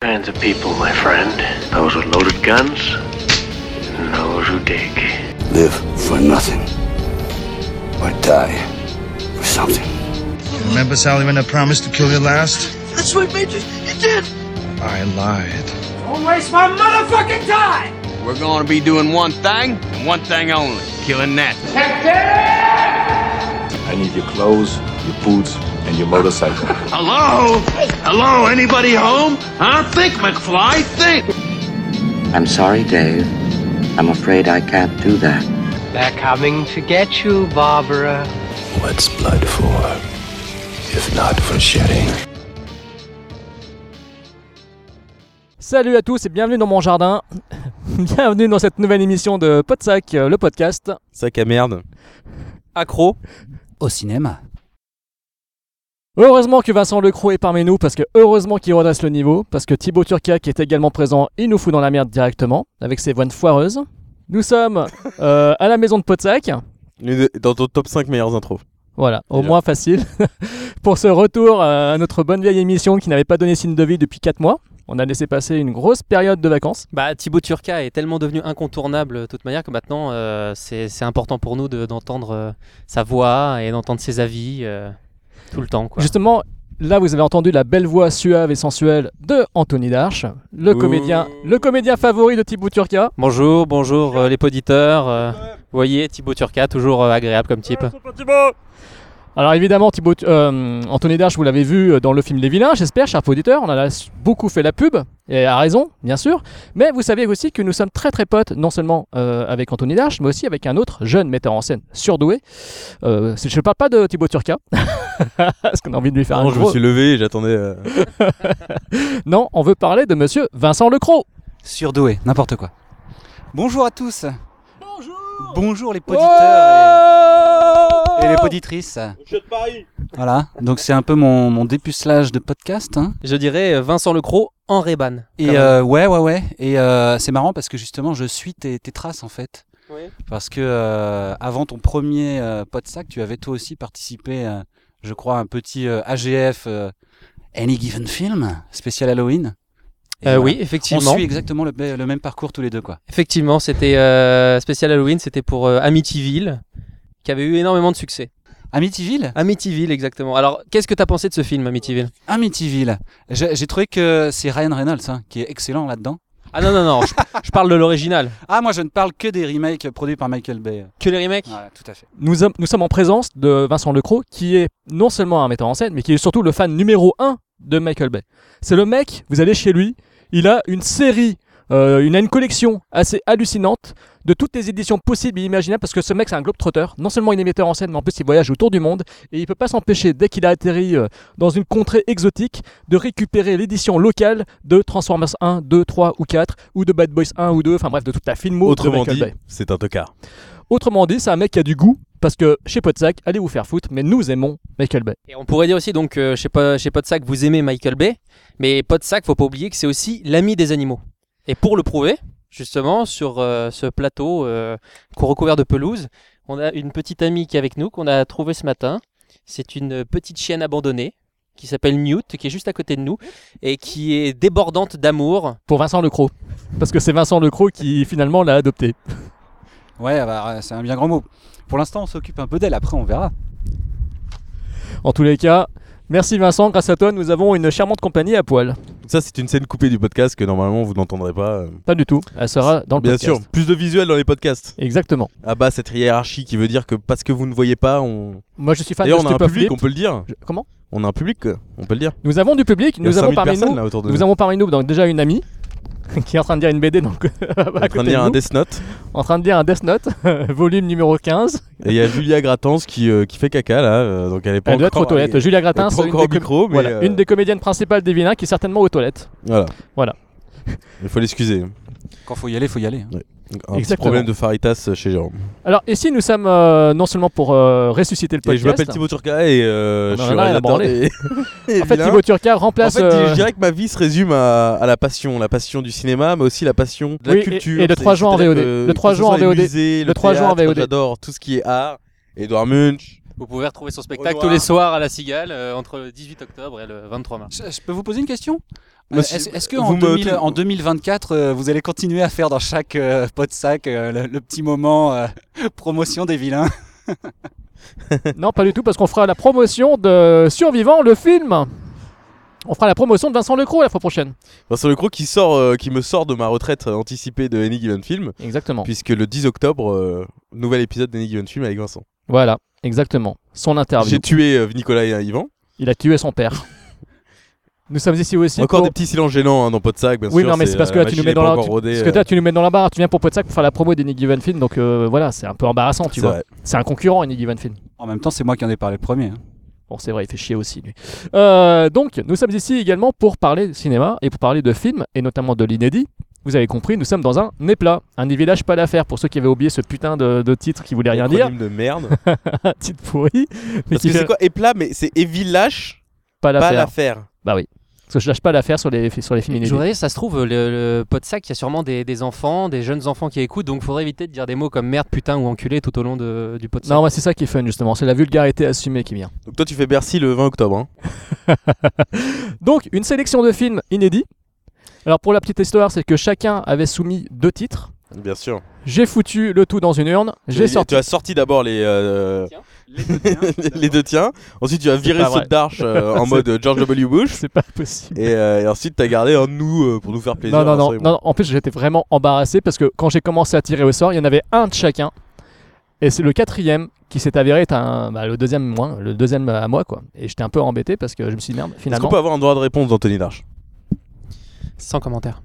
Kinds of people, my friend. Those with loaded guns, and those who dig. Live for nothing. Or die for something. Remember, Sally, when I promised to kill you last? That's what Major. You did. I lied. Don't waste my motherfucking time. We're gonna be doing one thing, and one thing only killing that. I need your clothes, your boots, and your motorcycle. Hello? Hello? Anybody home? Huh? Think, McFly, think! I'm sorry, Dave. I'm afraid I can't do that. They're coming to get you, Barbara. What's blood for? If not for shedding? Salut à tous et bienvenue dans mon jardin. bienvenue dans cette nouvelle émission de Podsac, le podcast. Sac à merde. Accro. Au cinéma. Heureusement que Vincent Lecroc est parmi nous, parce que heureusement qu'il redresse le niveau, parce que Thibaut Turca qui est également présent, il nous fout dans la merde directement, avec ses voix foireuses. Nous sommes euh, à la maison de de- Dans ton top 5 meilleures intros. Voilà, au Déjà. moins facile. Pour ce retour euh, à notre bonne vieille émission qui n'avait pas donné signe de vie depuis 4 mois. On a laissé passer une grosse période de vacances. Bah, Thibaut Turca est tellement devenu incontournable de toute manière que maintenant euh, c'est important pour nous de- d'entendre euh, sa voix et d'entendre ses avis euh, tout le temps. Quoi. Justement, là vous avez entendu la belle voix suave et sensuelle de Anthony Darche, le Ouh. comédien, le comédien favori de Thibaut Turca. Bonjour, bonjour euh, les poditeurs. euh, vous voyez, Thibaut Turca, toujours euh, agréable comme type. Alors évidemment, Thibaut, euh, Anthony Darche, vous l'avez vu dans le film Les Vilains, j'espère, cher auditeur. On en a beaucoup fait la pub, et à raison, bien sûr. Mais vous savez aussi que nous sommes très très potes, non seulement euh, avec Anthony Darche, mais aussi avec un autre jeune metteur en scène surdoué. Euh, je ne parle pas de Thibaut Turca, parce qu'on a envie de lui faire Non, un je gros... me suis levé et j'attendais. euh, Non, on veut parler de monsieur Vincent Lecroc. Surdoué, n'importe quoi. Bonjour à tous. Bonjour. Les poditeurs et, et les poditrices. Voilà, donc c'est un peu mon, mon dépucelage de podcast. hein. Je dirais euh, Vincent Lecroc en Reban. Et euh, ouais, ouais, ouais. Et euh, c'est marrant parce que justement, je suis tes, tes traces en fait. Oui. Parce que euh, avant ton premier euh, podsac, tu avais toi aussi participé, euh, je crois, à un petit euh, AGF euh, Any Given Film spécial Halloween. Euh, voilà. oui, On effectivement. suit exactement le, le même parcours tous les deux, quoi. Effectivement, c'était euh, spécial Halloween, c'était pour euh, Amityville, qui avait eu énormément de succès. Amityville? Amityville, exactement. Alors, qu'est-ce que t'as pensé de ce film, Amityville? Amityville. J'ai trouvé que c'est Ryan Reynolds hein, qui est excellent là-dedans. Ah non, non, non, je, je parle de l'original. Ah, moi je ne parle que des remakes produits par Michael Bay. Que les remakes? Ouais, tout à fait. Nous, sommes- nous sommes en présence de Vincent Lecroc, qui est non seulement un metteur en scène, mais qui est surtout le fan numéro 1 de Michael Bay. C'est le mec, vous allez chez lui, il a une série, euh, il a une collection assez hallucinante de toutes les éditions possibles et imaginables, parce que ce mec c'est un globe-trotter. Non seulement il est metteur en scène, mais en plus il voyage autour du monde, et il peut pas s'empêcher, dès qu'il a atterri euh, dans une contrée exotique, de récupérer l'édition locale de Transformers 1, 2, 3 ou 4, ou de Bad Boys 1 ou 2, enfin bref, de toute la filmo de Autrement dit, c'est un tocard. Autrement dit, c'est un mec qui a du goût, parce que chez Podsac, allez vous faire foutre, mais nous aimons Michael Bay. Et on pourrait dire aussi, donc, euh, chez, chez Podsac, vous aimez Michael Bay, mais Podsac, faut pas oublier que c'est aussi l'ami des animaux. Et pour le prouver, justement, sur euh, ce plateau euh, recouvert de pelouse, on a une petite amie qui est avec nous, qu'on a trouvée ce matin. C'est une petite chienne abandonnée qui s'appelle Newt, qui est juste à côté de nous, et qui est débordante d'amour. Pour Vincent Lecroc. Parce que c'est Vincent Lecroc qui finalement l'a adopté. Ouais, bah, c'est un bien grand mot. Pour l'instant, on s'occupe un peu d'elle, après on verra. En tous les cas, merci Vincent, grâce à toi, nous avons une charmante compagnie à poil. Ça, c'est une scène coupée du podcast que normalement vous n'entendrez pas. euh. Pas du tout, elle sera dans le Bien podcast. sûr, plus de visuels dans les podcasts. Exactement. Ah bah, cette hiérarchie qui veut dire que parce que vous ne voyez pas, on. Moi je suis fan de D'ailleurs, on a un public, Flip. on peut le dire. Je- Comment? On a un public, quoi. on peut le dire. Nous avons du public, Il y a nous avons 5000 parmi personnes nous, là autour de nous nous. avons parmi nous donc déjà une amie qui est en train de dire une BD donc En train de lire de un. Death Note. en train de dire un Death Note, volume numéro 15. Et il y a Julia Gratans qui, euh, qui fait caca là. euh, donc elle est pas Elle doit être aux toilettes. Julia pas c'est une, des au micro, mais, voilà, euh, une des comédiennes principales des vilains qui est certainement aux toilettes. Voilà. Voilà. Il faut l'excuser. Quand faut y aller, faut y aller. hein. Un petit Exactement. problème de Faritas chez Jérôme. Alors ici nous sommes euh, non seulement pour euh, ressusciter le Et podcast. je m'appelle Thibaut Turca et euh, je en suis a rien à réalisateur des- En fait. Thibaut Turca En remplace. fait, euh, je dirais que ma vie se résume à, à la passion, la passion du cinéma, mais aussi la passion de la Oui, culture. et de trois jours en VOD. que- Le trois jours en VOD. musées, Le trois jours en VOD. J'adore tout ce qui est art. Edouard Munch, Vous pouvez retrouver son spectacle tous les soirs à la Cigale euh, entre le 18 octobre et le 23 mars. Je, je peux vous poser une question? Est-ce est-ce que vous en, me- 2000 en 2024, euh, vous allez continuer à faire dans chaque euh, pot de sac euh, le, le petit moment euh, promotion des vilains? Non, pas du tout, parce qu'on fera la promotion de Survivant, le film. On fera la promotion de Vincent Lecroc la fois prochaine. Vincent Lecroc qui, sort, euh, qui me sort de ma retraite euh, anticipée de Any Given Film, Exactement. puisque le 10 octobre, euh, nouvel épisode d'Any Given Film avec Vincent. Voilà, exactement. Son interview. J'ai tué euh, Nicolas et Yvan. Il a tué son père. Nous sommes ici aussi Encore pour... des petits silences gênants hein, dans Podsac, bien Oui, sûr. non, mais c'est parce que euh, là, tu nous mets dans la. tu- rodée, Parce que euh, toi, tu nous mets dans la barre. Tu viens pour Podsac pour faire la promo d'Any Given Film, donc euh, voilà, c'est un peu embarrassant, tu vois. C'est un concurrent, Any Given Film. En même temps, c'est moi qui en ai parlé le premier. hein. Bon, c'est vrai, il fait chier aussi, lui. Euh, donc, nous sommes ici également pour parler de cinéma et pour parler de films, et notamment de l'inédit. Vous avez compris, nous sommes dans un Néplat, un des villages pas d'affaires, pour ceux qui avaient oublié ce putain de, de titre qui voulait rien dire. Acronyme de merde. un titre pourri. Mais Parce que fait c'est quoi Éplat, mais c'est Evilash, pas l'affaire. Bah oui. Parce que je lâche pas l'affaire sur les, sur les films Je inédits. voudrais dire, ça se trouve, le, le pot de sac, il y a sûrement des, des enfants, des jeunes enfants qui écoutent, donc faudrait éviter de dire des mots comme merde, putain ou enculé tout au long de- du pot de sac. Non, moi, c'est ça qui est fun, justement. C'est la vulgarité assumée qui vient. Donc toi, tu fais Bercy le 20 octobre. hein. Donc, une sélection de films inédits. Alors, pour la petite histoire, c'est que chacun avait soumis deux titres. Bien sûr. J'ai foutu le tout dans une urne. J'ai Tu- sorti. Tu as sorti d'abord les, euh, les deux tiens. Ensuite, tu as viré vrai. d'arche euh, en mode George W. Bush. C'est pas possible. Et, euh, et ensuite, tu as gardé un de nous euh, pour nous faire plaisir. Non, non, non. En plus, j'étais vraiment embarrassé parce que quand j'ai commencé à tirer au sort, il y en avait un de chacun. Et c'est le quatrième qui s'est avéré être un, bah, le deuxième moins, le deuxième à moi quoi. Et j'étais un peu embêté parce que je me suis dit merde Est-ce finalement. qu'on peut avoir un droit de réponse d'Anthony Darche? Sans commentaire.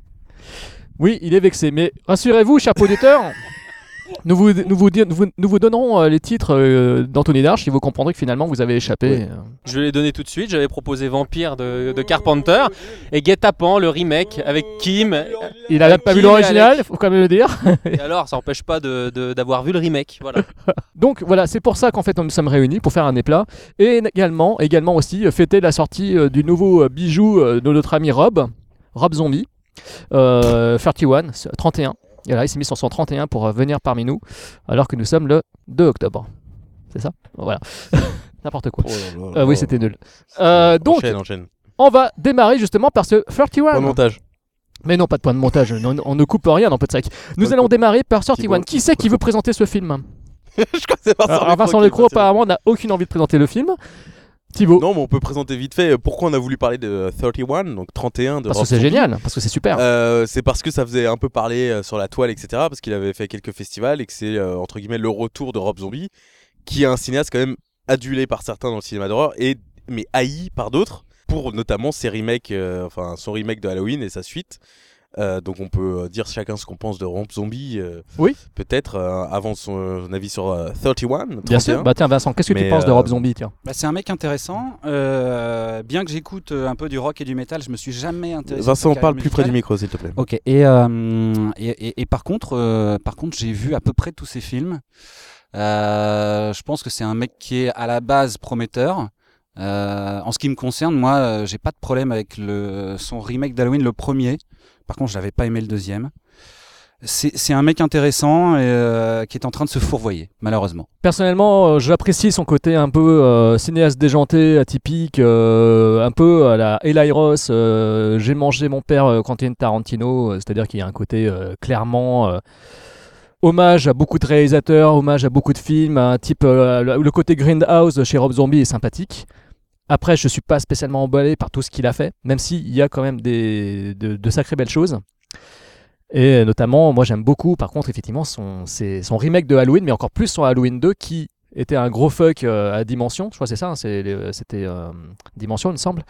Oui, il est vexé. Mais rassurez-vous, cher auditeur, nous vous, nous vous, dire- nous vous, nous vous donnerons euh, les titres euh, d'Anthony Darche et vous comprendrez que finalement vous avez échappé. Oui. euh. Je vais les donner tout de suite. J'avais proposé Vampire de, de Carpenter et Guet-apens, le remake avec Kim. Il a même pas vu Kim l'original, Alec. faut quand même le dire. Et alors, ça n'empêche pas d'avoir vu le remake. Voilà. Donc voilà, c'est pour ça qu'en fait nous nous sommes réunis pour faire un éplat et également, également aussi fêter la sortie euh, du nouveau bijou de notre ami Rob, Rob Zombie, euh, 31, c'est 31. Et là, il s'est mis sur son 31 pour euh, venir parmi nous, alors que nous sommes le 2 octobre. C'est ça? Voilà. N'importe quoi. Oh là là Euh, oui, c'était nul. Euh, donc, Enchaîne, enchaîne. on va démarrer justement par ce 31. Point de montage. Mais non, pas de point de montage, on ne coupe rien dans Podsac. Nous allons démarrer par 31. coupe. Qui c'est qui veut présenter ce film? Je crois que c'est Vincent Alors, Vincent passé. apparemment n'a aucune envie de présenter le film. Thibaut, Non, mais on peut présenter vite fait euh, pourquoi on a voulu parler de 31, donc 31 de parce que c'est génial, parce que c'est super. Euh, c'est parce que ça faisait un peu parler euh, sur la toile, etc. Parce qu'il avait fait quelques festivals et que c'est euh, entre guillemets le retour de Rob Zombie, qui est un cinéaste quand même adulé par certains dans le cinéma d'horreur et mais haï par d'autres pour notamment ses remakes, euh, enfin son remake de Halloween et sa suite. Euh, donc on peut euh, dire chacun ce qu'on pense de Rob Zombie. euh, Oui. Peut-être euh, avant son, avis sur euh, 31. Bien sûr. 31. Bah tiens, Vincent, qu'est-ce que tu penses de Rob Zombie tiens? Bah, c'est un mec intéressant. euh, bien que j'écoute un peu du rock et du métal, je me suis jamais intéressé. Vincent, sa parle plus près du micro s'il te plaît. Ok. Et, euh, et, et- et par contre, euh, par contre, j'ai vu à peu près tous ses films. Euh, je pense que c'est un mec qui est à la base prometteur. Euh, en ce qui me concerne, moi, euh, j'ai pas de problème avec le, son remake d'Halloween, le premier. Par contre, je n'avais pas aimé le deuxième. C'est un mec intéressant et, euh, qui est en train de se fourvoyer, malheureusement. Personnellement, euh, j'apprécie son côté un peu euh, cinéaste déjanté, atypique, un peu à la euh, J'ai mangé mon père Quentin Tarantino, c'est-à-dire qu'il y a un côté clairement hommage à beaucoup de réalisateurs, hommage à beaucoup de films, un type le, le côté Grindhouse chez Rob Zombie est sympathique. Après, je suis pas spécialement emballé par tout ce qu'il a fait, même s'il y a quand même des, de, sacrées belles choses. Et notamment, moi j'aime beaucoup, par contre, effectivement, son, son remake de Halloween, mais encore plus son Halloween 2 qui était un gros fuck euh, à Dimension, je crois c'est ça, hein, les- c'était euh, Dimension il me semble,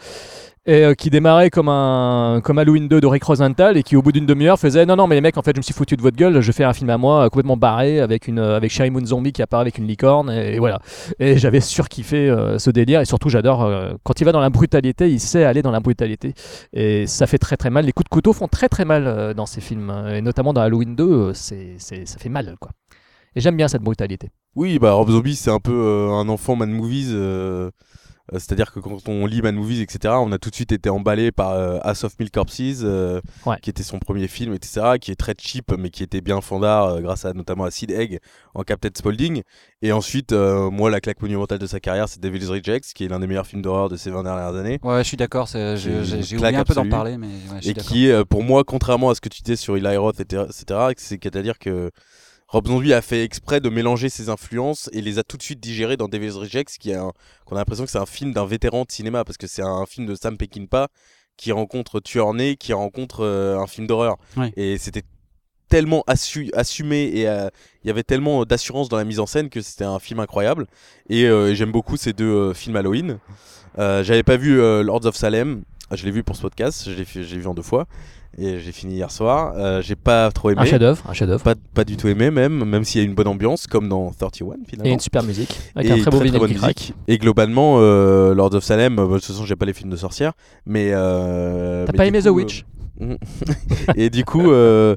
et euh, qui démarrait comme un comme Halloween 2 de Rick Rosenthal et qui au bout d'une demi-heure faisait non non mais les mecs en fait je me suis foutu de votre gueule, je fais un film à moi euh, complètement barré avec une euh, avec Sherry Moon Zombie qui apparaît avec une licorne et, et voilà. Et j'avais surkiffé euh, ce délire et surtout j'adore euh, quand il va dans la brutalité, il sait aller dans la brutalité et ça fait très très mal. Les coups de couteau font très très mal euh, dans ces films euh, et notamment dans Halloween 2, euh, c'est c'est- ça fait mal quoi. Et j'aime bien cette brutalité. Oui, bah Rob Zombie, c'est un peu euh, un enfant man movies. euh, Euh, C'est-à-dire que quand on lit Mad Movies, etc., on a tout de suite été emballé par euh, House of Milk Corpses, Ouais. qui était son premier film, etc., qui est très cheap, mais qui était bien fandard, grâce à notamment à Sid Egg en Captain Spaulding. Et ensuite, moi, la claque monumentale de sa carrière, c'est Devil's Rejects, qui est l'un des meilleurs films d'horreur de ces 20 dernières années. Ouais, je suis d'accord. J'ai oublié un peu d'en parler, mais ouais, je suis et qui est pour moi contrairement à ce que tu disais sur Eli Roth etc c'est à dire que Rob Zombie a fait exprès de mélanger ses influences et les a tout de suite digérées dans Devil's Rejects qui est un- qu'on a l'impression que c'est un film d'un vétéran de cinéma parce que c'est un film de Sam Peckinpah qui rencontre Tueur Né qui rencontre euh, un film d'horreur. Ouais. et c'était tellement assu- assumé et euh, il y avait tellement d'assurance dans la mise en scène que c'était un film incroyable. Et euh, j'aime beaucoup ces deux euh, films Halloween. Euh, j'avais pas vu euh, Lords of Salem. Je l'ai vu pour ce podcast je l'ai vu en deux fois et j'ai fini hier soir euh, j'ai pas trop aimé Un chef-d'œuvre, un chef-d'œuvre. pas, pas du tout aimé même même s'il y a une bonne ambiance comme dans 31 finalement Et une super musique, avec Et un très beau bonne qui musique. Et globalement, euh, Lords of Salem, euh, de toute façon, j'ai pas les films de sorcières, mais. euh, T'as pas aimé coup, The euh, Witch Et du coup, euh,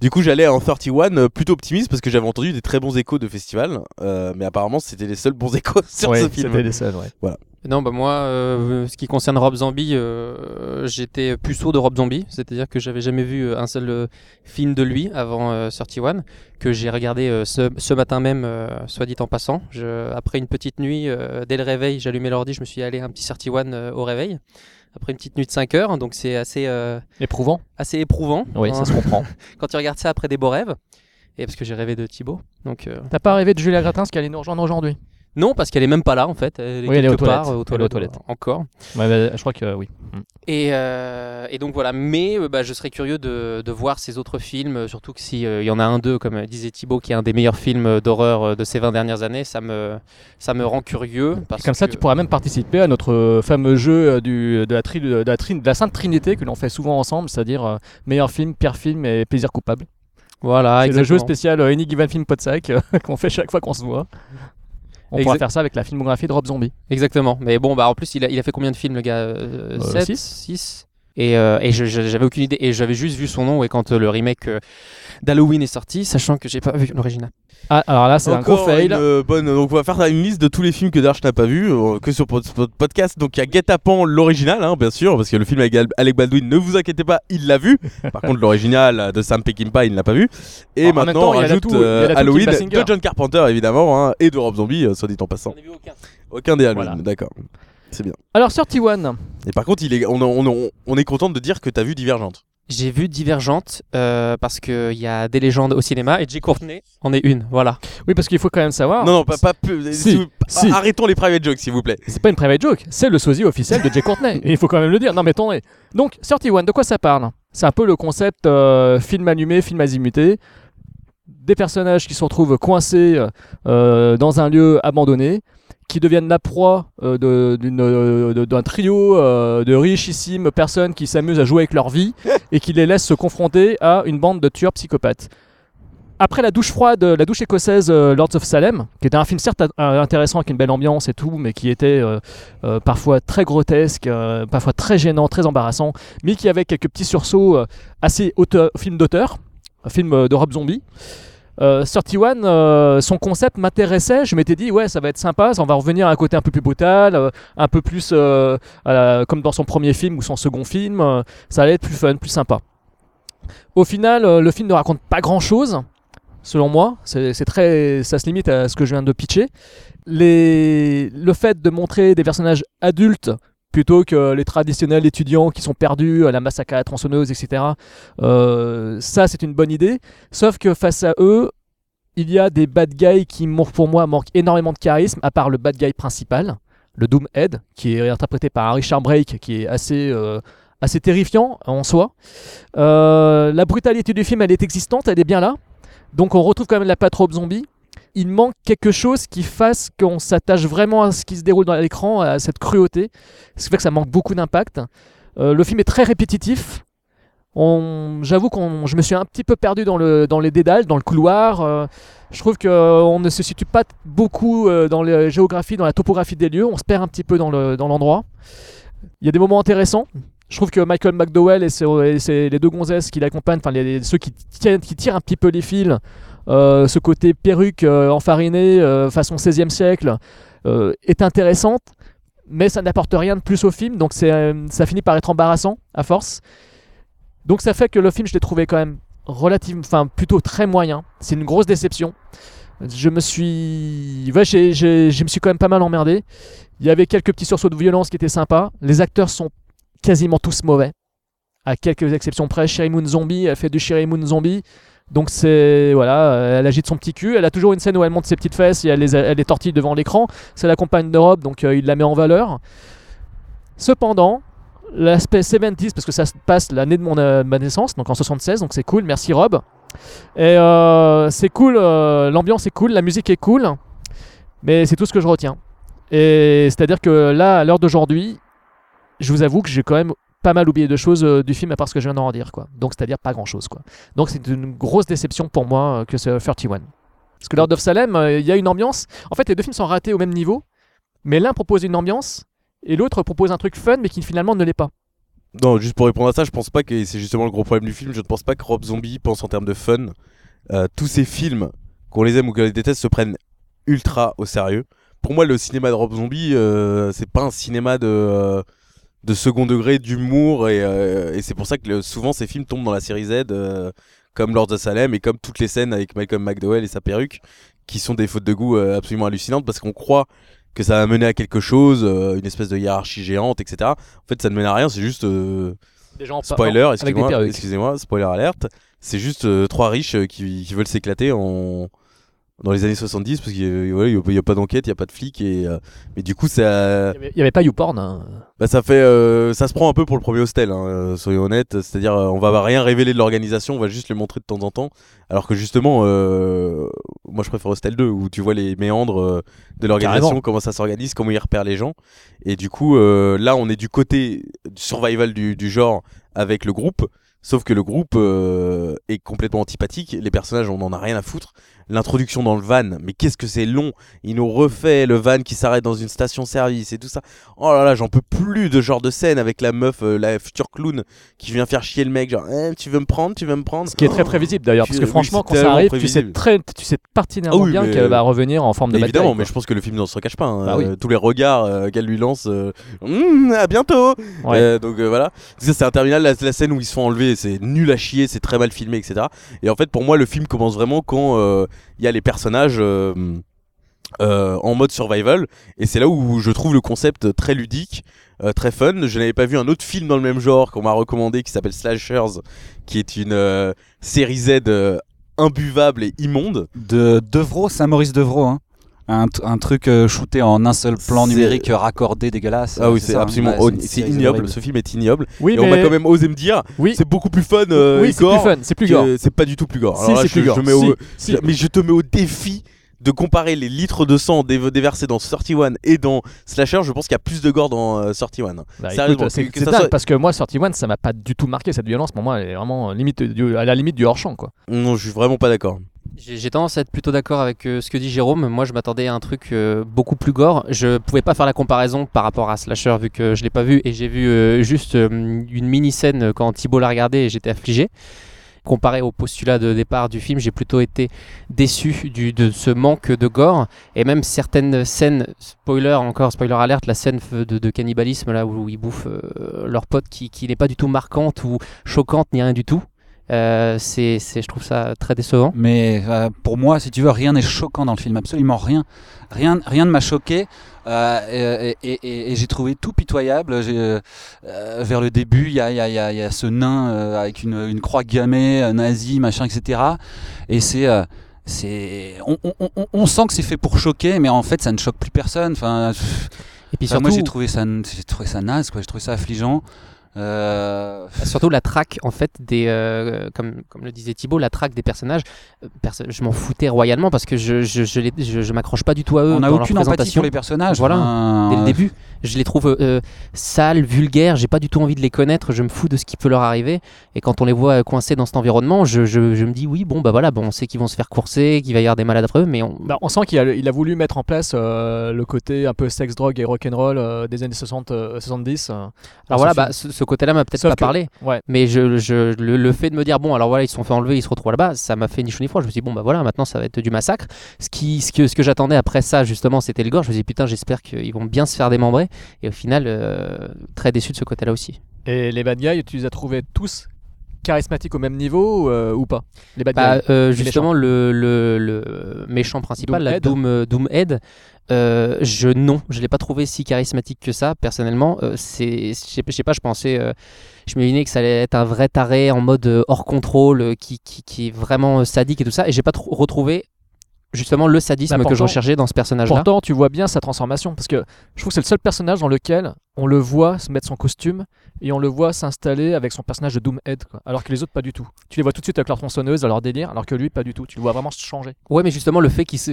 du coup, j'allais en 31 euh, plutôt optimiste parce que j'avais entendu des très bons échos de festival, euh, mais apparemment, c'était les seuls bons échos sur Ouais, ce film. c'était les seuls, ouais. Voilà. Non, bah moi, euh, ce qui concerne Rob Zombie, euh, j'étais puceau de Rob Zombie, c'est-à-dire que j'avais jamais vu euh, un seul euh, film de lui avant euh, 31, que j'ai regardé euh, ce, ce matin même, euh, soit dit en passant. Je, après une petite nuit, euh, dès le réveil, j'allumais l'ordi, je me suis allé un petit 31 euh, au réveil. Après une petite nuit de 5 heures, donc c'est assez, euh, Éprouvant. assez éprouvant. Oui, ça hein, se comprend. Quand tu regardes ça après des beaux rêves, et parce que j'ai rêvé de Thibaut. Donc, euh, T'as pas rêvé de Julia Gratins qui allait nous rejoindre aujourd'hui? Non, parce qu'elle est même pas là en fait. Elle est Oui, elle est aux part toilettes. euh, aux aux toilettes, toilettes. encore. Ouais, bah, je crois que oui. Mm. Et, euh, et donc voilà, mais euh, bah, je serais curieux de, de voir ces autres films, euh, surtout que s'il y en a un d'eux, comme euh, disait Thibaut, qui est un des meilleurs films euh, d'horreur euh, de ces 20 dernières années, ça me, ça me rend curieux. Parce Comme ça, que- tu pourras même participer à notre euh, fameux jeu euh, du, de, la tri- de, la tri- de la Sainte Trinité que l'on fait souvent ensemble, c'est-à-dire euh, meilleur film, pire film et plaisir coupable. Voilà, C'est le jeu spécial euh, Any Given Film Podsac euh, qu'on fait chaque fois qu'on se voit. On pourra Exact- faire ça avec la filmographie de Rob Zombie. Exactement. Mais bon, bah en plus, il a, il a fait combien de films, le gars Euh, 7 six. 6 Et, euh, et je- je- j'avais aucune idée. Et j'avais juste vu son nom et quand euh, le remake euh, d'Halloween est sorti, sachant que j'ai pas vu l'original. Ah, alors là, c'est un gros fail. une, euh, bonne, donc on va faire une liste de tous les films que Darch n'a pas vu, euh, que sur pod- pod- podcast. Donc il y a Get Up l'original, hein, bien sûr, parce que le film avec Al- Alec Baldwin, ne vous inquiétez pas, il l'a vu. Par contre, l'original de Sam Peckinpah, il ne l'a pas vu. Et Alors, maintenant, temps, on il y a la rajoute Halloween de John Carpenter, évidemment, hein, et de Rob Zombie, euh, soit dit en passant. aucun. des Halloween, Voilà. d'accord. C'est bien. Alors, 31. Et par contre, il est, on, on, est content de dire que tu as vu Divergente. J'ai vu Divergente euh, parce qu'il y a des légendes au cinéma et Jay Courtney en est une. Voilà. Oui, parce qu'il faut quand même savoir. Non, non, pas, pas plus. Si, s'il vous- si. Arrêtons les private jokes, s'il vous plaît. C'est pas une private joke, c'est le sosie officiel de Jay Courtney. Et il faut quand même le dire. Non, mais attendez. Donc, 31, de quoi ça parle? C'est un peu le concept euh, film allumé, film azimuté. Des personnages qui se retrouvent coincés euh, dans un lieu abandonné, qui deviennent la proie euh, euh, d'un trio euh, de richissimes personnes qui s'amusent à jouer avec leur vie et qui les laissent se confronter à une bande de tueurs psychopathes. Après la douche froide, la douche écossaise euh, Lords of Salem, qui était un film certes intéressant avec une belle ambiance et tout, mais qui était parfois très grotesque, parfois très gênant, très embarrassant, mais qui avait quelques petits sursauts assez auteur, film d'auteur, un film de Rob Zombie. Euh, 31, euh, son concept m'intéressait. Je m'étais dit, ouais, ça va être sympa. On va revenir à un côté un peu plus brutal, euh, un peu plus euh, comme dans son premier film ou son second film. euh, ça allait être plus fun, plus sympa. Au final, le film ne raconte pas grand chose, selon moi. C'est très, ça se limite à ce que je viens de pitcher. Le fait de montrer des personnages adultes plutôt que les traditionnels étudiants qui sont perdus à la massacre à la tronçonneuse, etc. euh, ça, c'est une bonne idée. Sauf que face à eux, il y a des bad guys qui, pour moi, manquent énormément de charisme, à part le bad guy principal, le Doomhead, qui est interprété par Richard Brake, qui est assez, euh, assez terrifiant en soi. Euh, la brutalité du film, elle est existante, elle est bien là. Donc on retrouve quand même la patte Rob Zombie. Il manque quelque chose qui fasse qu'on s'attache vraiment à ce qui se déroule dans l'écran, à cette cruauté. Ce qui fait que ça manque beaucoup d'impact. Euh, le film est très répétitif. J'avoue que je me suis un petit peu perdu dans, le, dans les dédales, dans le couloir. Euh, je trouve qu'on ne se situe pas beaucoup euh, dans la géographie, dans la topographie des lieux. On se perd un petit peu dans le- dans l'endroit. Il y a des moments intéressants. Je trouve que Michael McDowell et, ses- les deux gonzesses qui l'accompagnent, enfin ceux qui, tiennent, qui tirent un petit peu les fils, euh, ce côté perruque euh, enfarinée euh, façon 16e siècle, euh, est intéressante. mais ça n'apporte rien de plus au film, donc euh, ça finit par être embarrassant à force. Donc ça fait que le film, je l'ai trouvé quand même relativement, enfin plutôt très moyen. C'est une grosse déception. Je me suis, ouais, je me suis quand même pas mal emmerdé. Il y avait quelques petits sursauts de violence qui étaient sympas. Les acteurs sont quasiment tous mauvais, à quelques exceptions près. Sherry Moon Zombie, elle fait du Sherry Moon Zombie. Donc c'est voilà, euh, elle agite son petit cul. Elle a toujours une scène où elle monte ses petites fesses et elle les, les tortille devant l'écran. C'est la compagne de Rob, donc euh, il la met en valeur. Cependant, l'aspect 70s, parce que ça se passe l'année de mon, euh, ma naissance, donc en 76, donc c'est cool. Merci Rob. Et c'est cool, l'ambiance est cool, la musique est cool, mais c'est tout ce que je retiens. Et c'est-à-dire que là, à l'heure d'aujourd'hui, je vous avoue que j'ai quand même pas mal oublié de choses euh, du film à part ce que je viens d'en dire quoi. Donc c'est-à-dire pas grand-chose. Donc c'est une grosse déception pour moi euh, que ce 31. Parce que Lord of Salem, euh, il y a une ambiance. En fait, les deux films sont ratés au même niveau, mais l'un propose une ambiance et l'autre propose un truc fun mais qui finalement ne l'est pas. Non, juste pour répondre à ça, je pense pas que c'est justement le gros problème du film. Je ne pense pas que Rob Zombie pense en termes de fun. Tous ces films, qu'on les aime ou qu'on les déteste, se prennent ultra au sérieux. Pour moi, le cinéma de Rob Zombie, c'est pas un cinéma de, de second degré, d'humour, et, euh, et c'est pour ça que le- souvent ces films tombent dans la série Z, euh, comme Lord of Salem et comme toutes les scènes avec Malcolm McDowell et sa perruque, qui sont des fautes de goût euh, absolument hallucinantes parce qu'on croit que ça va mener à quelque chose, une espèce de hiérarchie géante, etc. En fait, ça ne mène à rien, c'est juste. Des gens en- spoiler, excusez-moi, spoiler alerte. C'est juste trois riches qui, qui veulent s'éclater en dans les années 70 parce qu'il n'y a, pas d'enquête, il n'y a pas de flics et euh, mais du coup ça Il n'y avait pas YouPorn. hein. bah, ça fait euh, ça se prend un peu pour le premier hostel hein, euh, soyons honnêtes, c'est-à-dire euh, on va rien révéler de l'organisation, on va juste les montrer de temps en temps alors que justement euh, moi je préfère Hostel 2 où tu vois les méandres euh, de l'organisation, comment ça s'organise, comment ils repèrent les gens et du coup euh, là on est du côté du survival du, du genre avec le groupe Sauf que le groupe euh, est complètement antipathique, les personnages on en a rien à foutre. L'introduction dans le van, mais qu'est-ce que c'est long Il nous refait le van qui s'arrête dans une station-service et tout ça. Oh là là, j'en peux plus de genre de scène avec la meuf, euh, la future clown qui vient faire chier le mec, genre Eh, tu veux me prendre, tu veux me prendre. Ce qui est très prévisible d'ailleurs, parce que Oui, franchement, quand ça arrive, tu sais, très, tu sais pertinemment Ah oui, bien qu'elle va revenir en forme de Évidemment, mais je pense que le film ne se cache pas. hein. Bah oui. Euh, tous les regards euh, qu'elle lui lance, euh, Hum, à bientôt. Ouais. Euh, donc euh, voilà. C'est un terminal. La, la scène où ils se font enlever, c'est nul à chier, c'est très mal filmé, etc. Et en fait, pour moi, le film commence vraiment quand euh, il y a les personnages. euh, euh, en mode survival et c'est là où je trouve le concept très ludique euh, très fun je n'avais pas vu un autre film dans le même genre qu'on m'a recommandé qui s'appelle Slashers qui est une série Z imbuvable et immonde De Devro, Saint-Maurice Devro. Hein. Un, truc euh, shooté en un seul plan numérique euh, raccordé dégueulasse. Ah oui, c'est absolument Ouais, c'est ignoble. Ce film est ignoble. Oui, et on mais- m'a quand même osé me dire, Oui. c'est beaucoup plus fun euh, Oui, et c'est plus gore fun, c'est plus gore. C'est pas du tout plus gore. Si, Alors là, c'est je, plus je gore. mets au- Si, si. je- mais je te mets au défi de comparer les litres de sang dé- déversés dans 31 et dans Slasher. Je pense qu'il y a plus de gore dans euh, 31. Bah, c'est soit- parce que moi, 31, ça m'a pas du tout marqué cette violence. Pour moi, elle est vraiment limite du- à la limite du hors champ, quoi. Non, je suis vraiment pas d'accord. J'ai tendance à être plutôt d'accord avec euh, ce que dit Jérôme. Moi, je m'attendais à un truc euh, beaucoup plus gore. Je pouvais pas faire la comparaison par rapport à Slasher vu que je l'ai pas vu et j'ai vu euh, juste une mini scène quand Thibault l'a regardé et j'étais affligé. Comparé au postulat de départ du film, j'ai plutôt été déçu de ce manque de gore et même certaines scènes, spoiler encore, spoiler alerte, la scène de, cannibalisme là où ils bouffent leur pote qui n'est pas du tout marquante ou choquante ni rien du tout. Euh, c'est, je trouve ça très décevant. Mais euh, pour moi, si tu veux, rien n'est choquant dans le film, absolument rien. Rien, rien ne m'a choqué. euh, et et- et- et j'ai trouvé tout pitoyable. Vers le début, il y a, il y a- il y a- il y a ce nain avec une, une croix gammée, nazi, machin, etc. Et c'est. c'est, on, on- on- on sent que c'est fait pour choquer, mais en fait, ça ne choque plus personne. Enfin, Et puis enfin, moi, surtout- j'ai trouvé ça, j'ai trouvé ça naze, quoi. J'ai trouvé ça affligeant. Euh, Surtout la traque, en fait, des, euh, comme, comme le disait Thibaut, la traque des personnages, euh, perso- je m'en foutais royalement parce que je, je, je, les- je- je m'accroche pas du tout à eux. On n'a aucune empathie pour les personnages, Voilà, dès le début. Je les trouve euh, sales, vulgaires, j'ai pas du tout envie de les connaître, je me fous de ce qui peut leur arriver. Et quand on les voit coincés dans cet environnement, je, je, je me dis, oui, bon, bah voilà, bon, on sait qu'ils vont se faire courser, qu'il va y avoir des malades après eux, mais on, Bah, on sent qu'il a, il a voulu mettre en place euh, le côté un peu sexe, drogue et rock'n'roll euh, des années 60, euh, 70. euh, dans Alors voilà, ce bah, ce, ce côté-là m'a peut-être pas que- parlé. Ouais. Mais je, je- le, le fait de me dire, bon, alors voilà, ils se sont fait enlever, ils se retrouvent là-bas, ça m'a fait ni chaud ni froid. Je me suis dit, bon, bah voilà, maintenant ça va être du massacre. Ce, qui, ce que, ce que j'attendais après ça, justement, c'était le gore. Je me suis dit, putain, j'espère qu'ils vont bien se faire démembrer. Et au final, euh, très déçu de ce côté-là aussi. Et les bad guys, tu les as trouvés tous charismatiques au même niveau euh, ou pas? Les bad Bah, guys. euh, justement, le, le, le méchant principal, la. Doom, euh, Doomhead, euh, je non, je l'ai pas trouvé si charismatique que ça. Personnellement, euh, c'est, je sais pas, je pensais, euh, je m'imaginais que ça allait être un vrai taré en mode euh, hors contrôle, euh, qui, qui, qui est vraiment euh, sadique et tout ça, et j'ai pas retrouvé justement le sadisme Bah, que je recherchais dans ce personnage-là. Pourtant, tu vois bien sa transformation parce que je trouve que c'est le seul personnage dans lequel on le voit se mettre son costume et on le voit s'installer avec son personnage de Doomhead, quoi. alors que les autres pas du tout. Tu les vois tout de suite avec leur tronçonneuse, à leur délire, alors que lui pas du tout. Tu le vois vraiment changer. Ouais, mais justement, le fait qu'il se-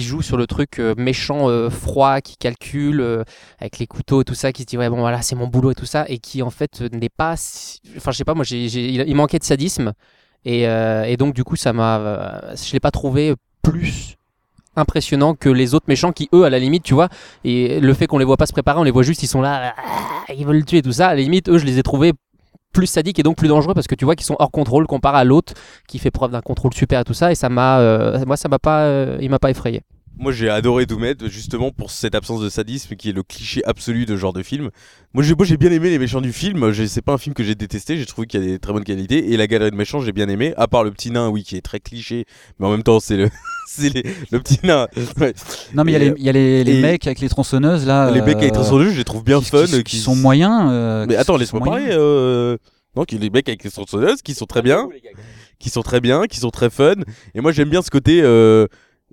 joue sur le truc euh, méchant, euh, froid, qui calcule, euh, avec les couteaux et tout ça, qui se dit, ouais, bon, voilà, c'est mon boulot et tout ça, et qui en fait n'est pas. si- Enfin, je sais pas, moi, il il manquait de sadisme, et, euh, et donc, du coup, ça m'a. euh, je l'ai pas trouvé plus impressionnant que les autres méchants qui eux à la limite tu vois et le fait qu'on les voit pas se préparer on les voit juste ils sont là ah, ils veulent le tuer tout ça. À la limite eux je les ai trouvés plus sadiques et donc plus dangereux parce que tu vois qu'ils sont hors contrôle comparé à l'autre qui fait preuve d'un contrôle super et tout ça et ça m'a euh, moi ça m'a pas euh, il m'a pas effrayé Moi j'ai adoré Doomhead justement pour cette absence de sadisme qui est le cliché absolu de ce genre de film. Moi j'ai j'ai bien aimé les méchants du film, c'est pas un film que j'ai détesté, j'ai trouvé qu'il y a des très bonnes qualités et la galerie de méchants j'ai bien aimé, à part le petit nain oui qui est très cliché, mais en même temps c'est le les- le petit nain. Ouais. Non, mais il y les, y a les, les et- mecs avec les tronçonneuses là. les mecs avec euh, tronçonneuses je les trouve bien qui- fun, qui, qui sont moyens. euh, Mais attends laisse-moi parler. Euh... Donc les mecs avec les tronçonneuses qui sont très bien, qui sont très bien, qui sont très fun et moi j'aime bien ce côté.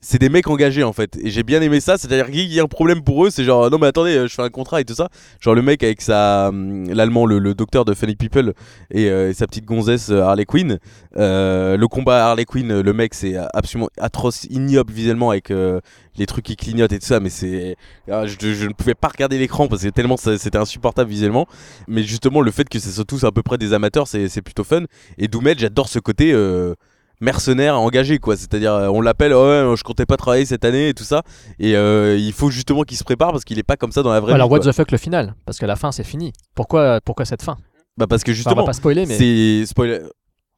C'est des mecs engagés en fait. Et j'ai bien aimé ça. C'est à dire qu'il y a un problème pour eux c'est genre non mais attendez euh, je fais un contrat et tout ça. Genre le mec avec sa hum, l'allemand le, docteur de Funny People et, euh, sa petite gonzesse euh, Harley Quinn Euh, le combat Harley Quinn le mec c'est absolument atroce ignoble visuellement avec les trucs qui clignotent et tout ça mais c'est ah, je, ne pouvais pas regarder l'écran parce que tellement c'était insupportable visuellement. Mais justement le fait que ce soit tous à peu près des amateurs c'est plutôt fun. Et Doomhead j'adore ce côté mercenaire engagé quoi c'est à dire on l'appelle ouais je comptais pas travailler cette année et tout ça et euh, il faut justement qu'il se prépare parce qu'il est pas comme ça dans la vraie alors vie what quoi. the fuck le final Parce qu'à la fin c'est fini. Pourquoi pourquoi cette fin? Bah parce que Enfin, justement on va pas spoiler mais c'est spoiler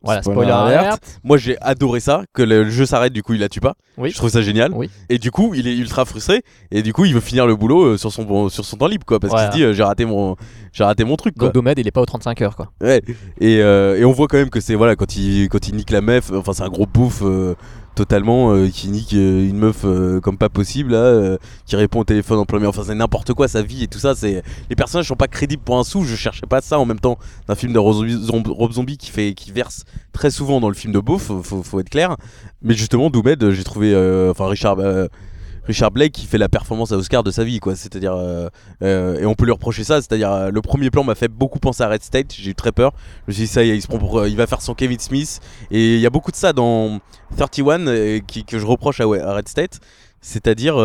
Voilà, spoiler alert. Moi j'ai adoré ça, que le jeu s'arrête, du coup il la tue pas. Oui. Je trouve ça génial. Oui. Et du coup il est ultra frustré et du coup il veut finir le boulot euh, sur son sur son temps libre quoi, parce Voilà. qu'il se dit euh, j'ai raté mon j'ai raté mon truc quoi. Donc Domed il est pas aux 35 heures quoi. Ouais. Et, euh, et on voit quand même que c'est voilà quand il quand il nique la meuf, enfin c'est un gros bouffe euh, totalement euh, qui nique euh, une meuf euh, comme pas possible là, qui répond au téléphone en plein milieu. Enfin c'est n'importe quoi sa vie et tout ça. C'est les personnages sont pas crédibles pour un sou. Je cherchais pas ça en même temps d'un film de Rob Zombie, qui verse très souvent dans le film de beauf. Faut, faut, faut être clair. Mais justement Doomed j'ai trouvé enfin Richard. Richard Blake qui fait la performance à Oscar de sa vie quoi. C'est-à-dire euh, euh, et on peut lui reprocher ça c'est-à-dire euh, le premier plan m'a fait beaucoup penser à Red State j'ai eu très peur. Je me suis dit ça il il va faire son Kevin Smith. Et il y a beaucoup de ça dans 31 euh, qui, que je reproche à, Red State. C'est-à-dire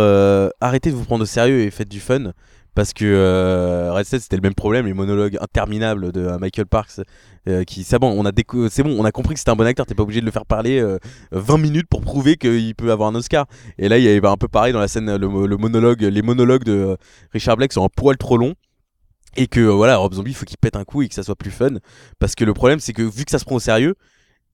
arrêtez de vous prendre au sérieux et faites du fun. Parce que Red State c'était le même problème les monologues interminables de Michael Parks euh, qui c'est bon on a c'est bon on a compris que c'était un bon acteur t'es pas obligé de le faire parler euh, 20 minutes pour prouver qu'il peut avoir un Oscar. Et là il y avait un peu pareil dans la scène le, mo- le monologue les monologues de euh, Richard Blake sont un poil trop longs. Et que voilà Rob Zombie il faut qu'il pète un coup et que ça soit plus fun. Parce que le problème c'est que vu que ça se prend au sérieux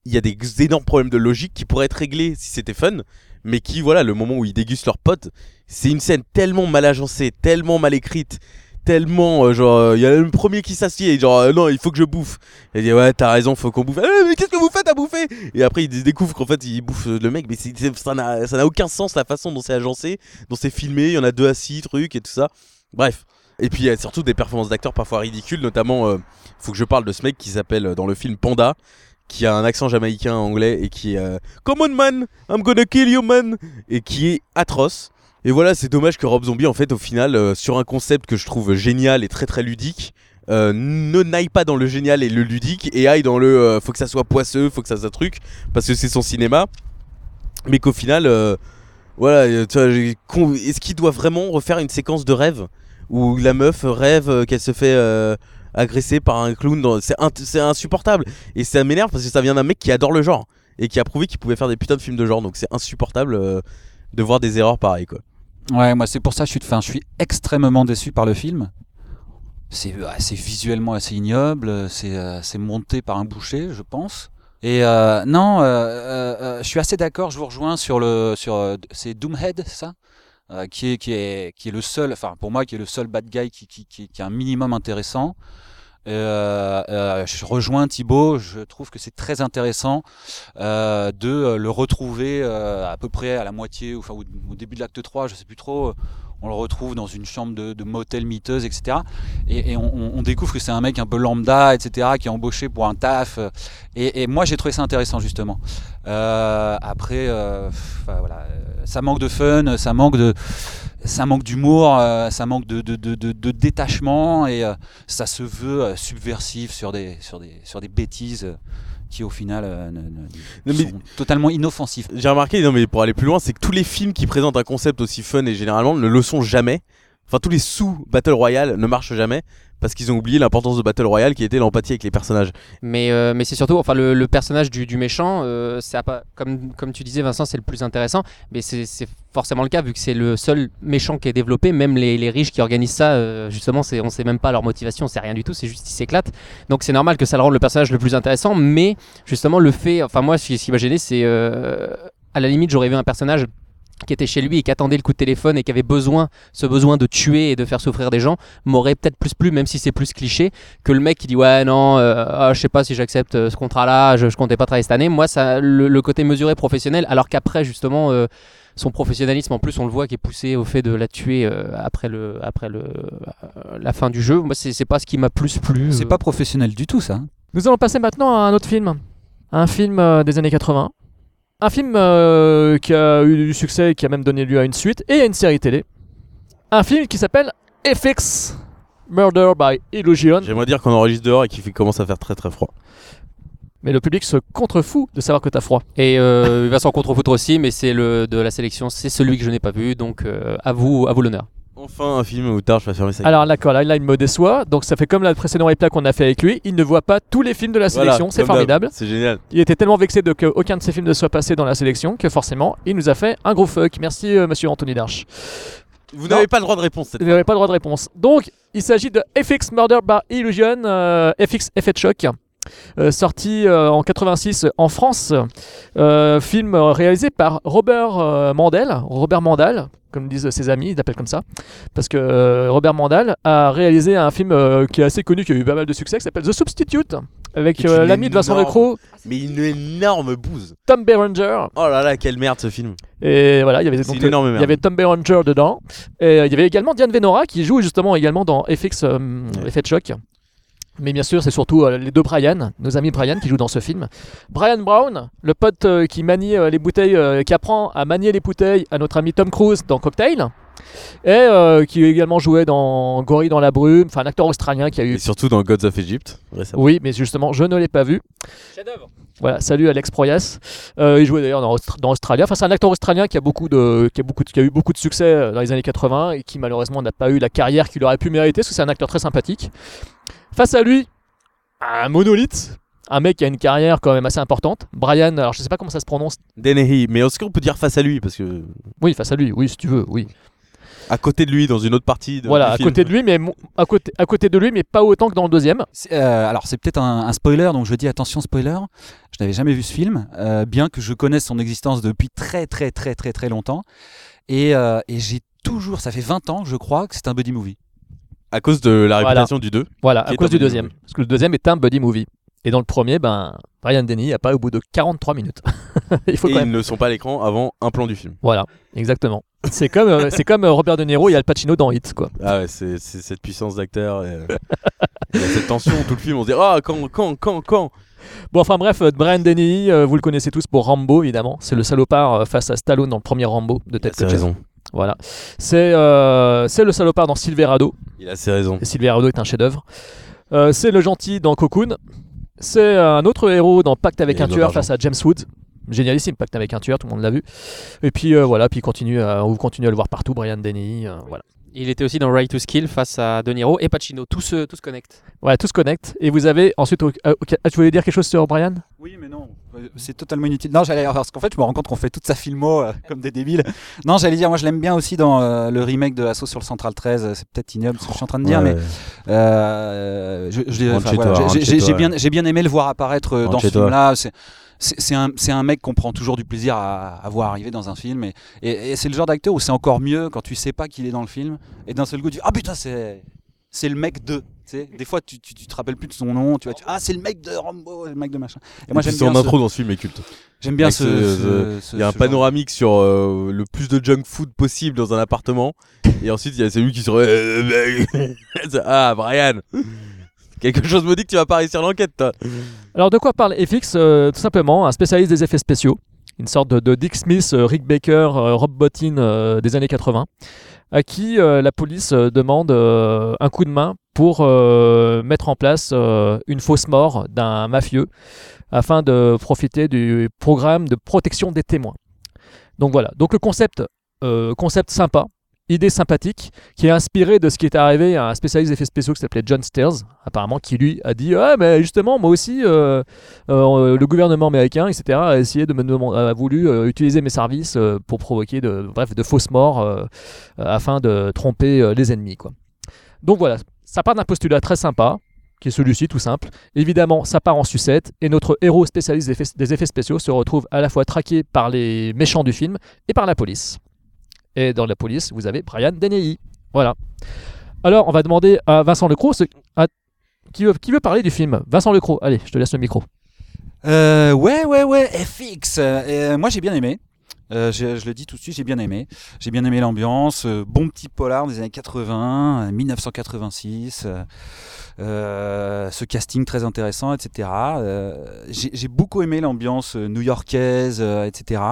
il y a des énormes problèmes de logique qui pourraient être réglés si c'était fun. Mais qui voilà le moment où ils dégustent leurs potes c'est une scène tellement mal agencée tellement mal écrite tellement euh, genre il y a le premier qui s'assied genre euh, non il faut que je bouffe. Il dit ouais t'as raison faut qu'on bouffe. Eh, mais qu'est-ce que vous faites à bouffer? Et après il découvre qu'en fait il bouffe euh, le mec mais ça n'a aucun sens la façon dont c'est agencé dont c'est filmé. Il y en a deux assis trucs et tout ça. Bref. Et puis il y a surtout des performances d'acteurs parfois ridicules notamment euh, faut que je parle de ce mec qui s'appelle euh, dans le film Panda qui a un accent jamaïcain anglais et qui est euh, Come on man, I'm gonna kill you man et qui est atroce. Et voilà, c'est dommage que Rob Zombie en fait au final euh, sur un concept que je trouve génial et très très ludique euh, ne n'aille pas dans le génial et le ludique et aille dans le euh, faut que ça soit poisseux, faut que ça soit truc parce que c'est son cinéma. Mais qu'au final euh, voilà, est-ce qu'il doit vraiment refaire une séquence de rêve où la meuf rêve qu'elle se fait agresser par un clown c'est insupportable. Et ça m'énerve parce que ça vient d'un mec qui adore le genre et qui a prouvé qu'il pouvait faire des putains de films de genre. Donc c'est insupportable de voir des erreurs pareilles quoi. Ouais, moi c'est pour ça que je suis, enfin, je suis extrêmement déçu par le film. c'est euh, c'est visuellement assez ignoble, c'est euh, c'est monté par un boucher, je pense. Et euh, non, euh, je suis assez d'accord, je vous rejoins sur le sur c'est Doomhead, ça? Qui est qui est qui est le seul, enfin pour moi qui est le seul bad guy qui qui qui, qui est un minimum intéressant. Euh, euh, je rejoins Thibaut, je trouve que c'est très intéressant euh, de euh, le retrouver euh, à peu près à la moitié, enfin au, début de l'acte 3, je sais plus trop. On le retrouve dans une chambre de, de motel miteuse, etc. Et, et on, on- découvre que c'est un mec un peu lambda, etc., qui est embauché pour un taf. Et, et moi, j'ai trouvé ça intéressant, justement. Après, voilà, ça manque de fun, ça manque de, ça manque d'humour, euh, ça manque de, de, de, de- de détachement, et euh, ça se veut euh, subversif sur des, sur des, sur des bêtises qui, au final, euh, ne- ne- mais- sont totalement inoffensives. J'ai remarqué, non mais pour aller plus loin, c'est que tous les films qui présentent un concept aussi fun et généralement ne le sont jamais. Enfin, tous les sous Battle Royale ne marchent jamais parce qu'ils ont oublié l'importance de Battle Royale qui était l'empathie avec les personnages. Mais, euh, c'est surtout, enfin, le, personnage du, méchant, euh, comme, tu disais, Vincent, c'est le plus intéressant. Mais c'est forcément le cas, vu que c'est le seul méchant qui est développé. Même les, riches qui organisent ça, euh, justement, c'est- on sait même pas leur motivation, c'est rien du tout, c'est juste qu'ils s'éclatent. Donc c'est normal que ça le rende le personnage le plus intéressant. Mais justement, le fait, enfin, moi, ce qui m'a gêné, c'est à la limite, j'aurais vu un personnage qui était chez lui et qui attendait le coup de téléphone et qui avait besoin, ce besoin de tuer et de faire souffrir des gens, m'aurait peut-être plus plu, même si c'est plus cliché, que le mec qui dit ouais non, euh, ah, je sais pas si j'accepte euh, ce contrat-là, je, je comptais pas travailler cette année. Moi, ça, le, le côté mesuré professionnel, alors qu'après justement euh, son professionnalisme, en plus on le voit qui est poussé au fait de la tuer euh, après le, après le, euh, la fin du jeu. Moi, c'est pas ce qui m'a plus plu. C'est pas professionnel du tout, ça. hein. Nous allons passer maintenant à un autre film. Un film euh, des années 80. Un film euh, qui a eu du succès et qui a même donné lieu à une suite et à une série télé. Un film qui s'appelle FX Murder by Illusion. J'aimerais dire qu'on enregistre dehors et qu'il commence à faire très très froid. Mais le public se contrefout de savoir que t'as froid. Et euh, il va s'en contrefoutre aussi, mais c'est le de la sélection, c'est celui que je n'ai pas vu, donc euh, à vous, à vous l'honneur. Enfin un film où tard je vais fermer. Alors d'accord, là, là il me déçoit. Donc ça fait comme la précédente replay qu'on a fait avec lui. Il ne voit pas tous les films de la Voilà, sélection. c'est comme d'hab. formidable. C'est génial. Il était tellement vexé de qu'aucun de ses films ne soit passé dans la sélection que forcément, il nous a fait un gros fuck. Merci, euh, monsieur Anthony Darche. Vous Non. n'avez pas le droit de réponse cette Vous n'avez pas le droit de réponse. Donc, il s'agit de FX Murder by Illusion, euh, FX Effet de choc. Euh, sorti euh, en 86 en France, Euh, film réalisé par Robert Mandel, Robert Mandal, comme disent ses amis, ils l'appellent comme ça, parce que Robert Mandal a réalisé un film qui est assez connu, qui a eu pas mal de succès, qui s'appelle The Substitute, avec l'ami de Vincent Lecroc, Mais une énorme bouse. Tom Berenger, Oh là là, quelle merde ce film. et voilà, il y avait donc il y avait Tom Berenger dedans. Et il y avait également Diane Venora qui joue justement également dans FX Effet de choc. Mais bien sûr, c'est surtout euh, les deux Brian, nos amis Brian qui jouent dans ce film. Brian Brown, le pote euh, qui manie euh, les bouteilles, qui apprend à manier les bouteilles à notre ami Tom Cruise dans Cocktail. Et euh, qui également joué dans Gorille dans la brume, enfin un acteur australien qui a eu Et surtout dans Gods of Egypt. récemment. oui, mais justement, je ne l'ai pas vu. Voilà, salut Alex Proyas. Euh, il jouait d'ailleurs dans, Austra- dans Australia. Enfin, c'est un acteur australien qui a, beaucoup de, qui, a beaucoup de- qui a eu beaucoup de succès euh, dans les années 80 et qui malheureusement n'a pas eu la carrière qu'il aurait pu mériter parce que c'est un acteur très sympathique. Face à lui, un monolithe. Un mec qui a une carrière quand même assez importante. Brian, alors je sais pas comment ça se prononce. Dennehy. Mais est-ce qu'on peut dire face à lui? Parce que Oui, face à lui, oui, si tu veux, oui. À côté de lui, dans une autre partie de voilà, du à film. côté de lui, mais à côté, à côté de lui, mais pas autant que dans le deuxième. Euh, alors c'est peut-être un, un spoiler, donc je dis attention spoiler. Je n'avais jamais vu ce film, euh, bien que je connaisse son existence depuis très très très très très longtemps. Et, euh, et j'ai toujours, ça fait 20 ans, je crois, que c'est un buddy movie. À cause de la Voilà. réputation du 2. Voilà, à cause du deuxième. movie. Parce que le deuxième est un buddy movie. Et dans le premier, ben, Brian Denny a pas au bout de 43 minutes. Il faut Et quand ils ne sont pas à l'écran avant un plan du film. Voilà, exactement. C'est comme, euh, c'est comme euh, Robert De Niro et Al Pacino dans Hit, quoi. Ah ouais, c'est c'est cette puissance d'acteur. et, euh, cette tension, tout le film, on se dit Ah, quand, quand, quand, quand? Bon, enfin bref, Brian Denny, euh, vous le connaissez tous pour Rambo, évidemment. C'est le salopard face à Stallone dans le premier Rambo de Ted C'est raison. Voilà. C'est c'est le salopard dans Silverado. Il a ses raisons. Et Silverado est un chef-d'œuvre. C'est le gentil dans Cocoon. C'est un autre héros dans Pacte avec Et un tueur face à James Woods. Génialissime, Pacte avec un tueur, tout le monde l'a vu. Et puis euh, voilà, puis continue à, on continue à le voir partout, Brian Denny. euh, voilà. Il était aussi dans Right to Skill face à De Niro et Pacino. Tout se, tout se connecte. Voilà, tout se connecte. Et vous avez ensuite. au- euh, ok, ah, tu voulais dire quelque chose sur Brian? Oui, mais non, euh, c'est totalement inutile. Non, j'allais parce qu'en fait, je me rends compte qu'on fait toute sa filmo euh, comme des débiles. Non, j'allais dire, moi, je l'aime bien aussi dans euh, le remake de Assaut sur le Central 13. C'est peut-être ignoble ce que je suis en train de dire, Ouais. mais euh, voilà, j'ai- bien, aimé le voir apparaître euh, dans ce film-là. C'est un, mec qu'on prend toujours du plaisir à, à voir arriver dans un film et, et- et c'est le genre d'acteur où c'est encore mieux quand tu sais pas qu'il est dans le film et d'un seul coup tu dis ah putain c'est le mec de sais des fois tu, tu, tu te rappelles plus de son nom tu vois tu- ah c'est le mec de Rambo le mec de machin et moi j'aime son bien intro ce- dans ce film est culte. J'aime bien Avec ce- ce- ce- ce- Il y a un panoramique sur euh, le plus de junk food possible dans un appartement. Et ensuite, il y a celui qui se. re- ah, Brian Quelque chose me dit que tu vas pas réussir l'enquête, toi. Alors de quoi parle FX Euh, Tout simplement un spécialiste des effets spéciaux, une sorte de, de Dick Smith, euh, Rick Baker, euh, Rob Bottin euh, des années 80, à qui euh, la police euh, demande euh, un coup de main pour mettre en place une fausse mort d'un mafieux afin de profiter du programme de protection des témoins. Donc voilà, donc le concept, concept sympa, idée sympathique, qui est inspiré de ce qui est arrivé à un spécialiste d'effets spéciaux qui s'appelait John Steers, apparemment, qui lui a dit Ah, mais justement, moi aussi, euh, euh, le gouvernement américain, etc., a essayé de me a voulu euh, utiliser mes services pour provoquer de, fausses morts afin de tromper les ennemis. Quoi. Donc voilà, ça part d'un postulat très sympa, qui est celui-ci tout simple. Évidemment, ça part en sucette, et notre héros spécialiste des effets spéciaux se retrouve à la fois traqué par les méchants du film et par la police. Et dans la police, vous avez Brian Dennehy. Voilà. Alors, on va demander à Vincent Lecroc ce- qui, veut, parler du film. Vincent Lecroc, allez, je te laisse le micro. Euh, ouais, ouais, ouais, FX. Euh, moi, j'ai bien aimé. Euh, je, le dis tout de suite, j'ai bien aimé. J'ai bien aimé l'ambiance. bon petit polar des années 80, euh, 1986. euh, euh, ce casting très intéressant, etc. J'ai beaucoup aimé l'ambiance new-yorkaise, etc.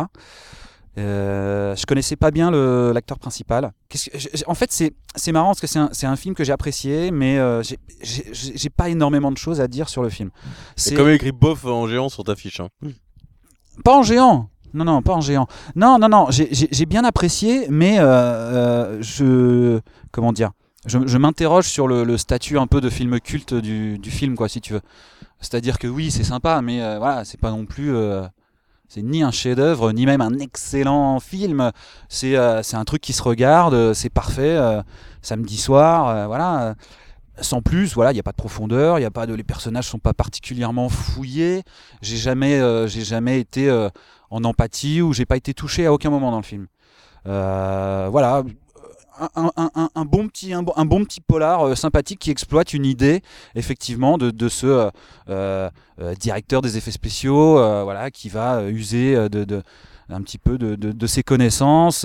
Euh, je connaissais pas bien le- l'acteur principal. Que- en fait, c'est c'est marrant parce que c'est un, c'est un film que j'ai apprécié, mais euh, j'ai- pas énormément de choses à dire sur le film. C'est comme écrit bof en géant sur ta fiche. hein. Pas en géant. Non, non, pas en géant. Non, non, non, j'ai- bien apprécié, mais euh, euh, je. Comment dire Je, je m'interroge sur le, le statut un peu de film culte du, du film, quoi, si tu veux. C'est-à-dire que oui, c'est sympa, mais euh, voilà, c'est pas non plus. C'est ni un chef-d'œuvre, ni même un excellent film. C'est euh, un truc qui se regarde, euh, c'est parfait, euh, samedi soir, voilà. sans plus, voilà, il n'y a pas de profondeur, y a pas de, les personnages sont pas particulièrement fouillés. J'ai jamais, j'ai jamais été en empathie ou j'ai pas été touché à aucun moment dans le film. Voilà, un, un- bon petit, un, bon- petit polar euh, sympathique qui exploite une idée effectivement de, de ce euh, euh, directeur des effets spéciaux, voilà, qui va user de, de- un petit peu de, de- ses connaissances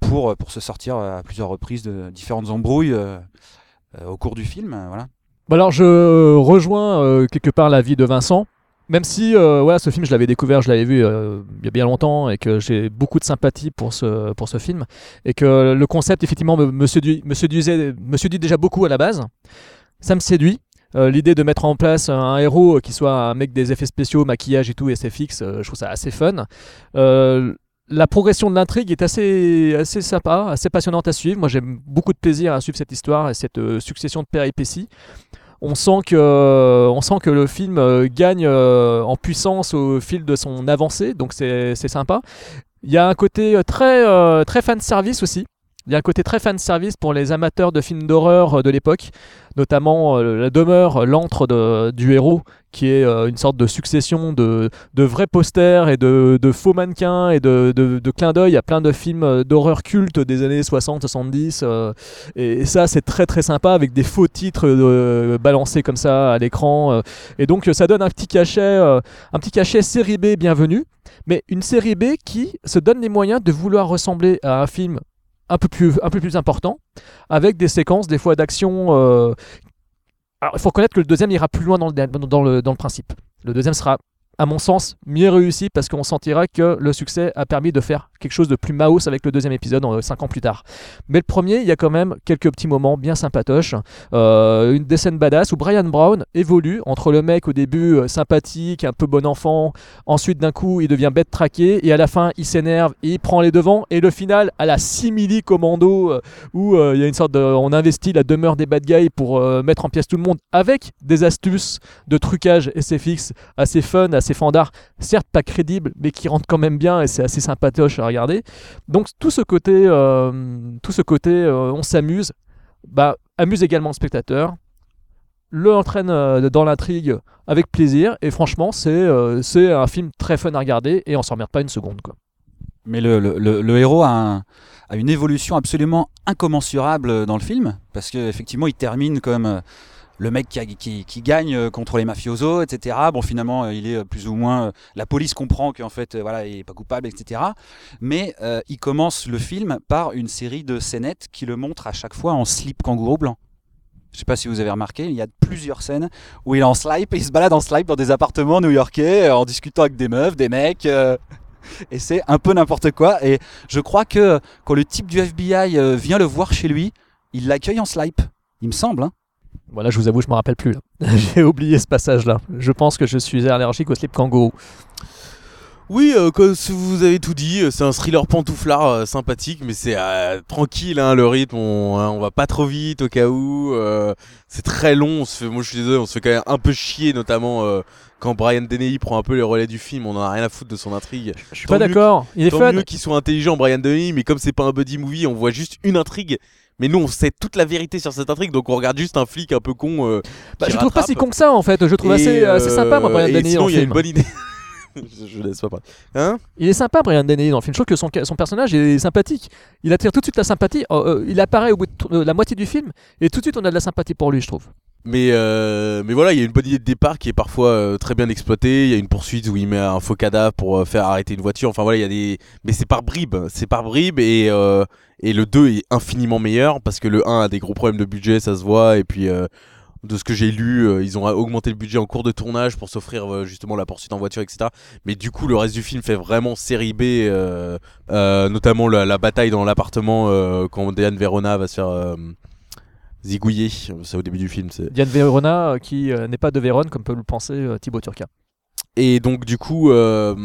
pour, pour se sortir à plusieurs reprises de différentes embrouilles au cours du film. voilà. Bon alors je rejoins quelque part l'avis de Vincent, même si euh, ce film je l'avais découvert, je l'avais vu euh, il y a bien longtemps et que j'ai beaucoup de sympathie pour ce, pour ce film et que le concept effectivement me, séduit, me, séduisait, séduit déjà beaucoup à la base. Ça me séduit. Euh, L'idée de mettre en place un héros qui soit un mec des effets spéciaux, maquillage et tout, SFX, euh, je trouve ça assez fun. La progression de l'intrigue est assez, assez sympa, assez passionnante à suivre. Moi, j'ai beaucoup de plaisir à suivre cette histoire et cette succession de péripéties. On sent que, le film euh, gagne euh, en puissance au fil de son avancée, donc c'est sympa. Il y a un côté euh, très, très fan service aussi. Il y a un côté très fan service pour les amateurs de films d'horreur euh, de l'époque, notamment euh, la demeure, euh, l'antre du héros, qui est une sorte de succession de, de vrais posters et de, de faux mannequins et de, de, clins d'œil à plein de films d'horreur culte des années 60-70. euh, et ça, c'est très très sympa avec des faux titres balancés comme ça à l'écran. et donc, ça donne un petit cachet, un petit cachet série B bienvenue, mais une série B qui se donne les moyens de vouloir ressembler à un film un peu plus, important, avec des séquences des fois d'action. euh, il faut reconnaître que le deuxième ira plus loin dans le, dans le, dans le principe. Le deuxième sera, à mon sens, mieux réussi parce qu'on sentira que le succès a permis de faire quelque chose de plus Maos avec le deuxième épisode, euh, cinq ans plus tard. Mais le premier, il y a quand même quelques petits moments bien sympatoches. Euh, une des scènes badass où Brian Brown évolue entre le mec au début euh, sympathique, un peu bon enfant, ensuite d'un coup il devient bête traqué et à la fin il s'énerve et il prend les devants et le final à la simili commando où il y a une sorte de on investit la demeure des bad guys pour mettre en pièce tout le monde avec des astuces de trucage SFX assez fun, assez fandard, certes pas crédible mais qui rentrent quand même bien et c'est assez sympatoche à Donc tout ce côté euh, tout ce côté euh, on s'amuse. Bah, amuse également le spectateur. Le entraîne euh, dans l'intrigue avec plaisir. Et franchement c'est un film très fun à regarder et on remet pas une seconde quoi. Mais le, héros a, a une évolution absolument incommensurable dans le film, parce qu'effectivement, il termine comme le mec qui, gagne euh, contre les mafiosos, etc. Bon, finalement, euh, il est euh, plus ou moins. La police comprend qu'en fait, voilà, il est pas coupable, etc. Mais il commence le film par une série de scénettes qui le montrent à chaque fois en slip kangourou blanc. Je sais pas si vous avez remarqué, il y a plusieurs scènes où il est en slip et il se balade en slip dans des appartements new-yorkais en discutant avec des meufs, des mecs. et c'est un peu n'importe quoi. Et je crois que quand le type du FBI vient le voir chez lui, il l'accueille en slip. Il me semble. Hein. Voilà, je vous avoue, je me rappelle plus. là. J'ai oublié ce passage-là. Je pense que je suis allergique au slip kangourou. Oui, euh, comme si vous avez tout dit, euh, c'est un thriller pantouflard euh, sympathique, mais c'est euh, tranquille hein, le rythme, on, hein, on va pas trop vite au cas où. euh, c'est très long, on se fait, moi je suis désolé, on se fait quand même un peu chier, notamment euh, quand Brian Deney prend un peu les relais du film, on en a rien à foutre de son intrigue. Je suis pas d'accord, il est tant fun. mieux qu'il soit intelligent, Brian Deney, mais comme c'est pas un buddy movie, on voit juste une intrigue. Mais nous, on sait toute la vérité sur cette intrigue, donc on regarde juste un flic un peu con. euh, Bah, je trouve pas si con que ça en fait. Je trouve Et, assez, assez euh, sympa moi Brian Denny sinon, il y a une bonne idée. je, laisse pas parler. Hein? Il est sympa Brian Denny dans le film. Je trouve que son, son personnage est sympathique. Il attire tout de suite la sympathie. Euh, euh, il apparaît au bout de euh, la moitié du film et tout de suite on a de la sympathie pour lui, je trouve. Mais, euh, mais voilà, il y a une bonne idée de départ qui est parfois euh, très bien exploitée. Il y a une poursuite où il met un faux cadavre pour euh, faire arrêter une voiture. Enfin voilà, il y a des. Mais c'est par bribes. C'est par bribes et, euh, et le 2 est infiniment meilleur parce que le 1 a des gros problèmes de budget, ça se voit. Et puis. euh, de ce que j'ai lu, ils ont augmenté le budget en cours de tournage pour s'offrir justement la poursuite en voiture, etc. Mais du coup, le reste du film fait vraiment série B, notamment la, bataille dans l'appartement quand Diane Verona va se faire zigouiller. C'est au début du film. Diane Verona euh, qui euh, n'est pas de Vérone comme peut le penser euh, Thibaut Turca. Et donc du coup, euh,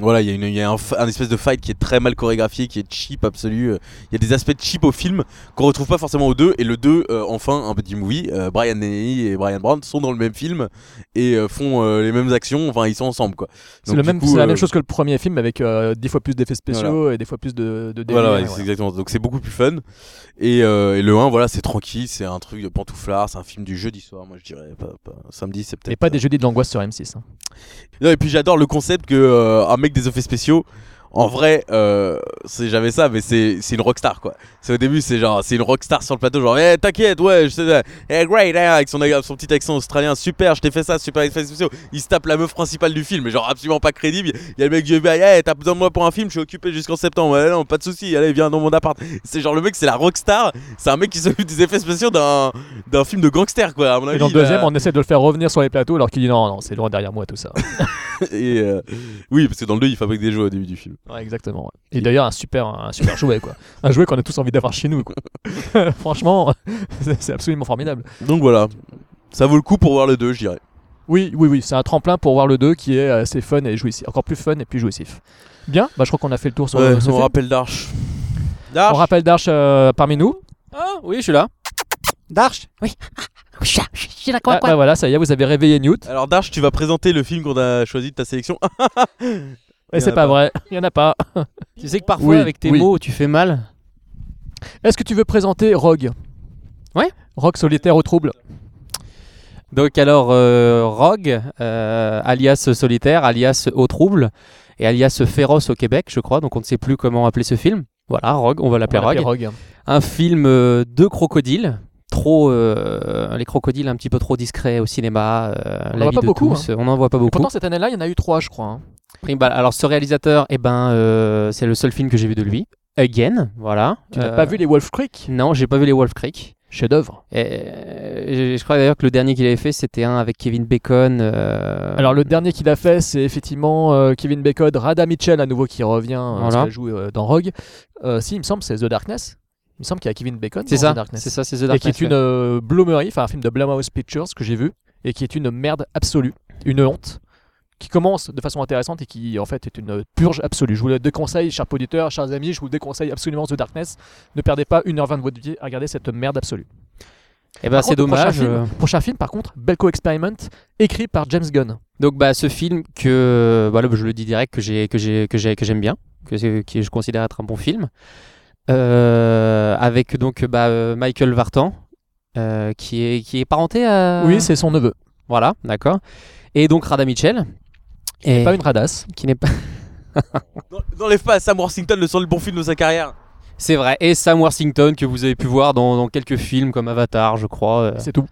voilà, il y a, une, il y a un, un espèce de fight qui est très mal chorégraphié, qui est cheap absolu. Il y a des aspects cheap au film qu'on retrouve pas forcément au 2. Et le 2, euh, enfin, un petit movie, euh, Brian Denny et Brian Brown sont dans le même film et euh, font euh, les mêmes actions. Enfin, ils sont ensemble quoi. C'est la euh, même chose que le premier film avec euh, 10 fois plus d'effets spéciaux Voilà. et des fois plus de, de Voilà, ouais, voilà. exactement. Donc c'est beaucoup plus fun. Et, euh, et le 1, voilà, c'est tranquille, c'est un truc de pantouflard, c'est un film du jeudi soir, moi je dirais. Pas, pas- samedi, c'est peut-être. Et pas des jeudis de l'angoisse sur M6. hein. Non, et puis j'adore le concept que euh, un mec des effets spéciaux, en vrai, euh, c'est jamais ça, mais c'est une rockstar quoi. C'est au début, c'est genre, c'est une rockstar sur le plateau, genre, eh t'inquiète, ouais, je sais, eh great, hein, avec son, son petit accent australien, super, je t'ai fait ça, super effets spéciaux. Il se tape la meuf principale du film, mais genre absolument pas crédible. Il y a le mec du FBI, eh t'as besoin de moi pour un film, je suis occupé jusqu'en septembre, ouais, non, pas de souci, allez, viens dans mon appart. C'est genre le mec, c'est la rockstar, c'est un mec qui s'occupe des effets spéciaux d'un d'un film de gangster quoi. À mon Et avis, dans le a- deuxième, on essaie de le faire revenir sur les plateaux alors qu'il dit non, non, c'est loin derrière moi tout ça. et euh, oui, parce que dans le 2, il fabrique des jeux au début du film. Ouais, exactement. ouais. Et d'ailleurs, un super, un super jouet, quoi. Un jouet qu'on a tous envie d'avoir chez nous, quoi. Franchement, c'est c'est absolument formidable. Donc voilà, ça vaut le coup pour voir le 2, je dirais. Oui, oui, oui, c'est un tremplin pour voir le 2 qui est assez fun et jouissif. Encore plus fun et plus jouissif. Bien, bah, je crois qu'on a fait le tour sur Ouais, ce on film. rappelle Darch. On rappelle Darch euh, parmi nous. Ah oui, je suis là. Darch Oui. Je suis là, Ah, bah voilà, ça y est, vous avez réveillé Newt. Alors Darch, tu vas présenter le film qu'on a choisi de ta sélection. Et c'est pas vrai, il y en a pas. Tu sais que parfois, Oui, avec tes oui. mots, tu fais mal. Est-ce que tu veux présenter Rogue? Ouais. Rogue solitaire au trouble. Donc alors, euh, Rogue, euh, alias Solitaire, alias Au Trouble, et alias Féroce au Québec, je crois, donc on ne sait plus comment appeler ce film. Voilà, Rogue, on va l'appeler Rogue. Rogue. Un film euh, de crocodiles. Trop, euh, les crocodiles un petit peu trop discrets au cinéma. euh, On en la voit pas beaucoup, tous, hein. On n'en voit pas beaucoup. Pourtant, cette année-là, il y en a eu trois, je crois. hein. Alors ce réalisateur, eh ben, euh, c'est le seul film que j'ai vu de lui. Again, voilà. Tu n'as Euh, pas vu les Wolf Creek? Non, j'ai pas vu les Wolf Creek. Chef-d'œuvre. Et, je crois d'ailleurs que le dernier qu'il avait fait, c'était un avec Kevin Bacon. euh, Alors le dernier qu'il a fait, c'est effectivement euh, Kevin Bacon, Rada Mitchell à nouveau qui revient, euh, Voilà. qu'elle joue euh, dans Rogue. Euh, si, il me semble, c'est The Darkness. Il me semble qu'il y a Kevin Bacon C'est dans ça, The Darkness. c'est ça, c'est The Et qui Darkness, est une ouais. euh, enfin un film de Blumhouse Pictures que j'ai vu, et qui est une merde absolue, une honte, qui commence de façon intéressante et qui en fait est une purge absolue. Je vous le déconseille, chers auditeurs, chers amis, je vous déconseille absolument The Darkness. Ne perdez pas 1h20 de votre vie à regarder cette merde absolue. Eh ben, c'est prochain dommage, film- euh. Prochain film, par contre, Belko Experiment, écrit par James Gunn. Donc bah ce film que voilà je le dis direct que j'ai que j'ai que j'ai que j'aime bien que je considère être un bon film Euh, avec donc bah, Michael Vartan euh, qui est qui est parenté à Oui, c'est son neveu. voilà d'accord et donc Rada Mitchell et Pas une radasse. qui n'est pas N'enlève pas à Sam Worthington le seul bon film de sa carrière. c'est vrai et Sam Worthington que vous avez pu voir dans, dans quelques films comme Avatar je crois euh. C'est tout.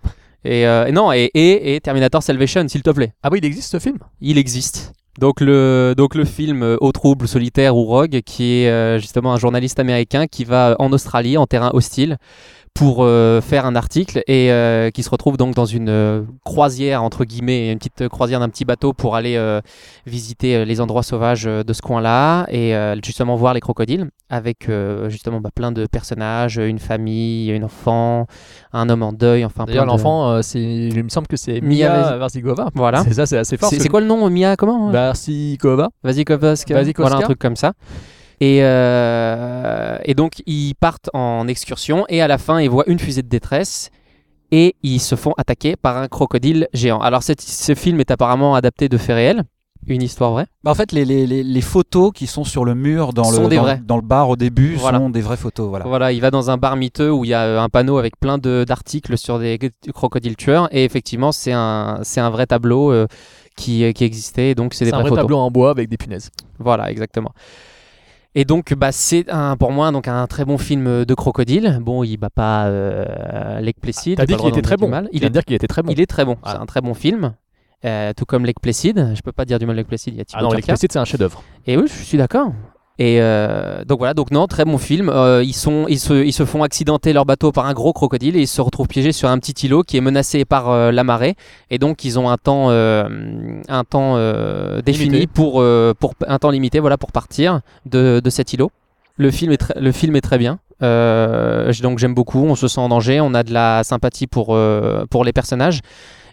et, euh, non et, et, et Terminator Salvation s'il te plaît Ah oui, il existe ce film? Il existe. Donc le, donc le film euh, Au trouble, solitaire ou Rogue, qui est euh, justement un journaliste américain qui va en Australie, en terrain hostile, pour euh, faire un article et euh, qui se retrouve donc dans une euh, croisière, entre guillemets, une petite croisière d'un petit bateau pour aller visiter les endroits sauvages de ce coin-là et justement voir les crocodiles avec justement bah, plein de personnages, une famille, un enfant, un homme en deuil, enfin D'ailleurs, de- l'enfant, c'est, il me semble que c'est Mia Mia Vas- Varsigova. Voilà. C'est ça, c'est assez fort. C'est que- quoi le nom Mia comment Varsigova. Vasilkovska, Vasilkovska. voilà un truc comme ça. Et, euh, et donc ils partent en excursion et à la fin ils voient une fusée de détresse et ils se font attaquer par un crocodile géant. Alors cette- ce film est apparemment adapté de faits réels, une histoire vraie. Bah, en fait, les, les, les, les photos qui sont sur le mur dans, le, dans, le bar au début Voilà. sont des vraies photos. Voilà. Voilà, il va dans un bar miteux où il y a euh, un panneau avec plein de- d'articles sur des crocodiles tueurs et effectivement c'est un, c'est un vrai tableau euh, qui, qui existait donc c'est des un vrai photos. tableau en bois avec des punaises. Voilà, exactement. Et donc, bah, c'est un, pour moi donc un très bon film de crocodile. Bon, il bat pas euh, Lake Placid. T'as j'ai dit qu'il était très bon. Il est, dire qu'il était très bon. il est très bon. Ah. C'est un très bon film. Euh, tout comme Lake Placid. Je peux pas dire du mal de Lake Placid. Il y a Thibaut Ah non, Turca. l'explicite, c'est un chef-d'œuvre. Et oui, je suis d'accord. Et euh, donc voilà, donc non, très bon film. Euh, ils, sont, ils, se, ils se font accidenter leur bateau par un gros crocodile et ils se retrouvent piégés sur un petit îlot qui est menacé par euh, la marée. Et donc ils ont un temps, euh, un temps euh, défini pour, euh, pour un temps limité, voilà, pour partir de, de cet îlot. Le film est, très- le film est très bien. Euh, donc j'aime beaucoup. On se sent en danger. On a de la sympathie pour, euh, pour les personnages.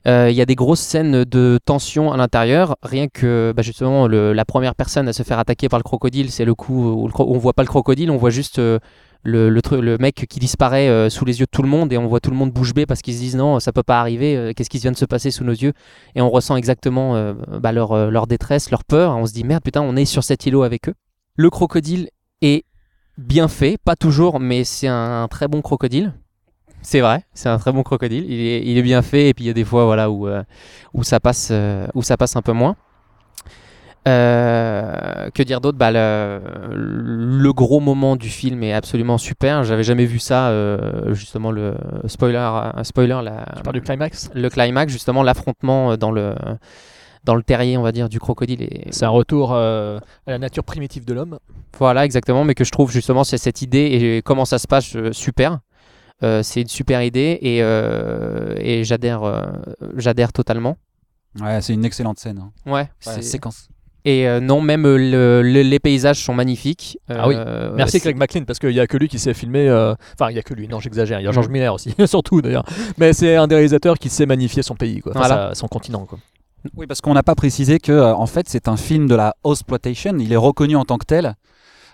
Euh, Il y a des grosses scènes de tension à l'intérieur. Rien que bah, justement le- la première personne à se faire attaquer par le crocodile, c'est le coup où, le cro- on voit pas le crocodile, on voit juste euh, le, mec qui disparaît euh, sous les yeux de tout le monde et on voit tout le monde bouche bée parce qu'ils se disent non, ça peut pas arriver. Qu'est-ce qui vient de se passer sous nos yeux? Et on ressent exactement bah, leur détresse, leur peur. On se dit merde, putain, on est sur cet îlot avec eux. Le crocodile est bien fait, pas toujours, mais c'est un très bon crocodile. C'est vrai, c'est un très bon crocodile. Il est, il est bien fait et puis il y a des fois voilà où, euh, où ça passe euh, où ça passe un peu moins. Euh, que dire d'autre? Bah, le, le gros moment du film est absolument super. J'avais jamais vu ça. justement le spoiler, spoiler la, Tu parles du climax? le climax justement l'affrontement dans le dans le terrier on va dire du crocodile. Et, C'est un retour euh, à la nature primitive de l'homme. voilà, exactement, mais que je trouve justement c'est cette idée et comment ça se passe super. Euh, c'est une super idée et, euh, et j'adhère, euh, j'adhère totalement. Ouais, c'est une excellente scène. hein. Ouais, Ouais, c'est- séquence. Et euh, non, même le- le- les paysages sont magnifiques. Ah oui. Merci c'est- Craig McLean parce qu'il n'y a que lui qui sait filmer. euh, Enfin, il n'y a que lui, non, j'exagère. Il y a George Mm. Miller aussi, surtout d'ailleurs. Mais c'est un des réalisateurs qui sait magnifier son pays, quoi. Voilà. sa- son continent. Quoi. Oui, parce qu'on n'a pas précisé que en fait c'est un film de la exploitation. Il est reconnu en tant que tel.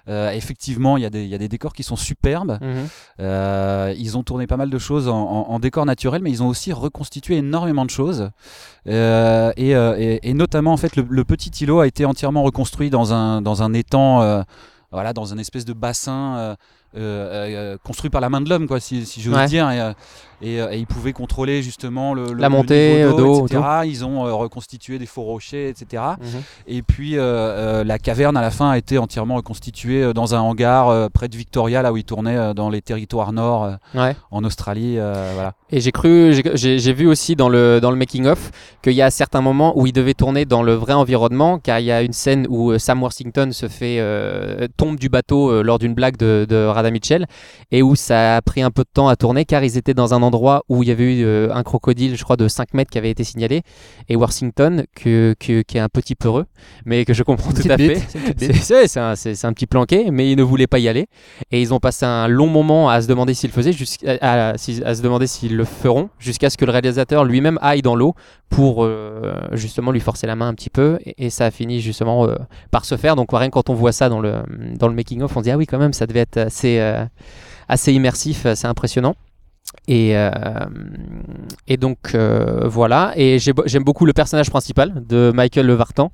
Euh, effectivement, il y, a des- il y a des décors qui sont superbes. Mhm. Euh, ils ont tourné pas mal de choses en, en- en décor naturel, mais ils ont aussi reconstitué énormément de choses. Euh, et, et- et notamment, en fait, le, le petit îlot a été entièrement reconstruit dans un, dans un étang, voilà, dans un espèce de bassin. euh, euh, euh, construit par la main de l'homme, quoi, si, si j'ose Ouais. dire, et, et, euh, et ils pouvaient contrôler justement le, le- La montée niveau d'eau, etc. Ils ont euh, reconstitué des faux rochers, etc. Mhm. Et puis euh, euh, la caverne à la fin a été entièrement reconstituée euh, dans un hangar euh, près de Victoria, là où ils tournaient euh, dans les territoires nord euh, Ouais. en Australie. euh, voilà. Et j'ai cru, j'ai- vu aussi dans le, dans le making-of qu'il y a certains moments où il devait tourner dans le vrai environnement, car il y a une scène où euh, Sam Worthington se fait euh, tombe du bateau euh, lors d'une blague de, de Adam Mitchell et où ça a pris un peu de temps à tourner car ils étaient dans un endroit où il y avait eu euh, un crocodile, je crois, de 5 mètres qui avait été signalé et Washington que, que- qui est un petit peureux, mais que je comprends tout à bite, fait. c'est un, un petit planqué, mais ils ne voulaient pas y aller et ils ont passé un long moment à se demander s'ils le faisaient, à, à- si- à se demander s'ils le feront, jusqu'à ce que le réalisateur lui-même aille dans l'eau pour euh, justement lui forcer la main un petit peu et, et ça a fini justement euh, par se faire. Donc rien que quand on voit ça dans le dans le making of, on se dit ah oui quand même ça devait être assez assez immersif, assez impressionnant. Et, euh, et donc euh, voilà, et j'ai- j'aime beaucoup le personnage principal de Michael Le Vartan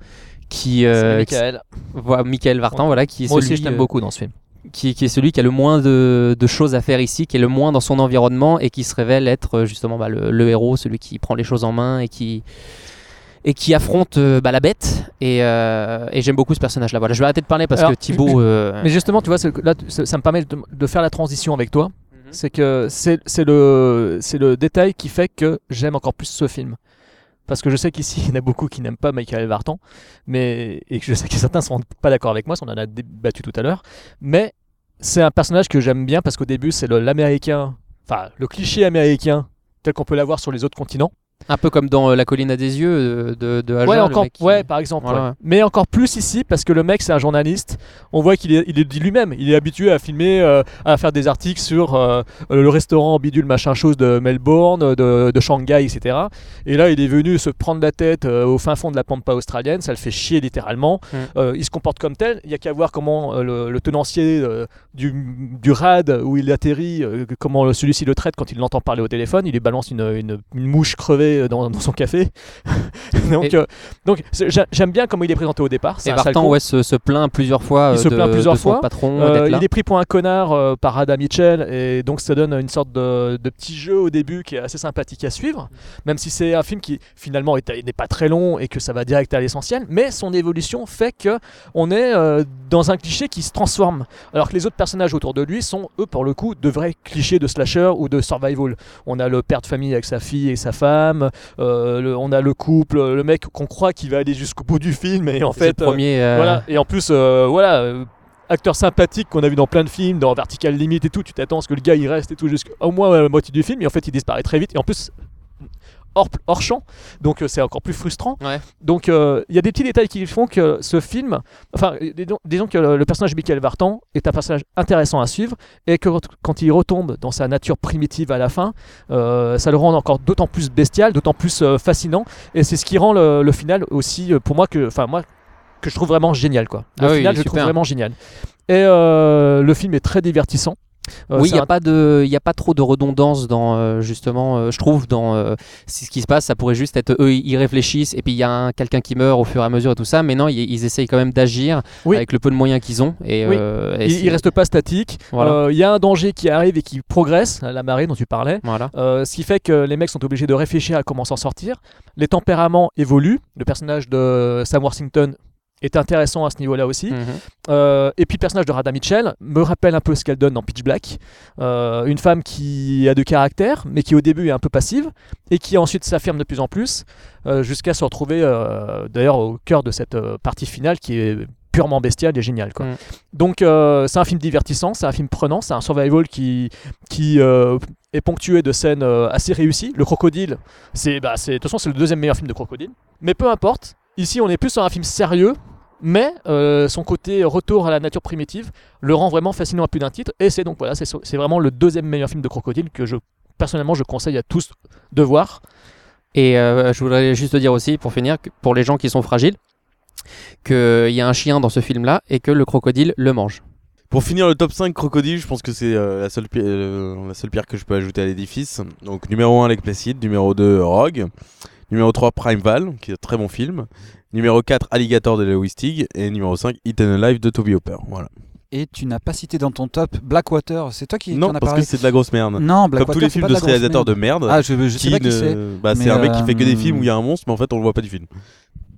qui, euh, Michael. qui- voilà, Michael Vartan, voilà, qui est Moi aussi, celui, je t'aime beaucoup dans ce film. qui, qui est celui qui a le moins de, de choses à faire ici, qui est le moins dans son environnement et qui se révèle être justement bah, le, le héros, celui qui prend les choses en main et qui, et qui affronte bah, la bête. Et, et j'aime beaucoup ce personnage-là. Voilà, je vais arrêter de parler parce Alors, que Thibaut. Mais justement, tu vois, là, ça ça me permet de, de faire la transition avec toi. C'est que c'est le, le détail qui fait que j'aime encore plus ce film. Parce que je sais qu'ici, il y en a beaucoup qui n'aiment pas Michael Vartan, mais, et je sais que certains ne sont pas d'accord avec moi, on en a débattu tout à l'heure. Mais c'est un personnage que j'aime bien parce qu'au début, c'est l'américain, enfin, le cliché américain tel qu'on peut l'avoir sur les autres continents. Un peu comme dans euh, La colline à des yeux euh, de, de Aja, Ouais, le encore, mec qui- ouais, par exemple. Voilà, ouais. ouais. Mais encore plus ici parce que le mec c'est un journaliste. On voit qu'il est, il est dit lui-même. Il est habitué à filmer, euh, à faire des articles sur euh, le restaurant bidule machin chose de Melbourne, de, de Shanghai, etc. Et là, il est venu se prendre la tête euh, au fin fond de la pampa australienne. Ça le fait chier littéralement. Mm. Il se comporte comme tel. Il y a qu'à voir comment le, le tenancier du, du RAD où il atterrit, comment celui-ci le traite quand il l'entend parler au téléphone. Il lui balance une, une- une mouche crevée dans, dans son café. donc, euh, donc j'aime bien comment il est présenté au départ. Et con. ouais, se, se plaint plusieurs fois Il euh, se plaint plusieurs de son fois. patron Euh, il est pris pour un connard euh, par Adam Mitchell et donc ça donne une sorte de, de petit jeu au début qui est assez sympathique à suivre, même si c'est un film qui finalement est- n'est pas très long et que ça va direct à l'essentiel, mais son évolution fait que on est euh, dans un cliché qui se transforme, alors que les autres personnages autour de lui sont eux pour le coup de vrais clichés de slasher ou de survival. On a le père de famille avec sa fille et sa femme, euh, le- on a le couple, le mec qu'on croit qu'il va aller jusqu'au bout du film et en fait le premier, euh, voilà. Et en plus euh, voilà euh, acteur sympathique qu'on a vu dans plein de films, dans Vertical Limit et tout, tu t'attends à ce que le gars il reste et tout jusqu'au moins à la moitié du film et en fait il disparaît très vite. Et en plus hors, hors champ donc euh, c'est encore plus frustrant Ouais. donc euh, il y a des petits détails qui font que ce film enfin euh, disons, disons que le, le personnage de Michael Vartan est un personnage intéressant à suivre et que quand- il retombe dans sa nature primitive à la fin ça le rend encore d'autant plus bestial d'autant plus fascinant et c'est ce qui rend le, le final aussi pour moi que enfin moi que je trouve vraiment génial quoi. Le Ah final je trouve vraiment génial. Et euh, le film est très divertissant. Euh, oui, il n'y a, un- pas de- y a pas trop de redondance dans, euh, justement, euh, je trouve, dans ce qui se passe. Ça pourrait juste être eux, ils réfléchissent et puis il y a un- quelqu'un qui meurt au fur et à mesure et tout ça. Mais non, ils, ils essayent quand même d'agir Oui. avec le peu de moyens qu'ils ont. Et, Oui. euh, et il, c'est- il reste pas statique. Voilà. Il y a un danger qui arrive et qui progresse, la marée dont tu parlais. Voilà. Ce qui fait que les mecs sont obligés de réfléchir à comment s'en sortir. Les tempéraments évoluent. Le personnage de Sam Worthington est intéressant à ce niveau-là aussi. Mhm. Euh, et puis le personnage de Rada Mitchell me rappelle un peu ce qu'elle donne dans Pitch Black. Euh, une femme qui a de caractère, mais qui au début est un peu passive, et qui ensuite s'affirme de plus en plus, euh, jusqu'à se retrouver d'ailleurs au cœur de cette partie finale qui est purement bestiale et géniale. Quoi. Mm. Donc c'est un film divertissant, c'est un film prenant, c'est un survival qui, qui est ponctué de scènes assez réussies. Le crocodile, c'est, bah, c'est, de toute façon c'est le deuxième meilleur film de crocodile. Mais peu importe, ici on est plus sur un film sérieux, mais euh, son côté retour à la nature primitive le rend vraiment fascinant à plus d'un titre. Et c'est donc voilà, c'est, vraiment le deuxième meilleur film de crocodile que je personnellement je conseille à tous de voir. Et euh, je voudrais juste dire aussi, pour finir, que pour les gens qui sont fragiles, qu'il y a un chien dans ce film-là et que le crocodile le mange. Pour finir le top 5 crocodile, je pense que c'est euh, la, seule pi- euh, la seule pierre que je peux ajouter à l'édifice. Donc numéro 1 Lake Placid, numéro 2 Rogue, numéro 3 Primeval, qui est un très bon film, numéro 4 Alligator de Lewis Stig et numéro 5 Eaten Alive de Toby Hopper. Voilà. Et tu n'as pas cité dans ton top Blackwater, c'est toi qui, Non, en as parce que c'est de la grosse merde. Non, Comme Blackwater, tous les films de ce réalisateur de merde. Ah, je- je sais pas qui c'est, bah, c'est un mec qui fait que des euh, films où il y a un monstre, mais en fait on le voit pas du film.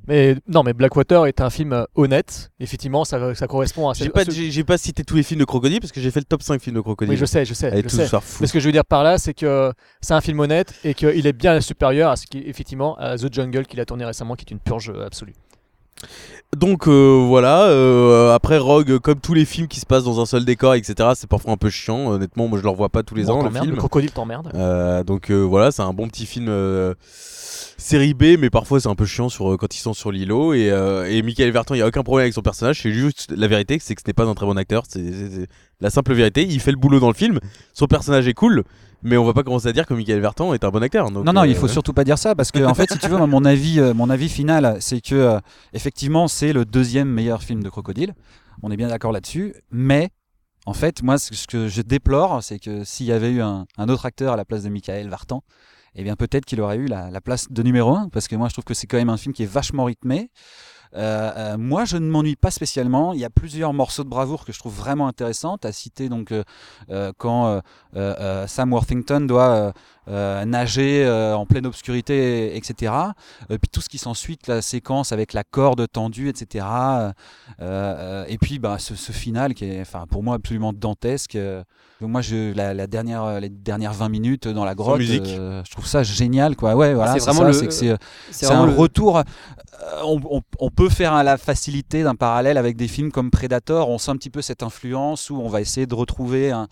Mais non, mais Blackwater est un film euh, honnête. Effectivement, ça, ça correspond à. J'ai pas, j'ai pas cité tous les films de crocodile parce que j'ai fait le top 5 films de crocodile. Oui, je sais, je sais. Je sais. Mais ce que je veux dire par là, c'est que c'est un film honnête et qu'il est bien supérieur à ce qui, effectivement, à The Jungle qu'il a tourné récemment, qui est une purge absolue. Donc euh, voilà, euh, après Rogue, comme tous les films qui se passent dans un seul décor, etc., c'est parfois un peu chiant. Honnêtement, moi je le revois pas tous les Bon, ans. Le film. le crocodile t'emmerde. Euh, donc euh, voilà, c'est un bon petit film série B, mais parfois c'est un peu chiant sur, quand ils sont sur l'îlot. Et, et Michael Verton, il y a aucun problème avec son personnage. C'est juste la vérité, c'est que ce n'est pas un très bon acteur. C'est la simple vérité. Il fait le boulot dans le film. Son personnage est cool, mais on va pas commencer à dire que Michael Verton est un bon acteur. Donc, non, non, il euh, faut surtout pas dire ça parce que en fait, si tu veux, mon avis, euh, mon avis final, c'est que euh, effectivement, c'est le deuxième meilleur film de crocodile. On est bien d'accord là-dessus, mais en fait, moi, ce que je déplore, c'est que s'il y avait eu un, un autre acteur à la place de Michael Vartan, eh bien peut-être qu'il aurait eu la, la place de numéro un, parce que moi, je trouve que c'est quand même un film qui est vachement rythmé. Euh, euh, moi, je ne m'ennuie pas spécialement. Il y a plusieurs morceaux de bravoure que je trouve vraiment intéressants. À citer donc euh, quand Sam Worthington doit euh, nager euh, en pleine obscurité, etc. Euh, puis tout ce qui s'ensuit, la séquence avec la corde tendue, etc. Et puis bah, ce, ce final qui est, enfin, pour moi, absolument dantesque. Donc moi, je, la, la dernière, les dernières 20 minutes dans la grotte, euh, je trouve ça génial, quoi. Ouais, voilà, c'est vraiment ça, le- c'est que c'est, c'est c'est vraiment un le- retour. on, on- on peut faire à la facilité d'un parallèle avec des films comme Predator. On sent un petit peu cette influence où on va essayer de retrouver un,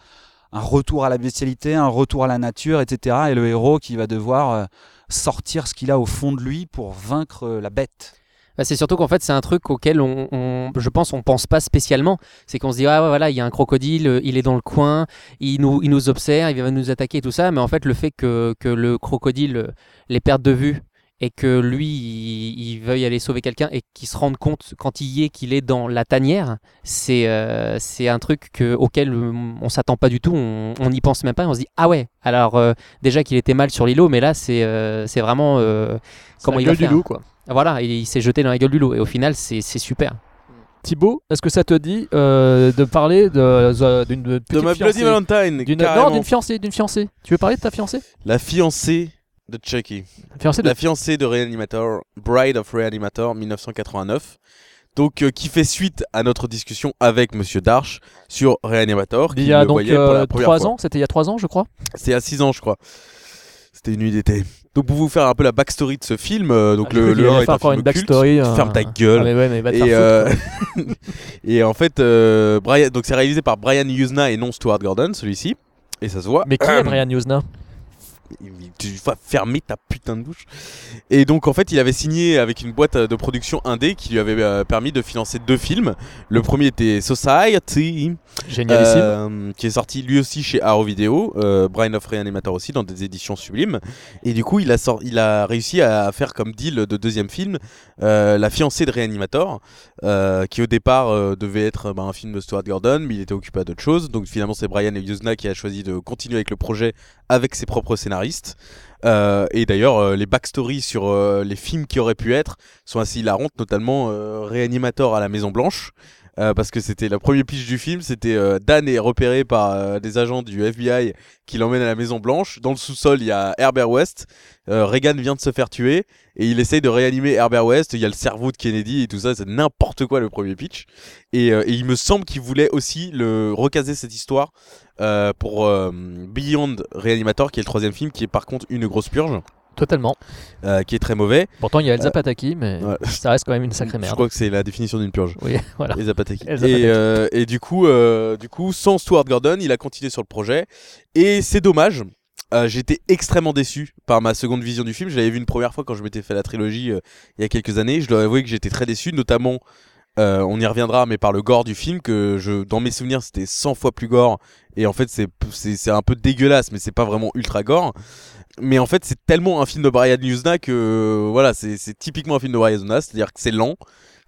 un retour à la bestialité, un retour à la nature, etc. Et le héros qui va devoir euh, sortir ce qu'il a au fond de lui pour vaincre euh, la bête. Bah, c'est surtout qu'en fait, c'est un truc auquel on, je pense, on pense pas spécialement. C'est qu'on se dit, ah ouais, voilà, il y a un crocodile, euh, il est dans le coin, il nous, il nous observe, il va nous attaquer, tout ça. Mais en fait, le fait que, que le crocodile les perde de vue et que lui, il, il veuille aller sauver quelqu'un et qu'il se rende compte quand il y est qu'il est dans la tanière, c'est euh, c'est un truc que, auquel euh, on s'attend pas du tout, on on n'y pense même pas, on se dit, ah ouais, alors euh, déjà qu'il était mal sur l'îlot, mais là, c'est euh, c'est vraiment euh, comment la il va gueule du faire. loup, quoi. Voilà, il, il s'est jeté dans la gueule du loup et au final, c'est c'est super. Thibaut, est-ce que ça te dit euh, de parler de- de- d'une De petite ma fiancée Bloody Valentine, D'une- carrément. Non, d'une fiancée, d'une fiancée. Tu veux parler de ta fiancée? La fiancée de Chucky. Fiancée de- La fiancée de Reanimator, Bride of Reanimator 1989. Donc, euh, qui fait suite à notre discussion avec Monsieur Darch sur Reanimator. Il y a donc euh, première trois fois. ans, c'était il y a trois ans, je crois. C'est à 6 ans, je crois. C'était une nuit d'été. Donc, pour vous faire un peu la backstory de ce film, euh, donc Ah, le, cru qu'il le allait 1 est un film une backstory, Ferme ta gueule. ah, mais ouais, mais va te et, et en fait, euh, Brian, donc c'est réalisé par Brian Usna et non Stuart Gordon, celui-ci. Et ça se voit. Mais qui est Brian Usna? Tu vas fermer ta putain de bouche. Et donc en fait, il avait signé avec une boîte de production indé qui lui avait euh, permis de financer deux films. Le premier était Society, Génialissime. euh, qui est sorti lui aussi chez Arrow Video, euh, Brian of Reanimator aussi dans des éditions sublimes. Et du coup, il a, sor- il a réussi à faire comme deal de deuxième film euh, La fiancée de Reanimator, qui au départ devait être bah, un film de Stuart Gordon, mais il était occupé à d'autres choses. Donc finalement, c'est Brian Usna qui a choisi de continuer avec le projet avec ses propres scénaristes. Euh, et d'ailleurs, euh, les backstories sur euh, les films qui auraient pu être sont assez hilarantes, notamment euh, Reanimator à la Maison Blanche. Euh, parce que c'était la première pitch du film, c'était euh, Dan est repéré par euh, des agents du FBI qui l'emmènent à la Maison Blanche. Dans le sous-sol, il y a Herbert West. Euh, Reagan vient de se faire tuer et il essaye de réanimer Herbert West. Il y a le cerveau de Kennedy et tout ça, c'est n'importe quoi le premier pitch. Et, euh, et il me semble qu'il voulait aussi le recaser cette histoire pour Beyond Reanimator, qui est le troisième film, qui est par contre une grosse purge. Totalement. Euh, qui est très mauvais. Pourtant, il y a Elsa Euh, Pataki, mais ouais. ça reste quand même une sacrée merde. Je crois que c'est la définition d'une purge. Oui, voilà. Elsa Pataki. Elsa et, Pataki. euh, et du coup, euh, du coup, sans Stuart Gordon, il a continué sur le projet. Et c'est dommage. J'étais extrêmement déçu par ma seconde vision du film. Je l'avais vu une première fois quand je m'étais fait la trilogie il y a quelques années. Je dois avouer que j'étais très déçu, notamment. on y reviendra, mais par le gore du film que je, dans mes souvenirs, c'était 100 fois plus gore. Et en fait, c'est un peu dégueulasse, mais c'est pas vraiment ultra gore. Mais en fait, c'est tellement un film de Brian Usna que euh, voilà, c'est typiquement un film de Brian Usna, c'est-à-dire que c'est lent,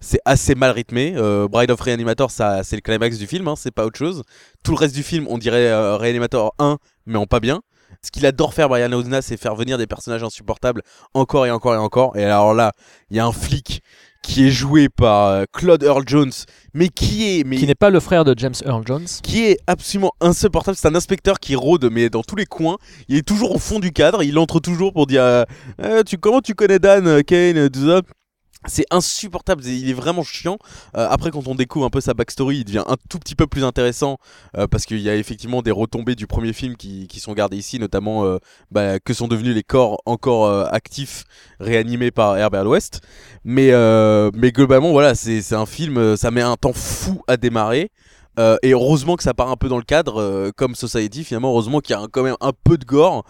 c'est assez mal rythmé. Euh, Bride of Reanimator, ça, c'est le climax du film, hein, c'est pas autre chose. Tout le reste du film, on dirait euh, Reanimator 1, mais en pas bien. Ce qu'il adore faire, Brian Usna, c'est faire venir des personnages insupportables encore et encore et encore. Et alors là, il y a un flic qui est joué par euh, Claude Earl Jones, mais qui est, mais Qui n'est pas le frère de James Earl Jones. qui est absolument insupportable. C'est un inspecteur qui rôde, mais dans tous les coins. Il est toujours au fond du cadre. Il entre toujours pour dire euh, Euh, tu, Comment tu connais Dan, euh, Kane, tout ça? C'est insupportable, il est vraiment chiant. Euh, après, quand on découvre un peu sa backstory, il devient un tout petit peu plus intéressant euh, parce qu'il y a effectivement des retombées du premier film qui, sont gardées ici, notamment euh, bah, que sont devenus les corps encore actifs réanimés par Herbert West. Mais, mais globalement, voilà, c'est un film, ça met un temps fou à démarrer. Et heureusement que ça part un peu dans le cadre, comme Society, finalement, heureusement qu'il y a quand même un peu de gore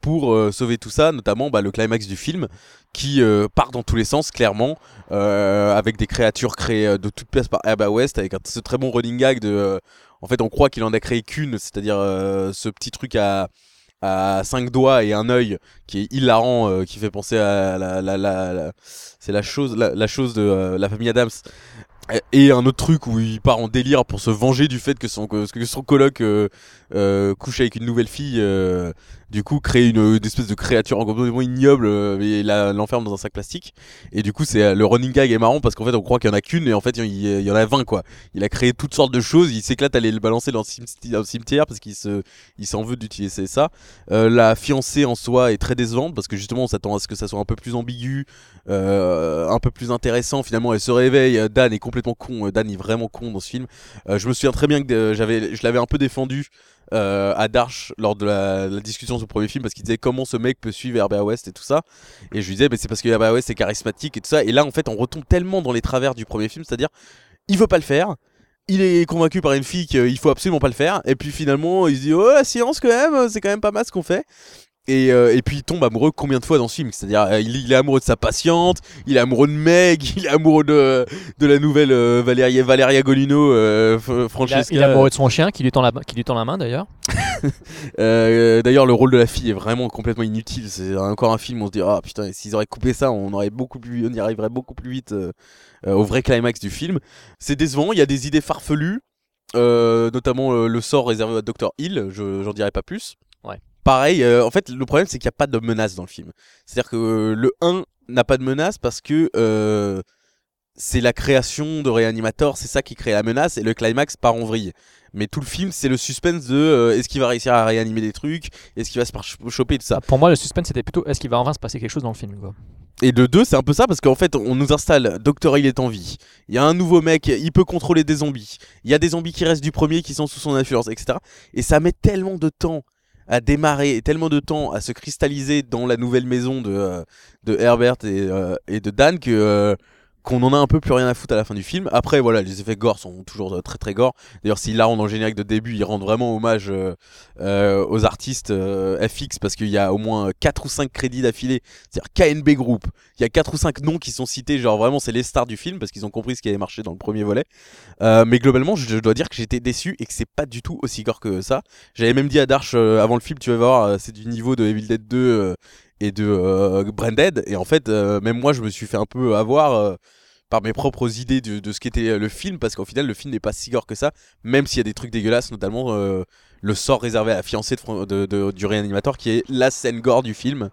pour sauver tout ça, notamment bah, le climax du film qui euh, part dans tous les sens, clairement, euh, avec des créatures créées euh, de toutes pièces par Herbert West, avec ce très bon running gag de. euh, en fait, on croit qu'il en a créé qu'une, c'est-à-dire euh, ce petit truc à à cinq doigts et un œil qui est hilarant euh, qui fait penser à la, la, la, la- c'est la chose la, chose de la famille Adams et un autre truc où il part en délire pour se venger du fait que son, que son coloc euh, euh, couche avec une nouvelle fille, euh, du coup crée une, espèce de créature complètement ignoble euh, et l'enferme dans un sac plastique. Et du coup, c'est euh, le running gag est marrant parce qu'en fait, on croit qu'il y en a qu'une et en fait, il y, en a 20 quoi. Il a créé toutes sortes de choses, il s'éclate à aller le balancer dans le cimetière parce qu'il se, il s'en veut d'utiliser ça. Euh, la fiancée en soi est très décevante parce que justement, on s'attend à ce que ça soit un peu plus ambigu, un peu plus intéressant. Finalement, elle se réveille. Dan est complètement con. Dan est vraiment con dans ce film. Je me souviens très bien que je l'avais un peu défendu euh, à Darch lors de la, discussion sur le premier film parce qu'il disait comment ce mec peut suivre Herbert West et tout ça. Et je lui disais, mais c'est parce que Herbert West est charismatique et tout ça. Et là, en fait, on retombe tellement dans les travers du premier film, c'est-à-dire, il veut pas le faire. Il est convaincu par une fille qu'il faut absolument pas le faire. Et puis finalement, il se dit, oh la science quand même, c'est quand même pas mal ce qu'on fait. Et, euh, et puis il tombe amoureux combien de fois dans ce film? C'est-à-dire euh, il, il est amoureux de sa patiente, il est amoureux de Meg, il est amoureux de, de la nouvelle euh, Valéria, Valeria Golino, euh, Il, a- Francesca. il est amoureux de son chien qui lui tend la, qui lui tend la main d'ailleurs. Euh, D'ailleurs le rôle de la fille est vraiment complètement inutile. C'est encore un film où on se dit ah putain s'ils auraient coupé ça on aurait beaucoup plus, on y arriverait beaucoup plus vite euh, euh, au vrai climax du film. C'est décevant, il y a des idées farfelues, euh, notamment euh, le sort réservé à Dr Hill. Je j'en dirai pas plus. Pareil, euh, en fait, le problème c'est qu'il n'y a pas de menace dans le film. C'est-à-dire que euh, le 1 n'a pas de menace parce que euh, c'est la création de Reanimator, c'est ça qui crée la menace et le climax part en vrille. Mais tout le film, c'est le suspense de est-ce qu'il va réussir à réanimer des trucs, est-ce qu'il va se faire ch- choper tout ça. Pour moi, le suspense c'était plutôt est-ce qu'il va enfin se passer quelque chose dans le film quoi. Et de deux, c'est un peu ça parce qu'en fait, on nous installe Docteur il est en vie. Il y a un nouveau mec, il peut contrôler des zombies. Il y a des zombies qui restent du premier qui sont sous son influence, etc. Et ça met tellement de temps à démarrer et tellement de temps à se cristalliser dans la nouvelle maison de, euh, de Herbert et, euh, et de Dan que euh, qu'on en a un peu plus rien à foutre à la fin du film. Après, voilà, les effets gore sont toujours euh, très très gore. D'ailleurs, s'ils la rendent dans le générique de début, ils rendent vraiment hommage euh, euh, aux artistes FX parce qu'il y a au moins 4 ou 5 crédits d'affilée. C'est-à-dire KNB Group. Il y a 4 ou 5 noms qui sont cités, genre vraiment c'est les stars du film parce qu'ils ont compris ce qui avait marché dans le premier volet. Mais globalement, je, dois dire que j'étais déçu et que c'est pas du tout aussi gore que ça. J'avais même dit à Darch euh, avant le film, tu vas voir, c'est du niveau de Evil Dead 2 euh, et de euh, Branded. Et en fait, euh, même moi, je me suis fait un peu avoir euh, par mes propres idées de, de ce qu'était euh, le film, parce qu'au final, le film n'est pas si gore que ça, même s'il y a des trucs dégueulasses, notamment le sort réservé à la fiancée de, de- de- du réanimateur, qui est la scène gore du film.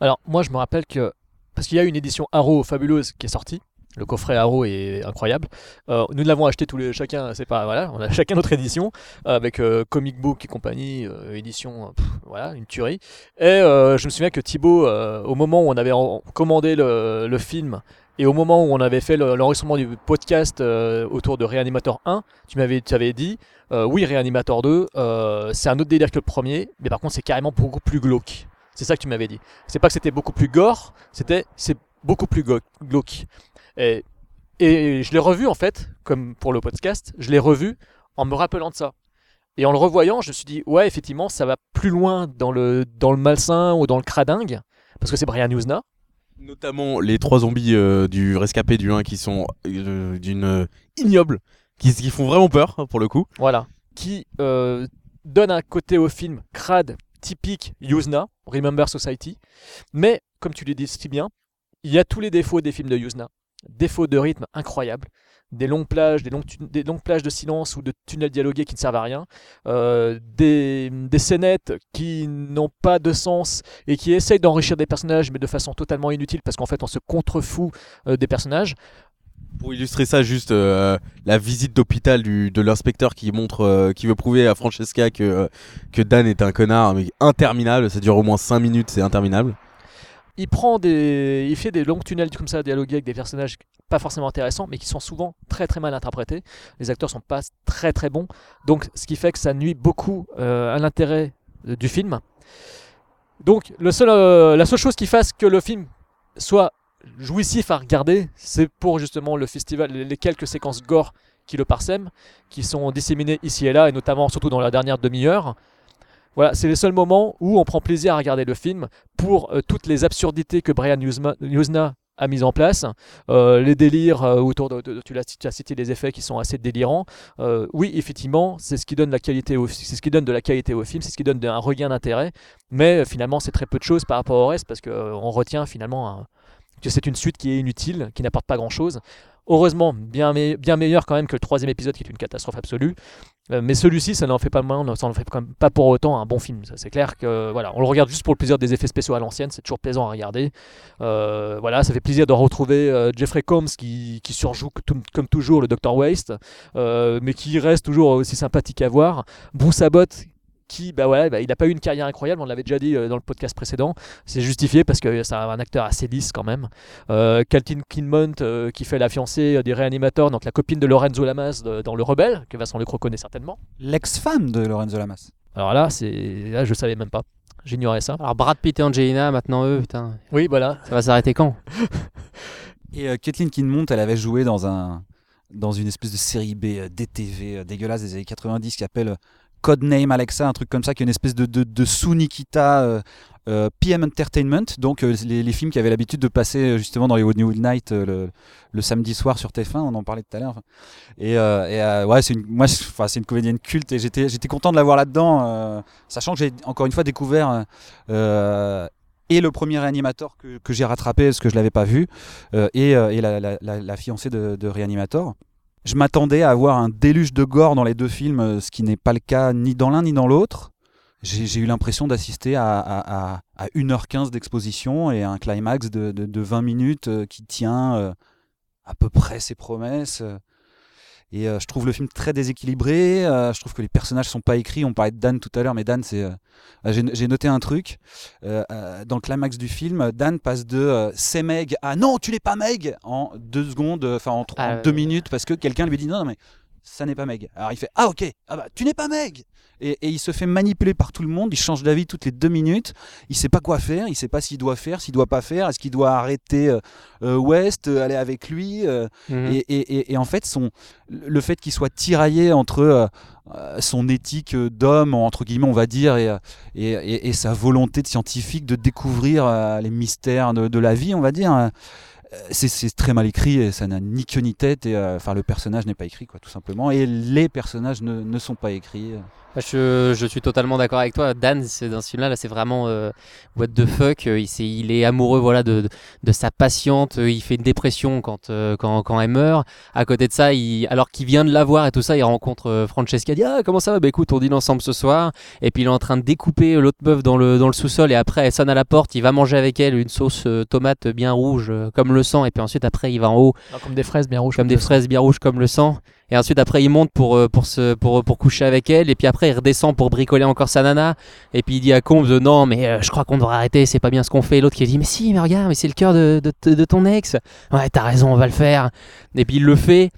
Alors moi je me rappelle que parce qu'il y a une édition Arrow fabuleuse qui est sortie. Le coffret Arrow est incroyable. Euh, nous l'avons acheté tous les chacun, c'est pas voilà, on a chacun notre édition euh, avec euh, comic book et compagnie, édition, pff, voilà, une tuerie. Et je me souviens que Thibaut, au moment où on avait commandé le, film et au moment où on avait fait le- l'enregistrement du podcast autour de Reanimator 1, tu m'avais tu avais dit oui Reanimator 2, euh, c'est un autre délire que le premier, mais par contre c'est carrément beaucoup plus glauque. C'est ça que tu m'avais dit. C'est pas que c'était beaucoup plus gore, c'était c'est beaucoup plus glauque. Et, et je l'ai revu en fait, comme pour le podcast, je l'ai revu en me rappelant de ça. Et en le revoyant, je me suis dit ouais effectivement ça va plus loin dans le dans le malsain ou dans le cradingue parce que c'est Brian Usna. Notamment les trois zombies euh, du rescapé du 1 qui sont euh, d'une euh, ignoble, qui, qui font vraiment peur hein, pour le coup. Voilà. Qui donne un côté au film crade typique Yuzna, Remember Society. Mais, comme tu le dis si bien, il y a tous les défauts des films de Yuzna. Défauts de rythme incroyables. Des longues plages, des longues, plages de silence ou de tunnels dialogués qui ne servent à rien. Euh, des, des scénettes qui n'ont pas de sens et qui essayent d'enrichir des personnages mais de façon totalement inutile parce qu'en fait on se contrefout euh, des personnages. Pour illustrer ça, juste euh, la visite d'hôpital de l'inspecteur qui montre, qui veut prouver à Francesca que, que Dan est un connard, mais interminable. Ça dure au moins 5 minutes, c'est interminable. Il prend des, il fait des longs tunnels comme ça, dialogués avec des personnages pas forcément intéressants, mais qui sont souvent très très mal interprétés. Les acteurs sont pas très très bons, donc ce qui fait que ça nuit beaucoup euh, à l'intérêt euh, du film. Donc euh, la seule chose qui fasse que le film soit jouissif à regarder, c'est pour justement le festival, les quelques séquences gore qui le parsèment, qui sont disséminées ici et là, et notamment surtout dans la dernière demi-heure. Voilà, c'est les seuls moments où on prend plaisir à regarder le film pour euh, toutes les absurdités que Brian Yuzna a mises en place, euh, les délires euh, autour de, tu, as cité des effets qui sont assez délirants. Oui, effectivement, c'est ce qui donne de la qualité au film, c'est ce qui donne un regain d'intérêt. Mais finalement, c'est très peu de choses par rapport au reste parce qu'on retient finalement que c'est une suite qui est inutile, qui n'apporte pas grand-chose. Heureusement, bien, me- bien meilleur quand même que le troisième épisode qui est une catastrophe absolue. Euh, mais celui-ci, ça n'en fait pas moins, ça n'en fait quand même pas pour autant un bon film. C'est clair que voilà, on le regarde juste pour le plaisir des effets spéciaux à l'ancienne, c'est toujours plaisant à regarder. Euh, voilà, ça fait plaisir de retrouver euh, Jeffrey Combs qui, surjoue comme toujours le Dr Waste, mais qui reste toujours aussi sympathique à voir. Bruce Abbott qui, bah voilà, bah, il n'a pas eu une carrière incroyable, on l'avait déjà dit euh, dans le podcast précédent. C'est justifié parce que c'est un acteur assez lisse quand même. Euh, Calvin Kinmont euh, qui fait la fiancée euh, des réanimateurs, donc la copine de Lorenzo Lamas de- dans Le Rebelle, que Vincent Lecroc connaît certainement. L'ex-femme de Lorenzo Lamas. Alors là, c'est là je savais même pas. J'ignorais ça. Alors Brad Pitt et Angelina, maintenant eux, putain. Oui, voilà. Ça va s'arrêter quand? Et euh, Kathleen Kinmont, elle avait joué dans un dans une espèce de série B euh, DTV euh, dégueulasse des années 90 qui appelle euh, Codename Alexa, un truc comme ça, qui est une espèce de, de, de sous-Nikita euh, euh, PM Entertainment, donc euh, les, films qui avaient l'habitude de passer justement dans les Hollywood Night le, le samedi soir sur TF1, on en parlait tout à l'heure. Et, ouais, c'est une, moi, une comédienne culte et j'étais, content de la voir là-dedans, sachant que j'ai encore une fois découvert et le premier réanimateur que, que j'ai rattrapé parce que je l'avais pas vu, et, et la- la fiancée de, de réanimateur. Je m'attendais à avoir un déluge de gore dans les deux films, euh, ce qui n'est pas le cas ni dans l'un ni dans l'autre. J'ai eu l'impression d'assister à, à, à- à 1h15 d'exposition et un climax de, de- de 20 minutes euh, qui tient euh, à peu près ses promesses. Et euh, je trouve le film très déséquilibré. euh, je trouve que les personnages sont pas écrits. On parlait de Dan tout à l'heure, mais Dan, c'est. euh, J'ai noté un truc. Dans le climax du film, Dan passe de euh, c'est Meg à non, tu n'es pas Meg en deux secondes, enfin en, Ah, en deux minutes, parce que quelqu'un lui dit non, non, mais ça n'est pas Meg. Alors il fait ah ok, ah bah tu n'es pas Meg. Et, et il se fait manipuler par tout le monde. Il change d'avis toutes les deux minutes. Il sait pas quoi faire. Il sait pas s'il doit faire, s'il doit pas faire. Est-ce qu'il doit arrêter euh, euh, West, euh, aller avec lui euh, Mhm. et, et- et- et en fait, son, le fait qu'il soit tiraillé entre euh, son éthique d'homme, entre guillemets, on va dire, et, et, et- et sa volonté de scientifique de découvrir les mystères de, de la vie, on va dire, euh, c'est c'est très mal écrit et ça n'a ni queue ni tête. Et euh, enfin, le personnage n'est pas écrit, quoi, tout simplement. Et les personnages ne sont pas écrits. Bah, Je, je suis totalement d'accord avec toi. Dan, c'est dans ce film-là, là, c'est vraiment euh, what the fuck. euh, Il, est amoureux, voilà, de, de, de sa patiente. euh, Il fait une dépression quand, euh, quand, quand elle meurt. À côté de ça, il, alors qu'il vient de la voir et tout ça, il rencontre Francesca. Il dit ah comment ça va? Bah écoute, on dîne ensemble ce soir. Et puis il est en train de découper l'autre meuf dans le dans le sous-sol. Et après, elle sonne à la porte. Il va manger avec elle une sauce tomate bien rouge comme le sang. Et puis ensuite, après, il va en haut comme des fraises bien rouges. comme des fraises bien rouges comme le sang. Et ensuite, après, il monte pour, euh, pour, se, pour, pour coucher avec elle. Et puis après, il redescend pour bricoler encore sa nana. Et puis il dit à Combs Non, mais euh, je crois qu'on devrait arrêter, c'est pas bien ce qu'on fait. L'autre qui dit Mais si, mais regarde, mais c'est le cœur de, de, de ton ex. Ouais, t'as raison, on va le faire. Et puis il le fait.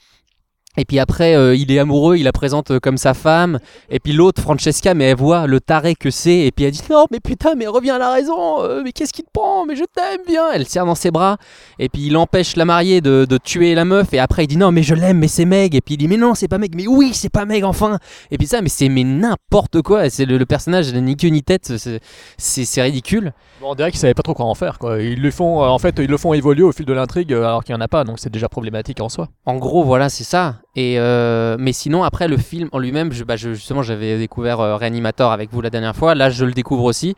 Et puis après, euh, il est amoureux, il la présente euh, comme sa femme. Et puis l'autre, Francesca, mais elle voit le taré que c'est. Et puis elle dit Non, mais putain, mais reviens à la raison. euh, mais qu'est-ce qui te prend Mais je t'aime bien. Elle le serre dans ses bras. Et puis il empêche la mariée de, de tuer la meuf. Et après, il dit Non, mais je l'aime, mais c'est Meg. Et puis il dit Mais non, c'est pas Meg. Mais oui, c'est pas Meg, enfin. Et puis ça, mais c'est mais n'importe quoi. C'est le, le personnage n'a ni queue ni tête. C'est- ridicule. Bon, on dirait qu'ils savaient pas trop quoi en faire. Quoi. Ils le font, en fait, ils le font évoluer au fil de l'intrigue, alors qu'il y en a pas. Donc c'est déjà problématique en soi. En gros, voilà, c'est ça. Et euh, mais sinon, après le film en lui-même, je, bah, justement, j'avais découvert euh, Reanimator avec vous la dernière fois. Là, je le découvre aussi.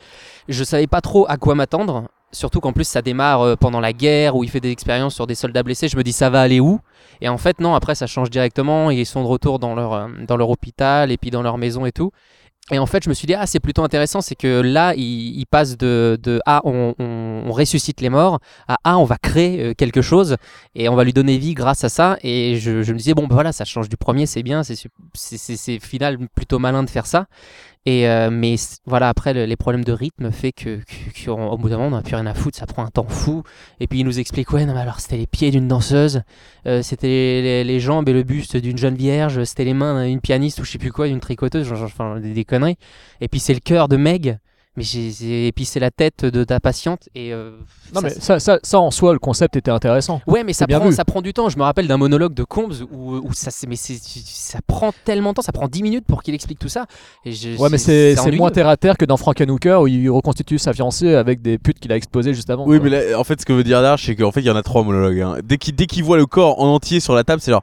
Je savais pas trop à quoi m'attendre. Surtout qu'en plus, ça démarre euh, pendant la guerre où il fait des expériences sur des soldats blessés. Je me dis, ça va aller où? Et en fait, non. Après, ça change directement. Ils sont de retour dans leur euh, dans leur hôpital et puis dans leur maison et tout. Et en fait, je me suis dit, ah, c'est plutôt intéressant, c'est que là, il, il passe de, de ah, on, on- ressuscite les morts, à ah, on va créer euh, quelque chose et on va lui donner vie grâce à ça. Et je, je me disais, bon, ben voilà, ça change du premier, c'est bien, c'est final plutôt malin de faire ça. Et euh, mais voilà, après le- les problèmes de rythme fait que, qu'au- au bout d'un moment, on n'a plus rien à foutre, ça prend un temps fou. Et puis il nous explique ouais, non mais alors c'était les pieds d'une danseuse, euh, c'était les, jambes et le buste d'une jeune vierge, c'était les mains d'une pianiste ou je sais plus quoi, d'une tricoteuse, genre, genre, des conneries. Et puis c'est le cœur de Meg. Mais j'ai, c'est la tête de ta patiente et euh, Non, ça, mais ça, ça, ça, en soi, le concept était intéressant. Ouais, mais ça bien prend, vu. ça prend du temps. Je me rappelle d'un monologue de Combs où, où ça, c'est- mais c'est- ça prend tellement de temps, ça prend 10 minutes pour qu'il explique tout ça. Et je- Ouais, mais c'est moins terre à terre que dans Frankenhooker où il reconstitue sa fiancée avec des putes qu'il a explosées juste avant. Oui, quoi. mais là, en fait, ce que veut dire Darge, c'est qu'en fait, il y en a trois monologues. hein. Dès qu'il dès qu'il voit le corps en entier sur la table, c'est genre.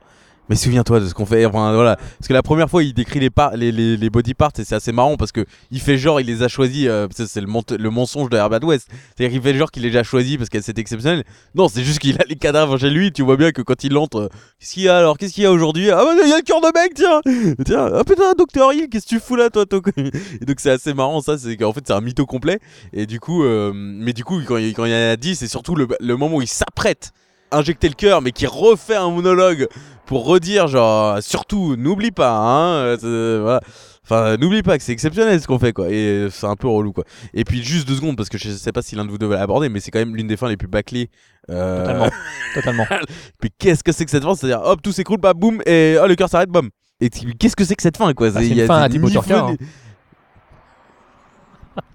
Mais souviens-toi de ce qu'on fait. Enfin, voilà. Parce que la première fois, il décrit les, par- les, les, les body parts et c'est assez marrant parce que il fait genre, il les a choisis. euh, c'est le, le mensonge de Herbert West. C'est-à-dire qu'il fait genre qu'il les a choisis parce que c'est exceptionnel. Non, c'est juste qu'il a les cadavres chez lui. Tu vois bien que quand il entre, euh, qu'est-ce qu'il y a alors? Qu'est-ce qu'il y a aujourd'hui? Ah, bah, il y a le cœur de mec, tiens Tiens, ah putain, docteur Hill, qu'est-ce que tu fous là, toi, toi Et donc, c'est assez marrant, ça. C'est qu'en fait, c'est un mytho complet. Et du coup, euh, mais du coup, quand il, quand il y en a 10, c'est surtout le, le moment où il s'apprête à injecter le cœur, mais qui refait un monologue pour redire, genre, surtout, n'oublie pas, hein, euh, voilà. Enfin, n'oublie pas que c'est exceptionnel ce qu'on fait, quoi. Et c'est un peu relou, quoi. Et puis, juste deux secondes, parce que je sais pas si l'un de vous deux va l'aborder, mais c'est quand même l'une des fins les plus bâclées. euh, Totalement. Totalement. mais qu'est-ce que c'est que cette fin? C'est-à-dire, hop, tout s'écroule, pas boum, et oh, le cœur s'arrête, boum. Et qu'est-ce que c'est que cette fin, quoi? Bah, c'est une fin à Thibaut hein.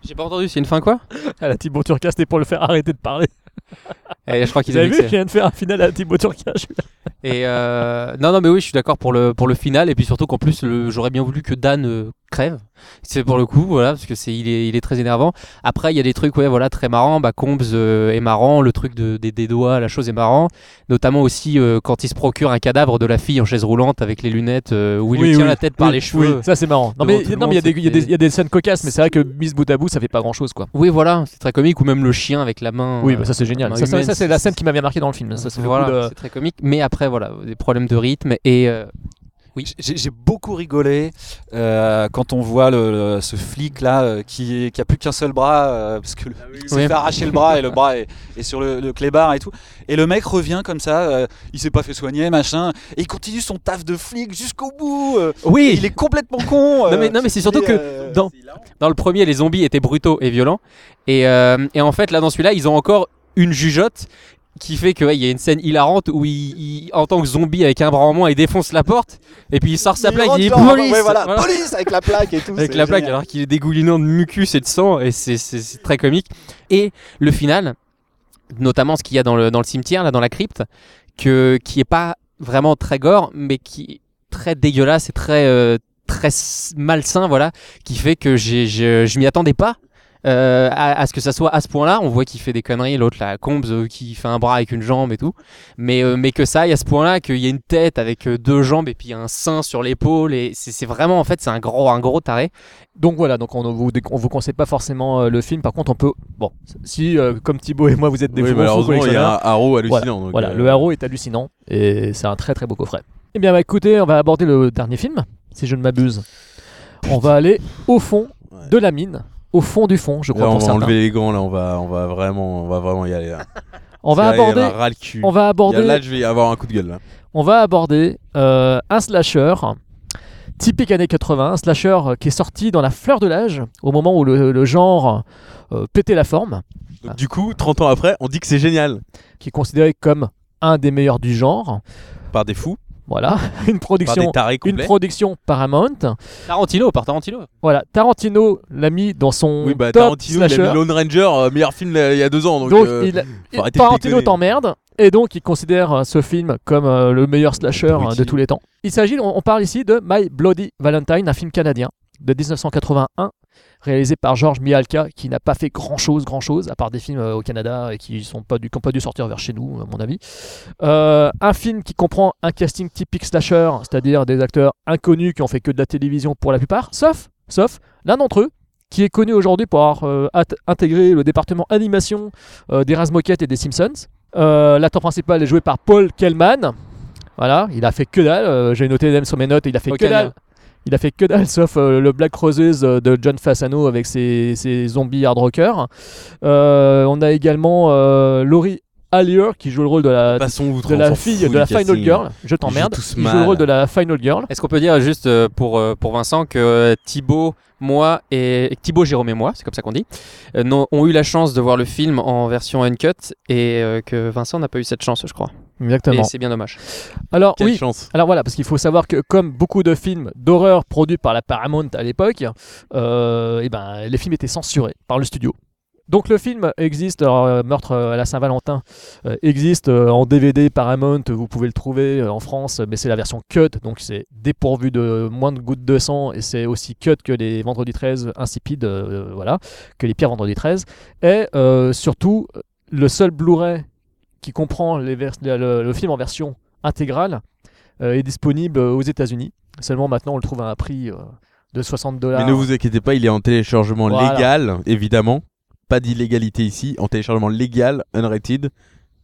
J'ai pas entendu, c'est une fin quoi? À la Thibaut Turca, c'était pour le faire arrêter de parler. Et je crois Vous qu'ils avez avaient vu qu'il vient de faire un final à Thibaut Turca Et euh, non, non, mais oui, je suis d'accord pour le, pour le final. Et puis surtout qu'en plus, j'aurais bien voulu que Dan euh, crève. C'est pour le coup, voilà, parce que c'est, il est, il est très énervant. Après, il y a des trucs, ouais, voilà, très marrants. Bah, Combs euh, est marrant, le truc de, des, des doigts, la chose est marrant. Notamment aussi euh, quand il se procure un cadavre de la fille en chaise roulante avec les lunettes euh, où il lui tient oui. la tête par les cheveux. ça c'est marrant. Non, mais il y, a des- scènes cocasses, mais c'est vrai que mise bout à bout, ça fait pas grand chose quoi. Oui, voilà, c'est très comique. Ou même le chien avec la main. Oui, bah, ça c'est génial. Ça, c'est la scène qui m'a bien marqué dans le film. Ça, c'est le voilà, coup de- c'est très comique. Mais après, voilà, des problèmes de rythme et. Oui. J'ai beaucoup rigolé euh, quand on voit le, le- ce flic là euh, qui, qui a plus qu'un seul bras euh, parce que le- il s'est Oui. fait arracher le bras et le bras est, est sur le, le clébard et tout. Et le mec revient comme ça, euh, il s'est pas fait soigner machin, et il continue son taf de flic jusqu'au bout. euh, Oui. il est complètement con. euh, Non mais, non mais c'est surtout que euh, dans, dans le premier les zombies étaient brutaux et violents et, euh, et en fait là dans celui-là ils ont encore une jugeote qui fait que ouais, il y a une scène hilarante où il, il- en tant que zombie avec un bras en moins il défonce la porte et puis il sort sa il plaque rentre il dit police ouais, voilà, Voilà. police avec la plaque et tout. avec la plaque alors qu'il est dégoulinant de mucus et de sang et c'est- très comique et le final notamment ce qu'il y a dans le, dans le cimetière là dans la crypte que, qui est pas vraiment très gore mais qui est très dégueulasse et très euh, très malsain voilà qui fait que j'ai je m'y attendais pas euh, à, à ce que ça soit à ce point-là on voit qu'il fait des conneries l'autre là Combs euh, qui fait un bras avec une jambe et tout mais euh, mais que ça aille à ce point-là qu'il y a une tête avec deux jambes et puis un sein sur l'épaule et c'est c'est vraiment en fait c'est un gros un gros taré Donc voilà, donc on ne vous, on vous conseille pas forcément euh, le film. Par contre, on peut. Bon, si euh, comme Thibaut et moi vous êtes des Oui, fous- malheureusement, fous il y a un haro voilà, hallucinant. donc, voilà, euh, le haro est hallucinant et c'est un très très beau coffret. Eh bien, bah, écoutez, on va aborder le dernier film, si je ne m'abuse. On va aller au fond Ouais. de la mine, au fond du fond, je crois Là, on va certains. enlever les gants, là, on va, on va vraiment, on va vraiment y aller. Là. On va là, y aborder, le cul. on va y aborder, Là, je vais avoir un coup de gueule. Là. on va aborder euh, un slasher typique années 80, un slasher qui est sorti dans la fleur de l'âge, au moment où le, le genre euh, pétait la forme, Donc, du coup, 30 ans après, on dit que c'est génial. qui est considéré comme un des meilleurs du genre. Par des fous, Voilà, une production, une production Paramount. Tarantino par Tarantino Voilà, Tarantino l'a mis dans son Oui, bah top Tarantino, il a slasher. mis Lone Ranger, euh, meilleur film euh, il y a deux ans. Donc, Donc, euh, il, Tarantino t'emmerde et donc il considère euh, ce film comme euh, le meilleur slasher euh, de tous les temps. Il s'agit, on, on parle ici de My Bloody Valentine, un film canadien de 1981 réalisé par George Mihalka qui n'a pas fait grand chose, grand chose à part des films euh, au Canada et qui sont pas dû, qui ont pas dû sortir vers chez nous à mon avis. Euh, un film qui comprend un casting typique slasher, c'est-à-dire des acteurs inconnus qui ont fait que de la télévision pour la plupart, sauf, sauf l'un d'entre eux qui est connu aujourd'hui pour avoir euh, intégré le département animation euh, des Razmoket et des Simpsons. L'acteur principal est joué par Paul Kellman. Voilà, il a fait que dalle. J'ai noté même sur mes notes, il a fait que dalle. Il a fait que dalle, sauf euh, le Black Roses euh, de John Fasano avec ses, ses zombies hard rockers. Euh, on a également euh, Laurie Allier qui joue le rôle de la, de s'en fille de la Final casting. Girl. Je t'emmerde. tous Il joue le mal. rôle de la Final Girl. Est-ce qu'on peut dire juste pour, pour Vincent que Thibaut, moi et Thibaut, Jérôme et moi, c'est comme ça qu'on dit, ont eu la chance de voir le film en version uncut et que Vincent n'a pas eu cette chance, je crois. Exactement. Et c'est bien dommage. Alors Quelle oui, chance. alors voilà, parce qu'il faut savoir que comme beaucoup de films d'horreur produits par la Paramount à l'époque, euh, eh ben, les films étaient censurés par le studio. Donc le film existe, alors, euh, Meurtre à la Saint-Valentin euh, existe euh, en DVD Paramount, vous pouvez le trouver euh, en France, mais c'est la version cut, donc c'est dépourvu de moins de gouttes de sang et c'est aussi cut que les Vendredi 13 insipides, euh, voilà, que les pires Vendredi 13. Et euh, surtout, le seul Blu-ray qui comprend les vers- le, le film en version intégrale euh, est disponible aux États-Unis. Seulement maintenant, on le trouve à un prix euh, de 60 dollars. Mais ne vous inquiétez pas, il est en téléchargement Voilà. légal, évidemment. Pas d'illégalité ici, en téléchargement légal, unrated,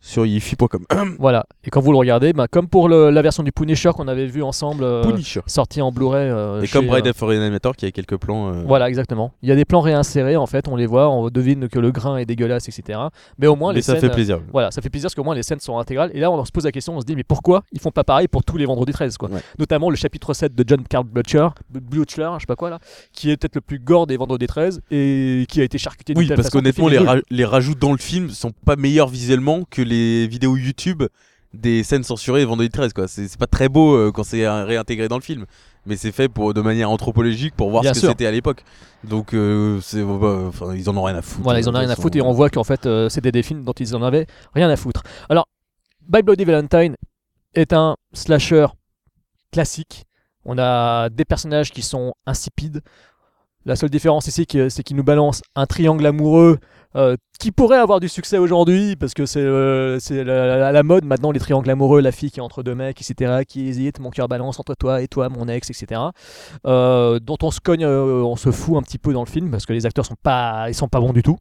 sur yifi.com. Voilà. Et quand vous le regardez, bah, comme pour le- la version du Punisher qu'on avait vu ensemble, euh, sortie en Blu-ray. euh, Et chez, comme Bride euh, of Reanimator qui a quelques plans. euh, Voilà, exactement. Il y a des plans réinsérés, en fait, on les voit, on devine que le grain est dégueulasse, etc. Mais au moins, Mais les ça scènes, fait plaisir. Voilà, ça fait plaisir parce qu'au moins les scènes sont intégrales. Et là, on se pose la question, on se dit, mais pourquoi ils font pas pareil pour tous les vendredis 13 quoi? Ouais. Notamment le chapitre 7 de John Carl Butcher, Butcher, je sais pas quoi là, qui est peut-être le plus gore des vendredis 13 et qui a été charcuté d'une Oui, parce qu'honnêtement, les, ra- les rajouts dans le film sont pas meilleurs visuellement que les vidéos YouTube des scènes censurées vendredi 13. quoi. C'est pas très beau euh, quand c'est réintégré dans le film, mais c'est fait pour, de manière anthropologique pour voir Bien ce que c'était à l'époque. Donc, euh, c'est, bah, ils en ont rien à foutre. Voilà, ils en ont rien à foutre et on voit qu'en fait euh, c'était des films dont ils en avaient rien à foutre. Alors, By Bloody Valentine est un slasher classique. On a des personnages qui sont insipides. La seule différence ici, c'est qu'il nous balance un triangle amoureux euh, qui pourrait avoir du succès aujourd'hui parce que c'est euh, c'est la, la- la mode maintenant, les triangles amoureux, la fille qui est entre deux mecs, etc., qui hésite, mon cœur balance entre toi et toi, mon ex, etc. euh, dont on se cogne, euh, on se fout un petit peu dans le film parce que les acteurs sont pas, ils sont pas bons du tout.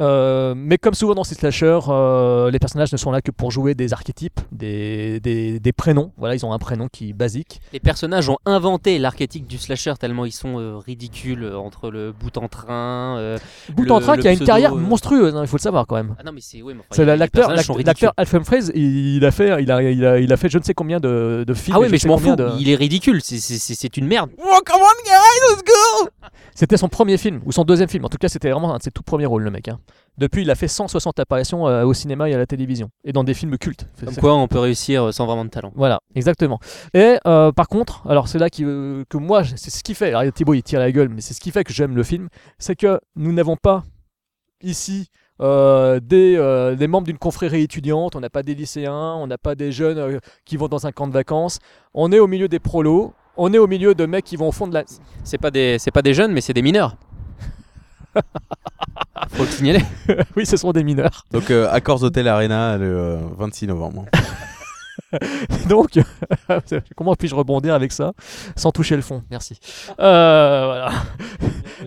Euh, mais comme souvent dans ces slashers, euh, les personnages ne sont là que pour jouer des archétypes, des, des, des prénoms. Voilà, ils ont un prénom qui est basique. Les personnages ont inventé l'archétype du slasher tellement ils sont euh, ridicules euh, entre le bout en train. euh, Bout le- en train qui a une carrière euh, monstrueuse, hein, il faut le savoir quand même. Ah non mais c'est oui, mais enfin, l'acteur, l'acteur Alf Humphreys, il, il a fait, il a, il a, il a fait je ne sais combien de, de films. Ah oui mais je m'en fous. de- Il est ridicule. C'est- C'est c'est- c'est une merde. Oh, come on, guys, let's go! C'était son premier film, ou son deuxième film. En tout cas, c'était vraiment un de ses tout premiers rôles, le mec. hein. Depuis, il a fait 160 apparitions euh, au cinéma et à la télévision, et dans des films cultes. Comme quoi on peut réussir euh, sans vraiment de talent. Voilà, exactement. Et euh, par contre, alors c'est là qui, euh, que moi, c'est ce qui fait, alors Thibaut il tire la gueule, mais c'est ce qui fait que j'aime le film, c'est que nous n'avons pas ici euh, des, euh, des membres d'une confrérie étudiante, on n'a pas des lycéens, on n'a pas des jeunes euh, qui vont dans un camp de vacances, on est au milieu des prolos, on est au milieu de mecs qui vont au fond de la... C'est pas des c'est pas des jeunes mais c'est des mineurs. Faut le signaler. oui, ce sont des mineurs. Donc, euh, Accords Hotel Arena le euh, 26 novembre. Donc, comment puis-je rebondir avec ça sans toucher le fond? Merci. Euh, voilà.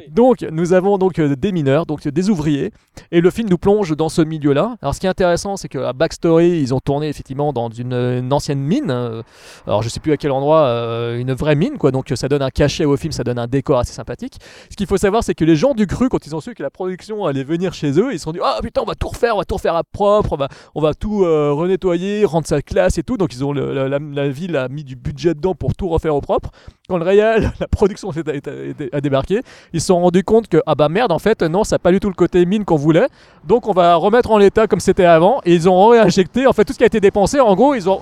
donc, nous avons donc euh, des mineurs, donc des ouvriers, et le film nous plonge dans ce milieu-là. Alors, ce qui est intéressant, c'est qu'à Backstory, ils ont tourné effectivement dans une, une ancienne mine. euh, alors, je sais plus à quel endroit, euh, une vraie mine, quoi. Donc, ça donne un cachet au film, ça donne un décor assez sympathique. Ce qu'il faut savoir, c'est que les gens du cru, quand ils ont su que la production allait venir chez eux, ils se sont dit Ah putain, on va tout refaire, on va tout refaire à propre, on va, on va tout euh, renettoyer, rendre ça classe et tout. Donc, ils ont la, ville a mis du budget dedans pour tout refaire au propre. Quand le réel, la production a débarqué, ils se sont rendus compte que ah bah merde, en fait, non, ça n'a pas du tout le côté mine qu'on voulait. Donc, on va remettre en l'état comme c'était avant. Et ils ont réinjecté, en fait, tout ce qui a été dépensé, en gros, ils ont.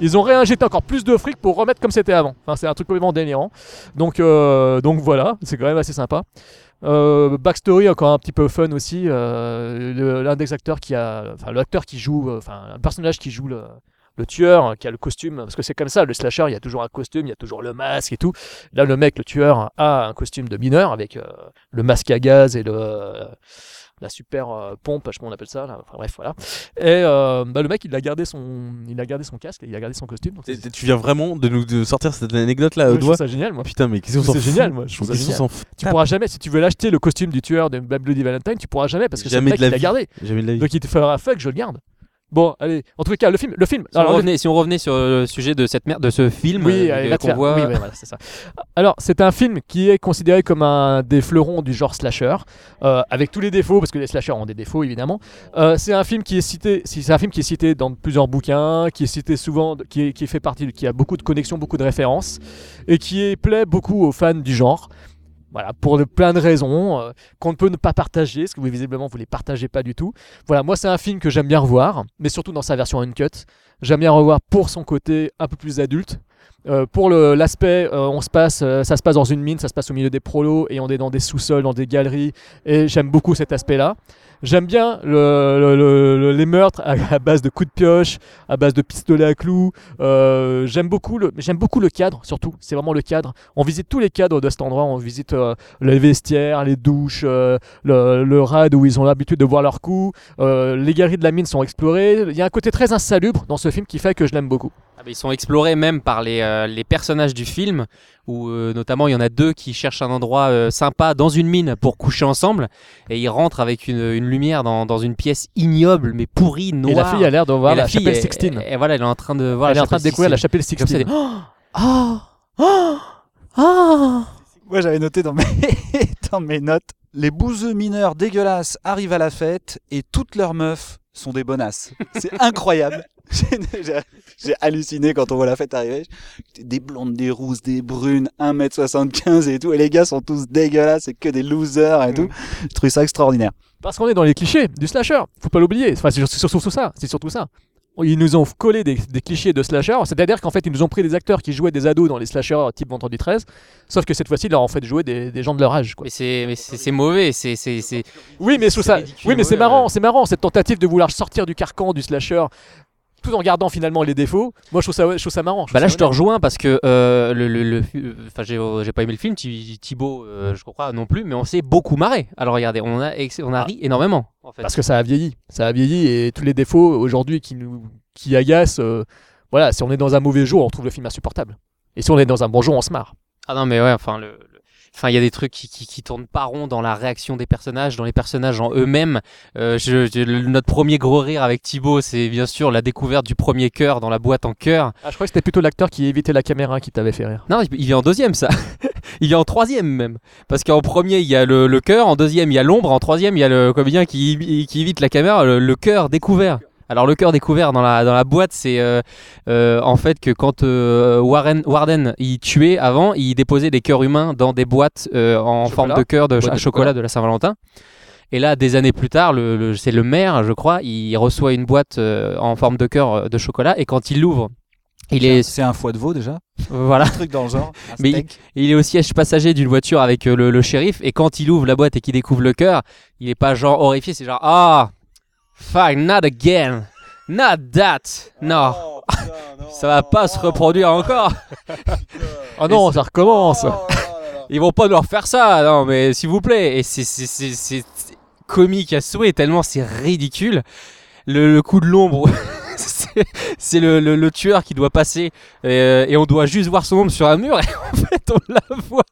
Ils ont réinjecté encore plus de fric pour remettre comme c'était avant. Enfin, c'est un truc complètement délirant. Donc, euh, donc voilà, c'est quand même assez sympa. Euh, backstory encore un petit peu fun aussi. euh, L'un des acteurs qui a, enfin l'acteur qui joue, euh, enfin un personnage qui joue le, le tueur, qui a le costume, parce que c'est comme ça, le slasher, il y a toujours un costume, il y a toujours le masque et tout. Là, le mec, le tueur, a un costume de mineur avec euh, le masque à gaz et le la super euh, pompe, je sais pas on appelle ça. Là. Enfin, bref, voilà. Et euh, bah, le mec, il a gardé son, il a gardé son casque, et il a gardé son costume. donc c'est- Tu viens vraiment de nous de sortir cette anecdote là Ouais, au je doigt trouve ça génial, moi. Putain, mais qu'est-ce qu'on C'est s'en fout génial, moi. Je trouve ça génial. Tu pourras jamais, si tu veux l'acheter le costume du tueur de Bloody Valentine, tu pourras jamais parce que c'est le Jamais mec de la qui l'a vie. gardé. Jamais de la vie. Donc il te fera fuck, je le garde. Bon, allez. En tout cas, le film, le film. Si on, alors, le- revenait, si on revenait sur le sujet de cette merde, de ce film Oui, euh, qu'on voit. Oui, ouais, voilà, ça. Alors, c'est un film qui est considéré comme un des fleurons du genre slasher, euh, avec tous les défauts, parce que les slashers ont des défauts évidemment. Euh, c'est un film qui est cité, c'est un film qui est cité dans plusieurs bouquins, qui est cité souvent, qui, est- qui fait partie, qui a beaucoup de connexions, beaucoup de références, et qui est- plaît beaucoup aux fans du genre. Voilà, pour de- plein de raisons euh, qu'on ne peut ne pas partager, parce que vous, visiblement vous les partagez pas du tout. Voilà, moi c'est un film que j'aime bien revoir, mais surtout dans sa version uncut. J'aime bien revoir pour son côté un peu plus adulte. Euh, pour l'aspect, euh, on se passe, ça se passe dans une mine, ça se passe au milieu des prolos et on est dans des sous-sols, dans des galeries. Et j'aime beaucoup cet aspect-là. J'aime bien le- le- le- le- les meurtres à, base de coups de pioche, à base de pistolets à clous. Euh, j'aime beaucoup le, cadre, surtout. C'est vraiment le cadre. On visite tous les cadres de cet endroit. On visite euh, les vestiaires, les douches, euh, le, rad où ils ont l'habitude de voir leurs coups. Euh, les galeries de la mine sont explorées. Il y a un côté très insalubre dans ce film qui fait que je l'aime beaucoup. Ah ils sont explorés même par les personnages du film, où euh, notamment il y en a deux qui cherchent un endroit euh, sympa dans une mine pour coucher ensemble, et ils rentrent avec une, une lumière dans, dans une pièce ignoble mais pourrie, noire. Et la fille a l'air de voir Et la fille, chapelle elle- Sixtine. Et, voilà, elle est en train de voir Elle est la en train de découvrir la Sixtine. chapelle Comme ça, Sixtine. elle est, Ah Ah Ah Moi, j'avais noté dans mes, dans mes notes les bouseux mineurs dégueulasses arrivent à la fête et toutes leurs meufs sont des bonasses. C'est incroyable. J'ai- halluciné quand on voit la fête arriver. Des blondes, des rousses, des brunes, 1m75 et tout. Et les gars sont tous dégueulasses, c'est que des losers et tout. Je trouve ça extraordinaire. Parce qu'on est dans les clichés du slasher, faut pas l'oublier. Enfin, c'est sur- surtout ça, c'est surtout ça. Ils nous ont collé des, des clichés de slasher, c'est-à-dire qu'en fait ils nous ont pris des acteurs qui jouaient des ados dans les slashers type Vendredi 13, sauf que cette fois-ci ils leur ont fait jouer des, des gens de leur âge. Quoi. Mais c'est mauvais, c'est Oui, mais sous ça, ridicule, oui, mais c'est marrant, ouais. c'est marrant cette tentative de vouloir sortir du carcan du slasher, tout en gardant finalement les défauts. Moi, je trouve ça, je trouve ça marrant. Bah là, je te rejoins parce que euh, le, le, le- euh, enfin, j'ai, j'ai pas aimé le film, Thi- Thibaut, euh, je crois non plus, mais on s'est beaucoup marré. Alors regardez, on a, on a ri énormément. En fait. Parce que ça a vieilli. Ça a vieilli et tous les défauts aujourd'hui qui nous qui agacent, euh, voilà, si on est dans un mauvais jour, on trouve le film insupportable. Et si on est dans un bon jour, on se marre. Ah non, mais ouais, enfin, le- enfin, il y a des trucs qui, qui, qui tournent pas rond dans la réaction des personnages, dans les personnages en eux-mêmes. Euh, je, je- notre premier gros rire avec Thibaut, c'est bien sûr la découverte du premier cœur dans la boîte en cœur. Ah, je crois que c'était plutôt l'acteur qui évitait la caméra qui t'avait fait rire. Non, il- vient en deuxième, ça. il vient en troisième même. Parce qu'en premier, il y a le, le cœur, en deuxième, il y a l'ombre, en troisième, il y a le comédien qui, qui évite la caméra, le, le cœur découvert. Alors le cœur découvert dans la, dans la boîte, c'est euh, euh, en fait que quand euh, Warren, Warden il tuait avant, il déposait des cœurs humains dans des boîtes en Chocolat. forme de cœur de, chocolat de la Saint-Valentin. Et là, des années plus tard, le, le- c'est le maire, je crois, il reçoit une boîte en forme de cœur de chocolat et quand il l'ouvre, il est C'est un foie de veau déjà. voilà. Un truc dans le genre. un Mais il, est au siège passager d'une voiture avec le, le shérif et quand il ouvre la boîte et qu'il découvre le cœur, il est pas genre horrifié, c'est genre ah fuck not again, not that, non, ça va pas se reproduire encore. Oh non, ça recommence. Ils vont pas nous refaire ça, non mais s'il vous plaît. Et c'est c'est- c'est- c'est comique à souhait tellement c'est ridicule. Le, le coup de l'ombre, c'est- le, le- tueur qui doit passer. Euh, et on doit juste voir son ombre sur un mur. Et en fait on la voit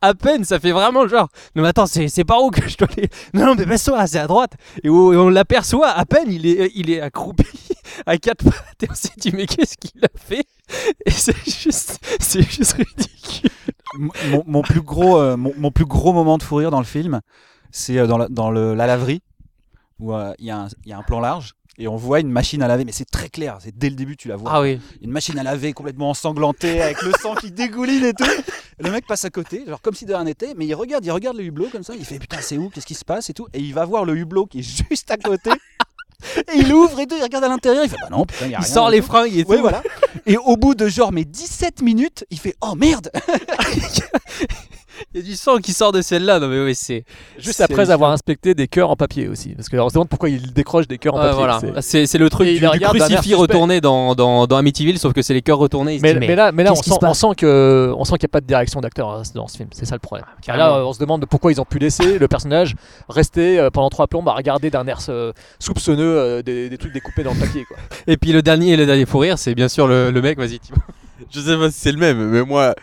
à, peine. Ça fait vraiment genre non mais attends c'est par où que je dois aller? Non non mais baisse-toi c'est à droite. Et, on l'aperçoit à peine. Il est il est accroupi à quatre pattes. Et on s'est dit mais qu'est-ce qu'il a fait? Et c'est juste c'est juste ridicule. mon, plus gros, euh, mon, plus gros moment de fou rire dans le film, c'est euh, dans, la, dans le, la laverie, où euh, il y, un- il y a un plan large, et on voit une machine à laver, mais c'est très clair, c'est dès le début tu la vois. Ah oui. Une machine à laver complètement ensanglantée, avec le sang qui dégouline et tout. Le mec passe à côté, genre comme si de rien n'était, mais il regarde, il regarde le hublot comme ça, il fait putain c'est où, qu'est-ce qui se passe et tout, et il va voir le hublot qui est juste à côté. Et il ouvre et tout, il regarde à l'intérieur, il fait bah non, putain, y a Il rien sort et les fringues et Ouais, tout. voilà. Et au bout de genre mais 17 minutes, il fait oh merde Il y a du sang qui sort de celle-là. Non mais oui, c'est Juste après avoir inspecté des cœurs en papier aussi. Parce que on se demande pourquoi il décroche des cœurs en papier. voilà. c'est- le truc Et du, du crucifix retourné dans, dans, dans Amityville, sauf que c'est les cœurs retournés. Mais, mais là, mais là on, sent, on sent qu'il n'y a pas de direction d'acteur hein, dans ce film. C'est ça le problème. Car carrément. là, on se demande de pourquoi ils ont pu laisser le personnage rester euh, pendant trois plombes à regarder d'un air euh, soupçonneux euh, des, des trucs découpés dans le papier. Quoi. Et puis le dernier, le dernier fou rire, c'est bien sûr le, le mec. Vas-y. Je sais pas si c'est le même, mais moi,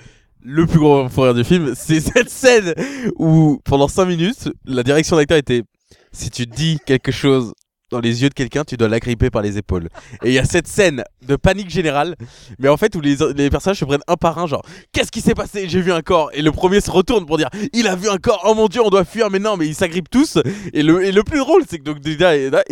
le plus gros fou du film, c'est cette scène où, pendant 5 minutes, la direction d'acteur était si tu dis quelque chose dans les yeux de quelqu'un, tu dois l'agripper par les épaules. Et il y a cette scène de panique générale, mais en fait où les, les personnages se prennent un par un, genre qu'est-ce qui s'est passé? J'ai vu un corps. Et le premier se retourne pour dire il a vu un corps. Oh mon dieu, on doit fuir. Mais non, mais ils s'agrippent tous. Et le, et le plus drôle, c'est que donc il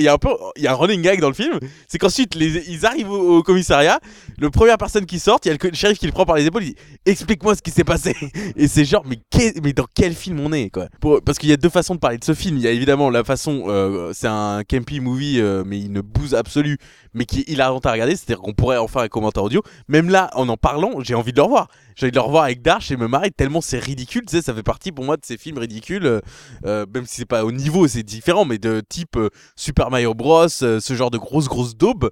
y a un peu, il y a un running gag dans le film, c'est qu'ensuite ils arrivent au, commissariat. Le première personne qui sort, il y a le co- shérif qui le prend par les épaules. Il dit explique-moi ce qui s'est passé. Et c'est genre mais qu'est- mais dans quel film on est quoi? Parce qu'il y a deux façons de parler de ce film. Il y a évidemment la façon, euh, c'est un campy movie, euh, mais une bouse absolue, mais qui est hilarante à regarder. C'est-à-dire qu'on pourrait en faire un commentaire audio. Même là, en en parlant, j'ai envie de le revoir. J'ai envie de le revoir avec Darch et me marrer tellement c'est ridicule. Tu sais, ça fait partie pour moi de ces films ridicules, euh, euh, même si c'est pas au niveau, c'est différent, mais de type euh, Super Mario Bros, ce genre de grosse grosse daube.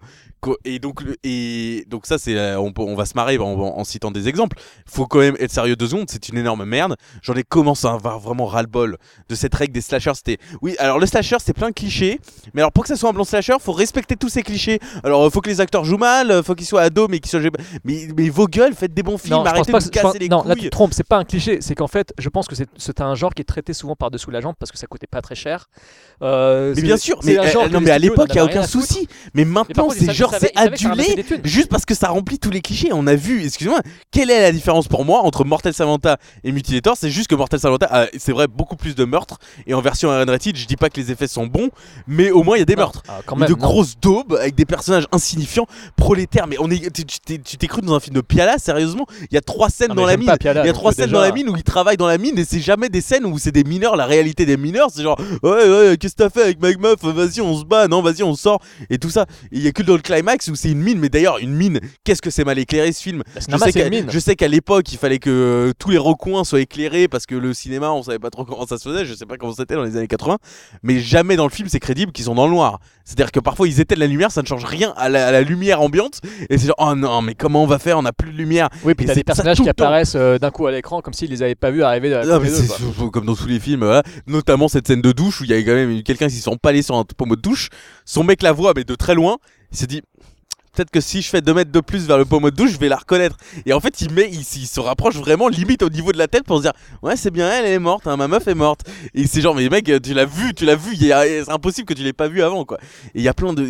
Et donc, et donc ça, c'est, on, va se marrer en, citant des exemples. Faut quand même être sérieux deux secondes. C'est une énorme merde. J'en ai commencé à avoir vraiment ras-le-bol de cette règle des slashers. C'était, oui, alors le slasher, c'est plein de clichés. Mais alors pour que ça soit un bon slasher, faut respecter tous ces clichés. Alors euh, faut que les acteurs jouent mal, euh, faut qu'ils soient ados, mais qu'ils soient, mais, mais vos gueules, faites des bons films. Non, arrêtez de vous je pense- casser les non, là tu couilles. te trompes, c'est pas un cliché, c'est qu'en fait, je pense que c'est un genre qui est traité souvent par-dessous la jambe parce que ça coûtait pas très cher. Euh, Mais bien sûr, mais, un genre que non, mais à l'époque, il n'y a aucun souci. Mais maintenant, c'est genre, c'est adulé juste parce que ça remplit tous les clichés. On a vu, excusez-moi, quelle est la différence pour moi entre Mortal Samantha et Mutilator? C'est juste que Mortal Samantha a, c'est vrai, beaucoup plus de meurtres. Et en version Rated, je dis pas que les effets sont bons, mais au moins il y a des meurtres. Ah, quand de grosses daubes avec des personnages insignifiants, prolétaires. Mais on est, tu t'es- cru dans un film de Piala, sérieusement? Il y a trois scènes Non, dans la mine. Piala, il y a trois scènes déjà- dans la mine où ils travaillent dans la mine et c'est jamais des scènes où c'est des mineurs. La réalité des mineurs, c'est genre ouais ouais, qu'est-ce que t'as fait avec Mike Muff Vas-y, on se bat. Non, vas-y, on sort et tout ça. Il y a que dans le climax où c'est une mine. Mais d'ailleurs, une mine. Qu'est-ce que c'est mal éclairé ce film? Bah, je sais, qu'à, l'époque, il fallait que euh, tous les recoins soient éclairés parce que le cinéma, on savait pas trop comment ça se faisait. Je sais pas comment c'était dans les années 80, mais jamais dans le film c'est crédible qu'ils sont dans le noir. C'est-à-dire que parfois ils éteignent la lumière, ça ne change rien à la, à la lumière ambiante, et c'est genre oh non, mais comment on va faire? On n'a plus de lumière. Oui, puis t'as des personnages qui apparaissent euh, d'un coup à l'écran comme s'ils les avaient pas vus arriver de la Non, mais d'eux, quoi. comme dans tous les films, voilà. notamment cette scène de douche où il y a quand même quelqu'un qui s'est empalé sur un pommeau de douche. Son mec la voit, mais de très loin. Il s'est dit peut-être que si je fais 2 mètres de plus vers le pommeau de douche, je vais la reconnaître. Et en fait, il, met, il, s- il se rapproche vraiment limite au niveau de la tête pour se dire Ouais, c'est bien elle, elle est morte, hein, ma meuf est morte. Et c'est genre, mais mec, tu l'as vu, tu l'as vu, c'est impossible que tu l'aies pas vu avant, quoi. Et il y a plein de.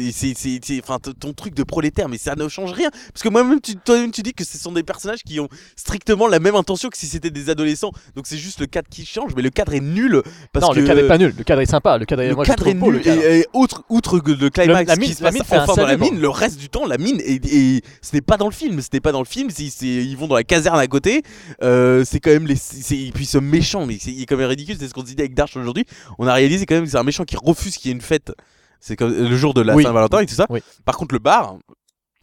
Enfin, ton truc de prolétaire, mais ça ne change rien. Parce que moi-même, tu, toi-même, tu dis que ce sont des personnages qui ont strictement la même intention que si c'était des adolescents. Donc c'est juste le cadre qui change, mais le cadre est nul. Parce non, que le cadre est pas nul, le cadre est sympa, le cadre est, le moi, cadre est beau, nul le cadre. et, et outre, outre le climax la mine- qui se la passe mine fait un enfin dans la mine, le reste du temps la mine et, et ce n'est pas dans le film, ce n'est pas dans le film, ils vont dans la caserne à côté, euh, c'est quand même les, c'est, et puis ce méchant, mais c'est, il est quand même ridicule, c'est ce qu'on se dit avec Darch aujourd'hui, on a réalisé quand même que c'est un méchant qui refuse qu'il y ait une fête, c'est comme le jour de la Oui. Saint-Valentin et tout ça. Oui. Par contre le bar,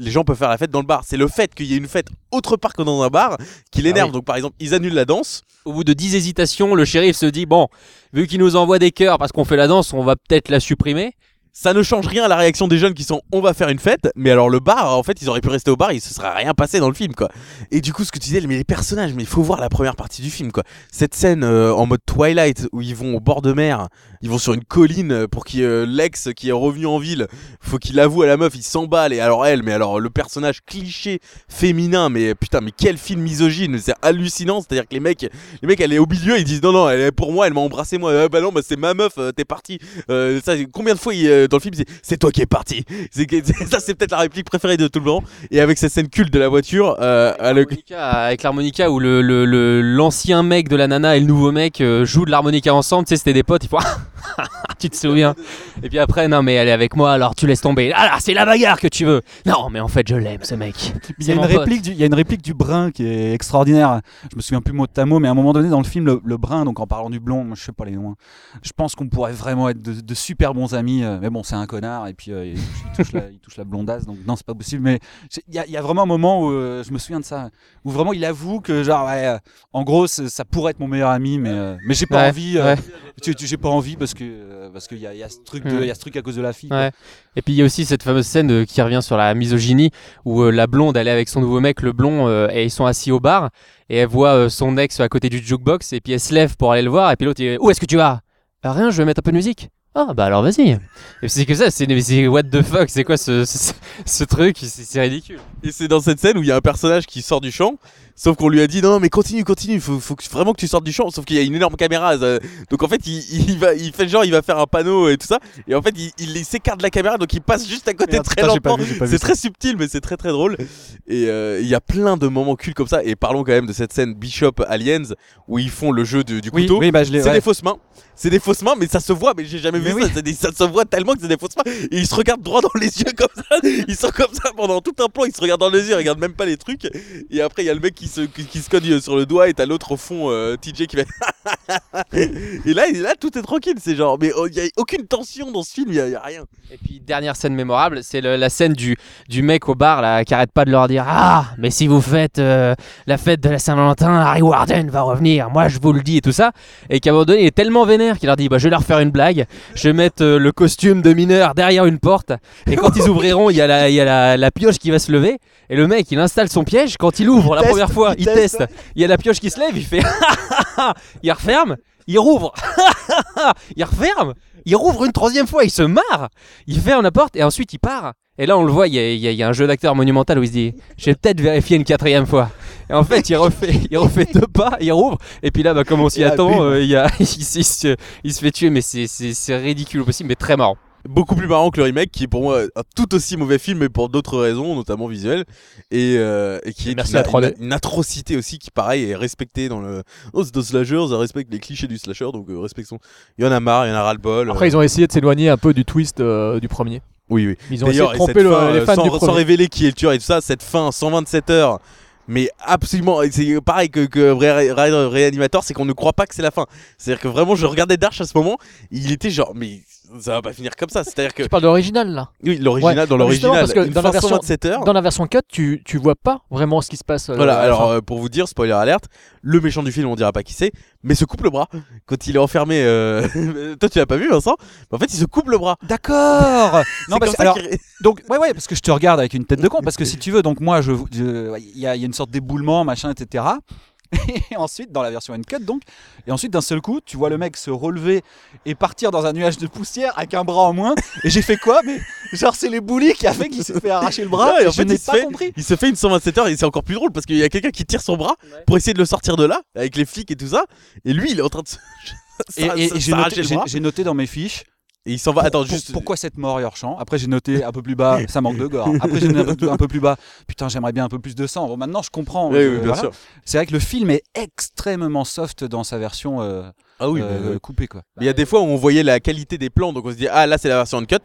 les gens peuvent faire la fête dans le bar. C'est le fait qu'il y ait une fête autre part que dans un bar qui l'énerve. oui. Donc par exemple, ils annulent la danse. Au bout de 10 hésitations, le shérif se dit bon, vu qu'il nous envoie des cœurs parce qu'on fait la danse, on va peut-être la supprimer. Ça ne change rien à la réaction des jeunes qui sont on va faire une fête, mais alors le bar, en fait, ils auraient pu rester au bar, il se serait rien passé dans le film, quoi. Et du coup, ce que tu disais, mais les personnages, mais il faut voir la première partie du film, quoi. Cette scène euh, en mode Twilight où ils vont au bord de mer, ils vont sur une colline pour qu'il euh, l'ex qui est revenu en ville, faut qu'il avoue à la meuf, il s'emballe et alors elle, mais alors le personnage cliché féminin, mais putain, mais quel film misogyne, c'est hallucinant, c'est-à-dire que les mecs, les mecs, elle est au milieu, ils disent non non, elle est pour moi, elle m'a embrassé moi, Ah, bah non, bah c'est ma meuf, euh, t'es parti. Euh, ça, combien de fois il, euh, dans le film, c'est c'est toi qui es parti. C'est ça, c'est peut-être la réplique préférée de tout le monde. Et avec cette scène culte de la voiture, euh, Avec l'harmonica où le, le- le- l'ancien mec de la nana et le nouveau mec euh, jouent de l'harmonica ensemble, tu sais, c'était des potes, ils font Tu te souviens Et puis après, non, mais elle est avec moi, alors tu laisses tomber. Ah là, c'est la bagarre que tu veux Non, mais en fait, je l'aime, ce mec. Il y, a une réplique du, il y a une réplique du brun qui est extraordinaire. Je me souviens plus mot à mot, mais à un moment donné dans le film, le, le brun, donc en parlant du blond, moi, je sais pas les noms. Je pense qu'on pourrait vraiment être de, de super bons amis. euh, Mais bon, c'est un connard et puis euh, il, touche, il touche la, il touche la blondasse, donc non, c'est pas possible. Mais il y, a- il y a vraiment un moment où euh, je me souviens de ça, où vraiment il avoue que genre, ouais, en gros, ça pourrait être mon meilleur ami, mais euh, mais j'ai pas Ouais, envie. ouais. J'ai pas envie parce que euh, parce qu'il y a, il y a ce truc, de- il y a ce truc à cause de la fille. Ouais. Et puis il y a aussi cette fameuse scène euh, qui revient sur la misogynie où euh, la blonde elle est avec son nouveau mec, le blond, euh, et ils sont assis au bar et elle voit euh, son ex à côté du jukebox et puis elle se lève pour aller le voir et puis l'autre il est où est-ce que tu vas? Bah, Rien, je vais mettre un peu de musique. Ah bah alors vas-y. Et c'est que ça, c'est what the fuck, c'est quoi ce, ce, ce truc? C'est ridicule. Et c'est dans cette scène où il y a un personnage qui sort du champ. Sauf qu'on lui a dit non mais continue, continue, faut, faut vraiment que tu sortes du champ. Sauf qu'il y a une énorme caméra, ça- donc en fait il, il va, il fait genre il va faire un panneau et tout ça, et en fait il, il s'écarte de la caméra, donc il passe juste à côté Merde, très putain, lentement. C'est très subtil mais c'est très très drôle. Et euh, il y a plein de moments cultes comme ça. Et parlons quand même de cette scène Bishop Aliens où ils font le jeu du, du Oui, couteau. oui, bah, c'est ouais. des fausses mains. C'est des fausses mains, mais ça se voit. Mais j'ai jamais Mais vu oui. ça. Des- ça se voit tellement que c'est des fausses mains. Et ils se regardent droit dans les yeux comme ça. Ils sont comme ça pendant tout un plan. Ils se regardent dans les yeux. Ils regardent même pas les trucs. Et après, il y a le mec qui se, qui, qui se cogne sur le doigt. Et t'as l'autre au fond, euh, TJ qui fait. et là, et là, tout est tranquille. C'est genre, mais oh, il y a aucune tension dans ce film. Il y, a- rien. Et puis dernière scène mémorable, c'est la scène du, du mec au bar là qui arrête pas de leur dire Ah, mais si vous faites euh, la fête de la Saint-Valentin, Harry Warden va revenir, moi je vous le dis et tout ça. Et qu'à un moment donné, il est tellement vénère qu'il leur dit bah, Je vais leur faire une blague, je vais mettre euh, le costume de mineur derrière une porte. Et quand ils ouvriront, il y a, la, il y a la, la pioche qui va se lever. Et le mec il installe son piège. Quand il ouvre la première fois, il il, teste. teste. Il y a la pioche qui se lève, il fait Il referme, il rouvre, il referme, il rouvre une troisième fois, il se marre, il ferme la porte et ensuite il part. Et là on le voit, il y a, il y a- il y a un jeu d'acteur monumental où il se dit Je vais peut-être vérifier une quatrième fois. Et en fait il refait, il refait deux pas, il rouvre, et puis là bah, comme on s'y attend, euh, il, y a, il, se- fait tuer, mais c'est- ridicule possible, mais très marrant. Beaucoup plus marrant que le remake qui est pour moi un tout aussi mauvais film mais pour d'autres raisons notamment visuelles et, euh, et qui est une, à 3D. une- une atrocité aussi qui pareil est respectée dans le oh c'est slasher ça respecte les clichés du slasher donc euh, respectons il y en a marre il y en a ras le bol Après, ils ont essayé de s'éloigner un peu du twist euh, du premier. oui oui Ils ont essayé de tromper le- fin, les euh, fans sans, du sans premier. révéler qui est le tueur et tout ça cette fin 127 heures mais absolument c'est pareil que, que Ré- Ré- Réanimator c'est qu'on ne croit pas que c'est la fin c'est à dire que vraiment je regardais Darch à ce moment il était genre mais ça va pas finir comme ça c'est à dire que Tu parles de l'original là oui l'original Ouais. dans l'original parce que une dans la version 127 heures dans la version cut, tu, tu vois pas vraiment ce qui se passe. euh, Voilà, alors euh, pour vous dire, spoiler alerte, le méchant du film, on dira pas qui c'est, mais se coupe le bras quand il est enfermé. euh, Toi, tu l'as pas vu, Vincent? Mais En fait, il se coupe le bras. D'accord. Non, parce alors, donc ouais ouais parce que je te regarde avec une tête de con parce que si tu veux donc moi je je- il y, a il y a une sorte d'éboulement machin etc. Et ensuite dans la version uncut donc et ensuite d'un seul coup tu vois le mec se relever et partir dans un nuage de poussière avec un bras en moins et j'ai fait quoi? Mais genre c'est les boulis qui a fait qu'il s'est fait arracher le bras Ouais, et en je fait, n'ai il se pas fait- compris. Il se fait une 127 heures et c'est encore plus drôle parce qu'il y a quelqu'un qui tire son bras pour essayer de le sortir de là avec les flics et tout ça. Et lui, il est en train de se. Et, noté, j'ai noté dans mes fiches Et il s'en va. Pour- Attends, pour- juste. pourquoi cette mort hors champ? Après, j'ai noté un peu plus bas, ça manque de gore. Après, j'ai noté un peu, plus bas, putain, j'aimerais bien un peu plus de sang. Bon, maintenant, je comprends. Oui, oui, bien voilà. sûr. C'est vrai que le film est extrêmement soft dans sa version euh, Ah oui, euh, coupée, quoi. Il y a des fois où on voyait la qualité des plans, donc on se dit ah là c'est la version uncut,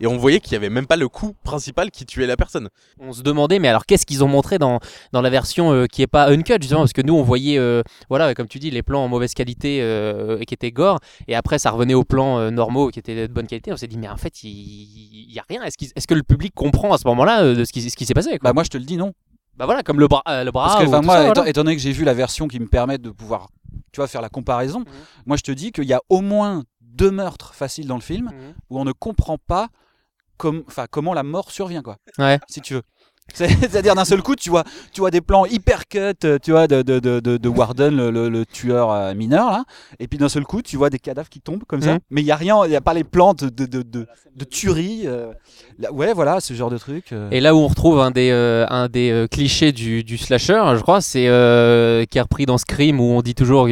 et on voyait qu'il y avait même pas le coup principal qui tuait la personne. On se demandait, mais alors qu'est-ce qu'ils ont montré dans, dans la version euh, qui est pas uncut justement? Parce que nous on voyait, euh, voilà, comme tu dis, les plans en mauvaise qualité euh, et qui étaient gore, et après ça revenait aux plans euh, normaux qui étaient de bonne qualité. On s'est dit, mais en fait, il, il y a rien. Est-ce, que le public comprend à ce moment-là euh, de ce qui, ce qui s'est passé quoi? Bah, moi, je te le dis, non. Bah voilà, comme le bras, euh, le bras. Parce que, enfin, moi, ça, étant, voilà. étant donné que j'ai vu la version qui me permet de pouvoir, tu vois, faire la comparaison, Mhm. moi, je te dis qu'il y a au moins deux meurtres faciles dans le film Mhm. où on ne comprend pas enfin, comment la mort survient, quoi. Ouais. Si tu veux. C'est- C'est-à-dire d'un seul coup, tu vois, tu vois des plans hyper cut, euh, tu vois, de, de, de, de, de Warden, le, le- le tueur euh, mineur, là. Et puis d'un seul coup, tu vois des cadavres qui tombent comme ça. Mhm. Mais il n'y a rien, il n'y a pas les plantes de, de, tuerie. euh, là- ouais, voilà, ce genre de truc. euh. Et là où on retrouve un des, euh, un des clichés du, du slasher, je crois, c'est qui est repris dans Scream où on dit toujours.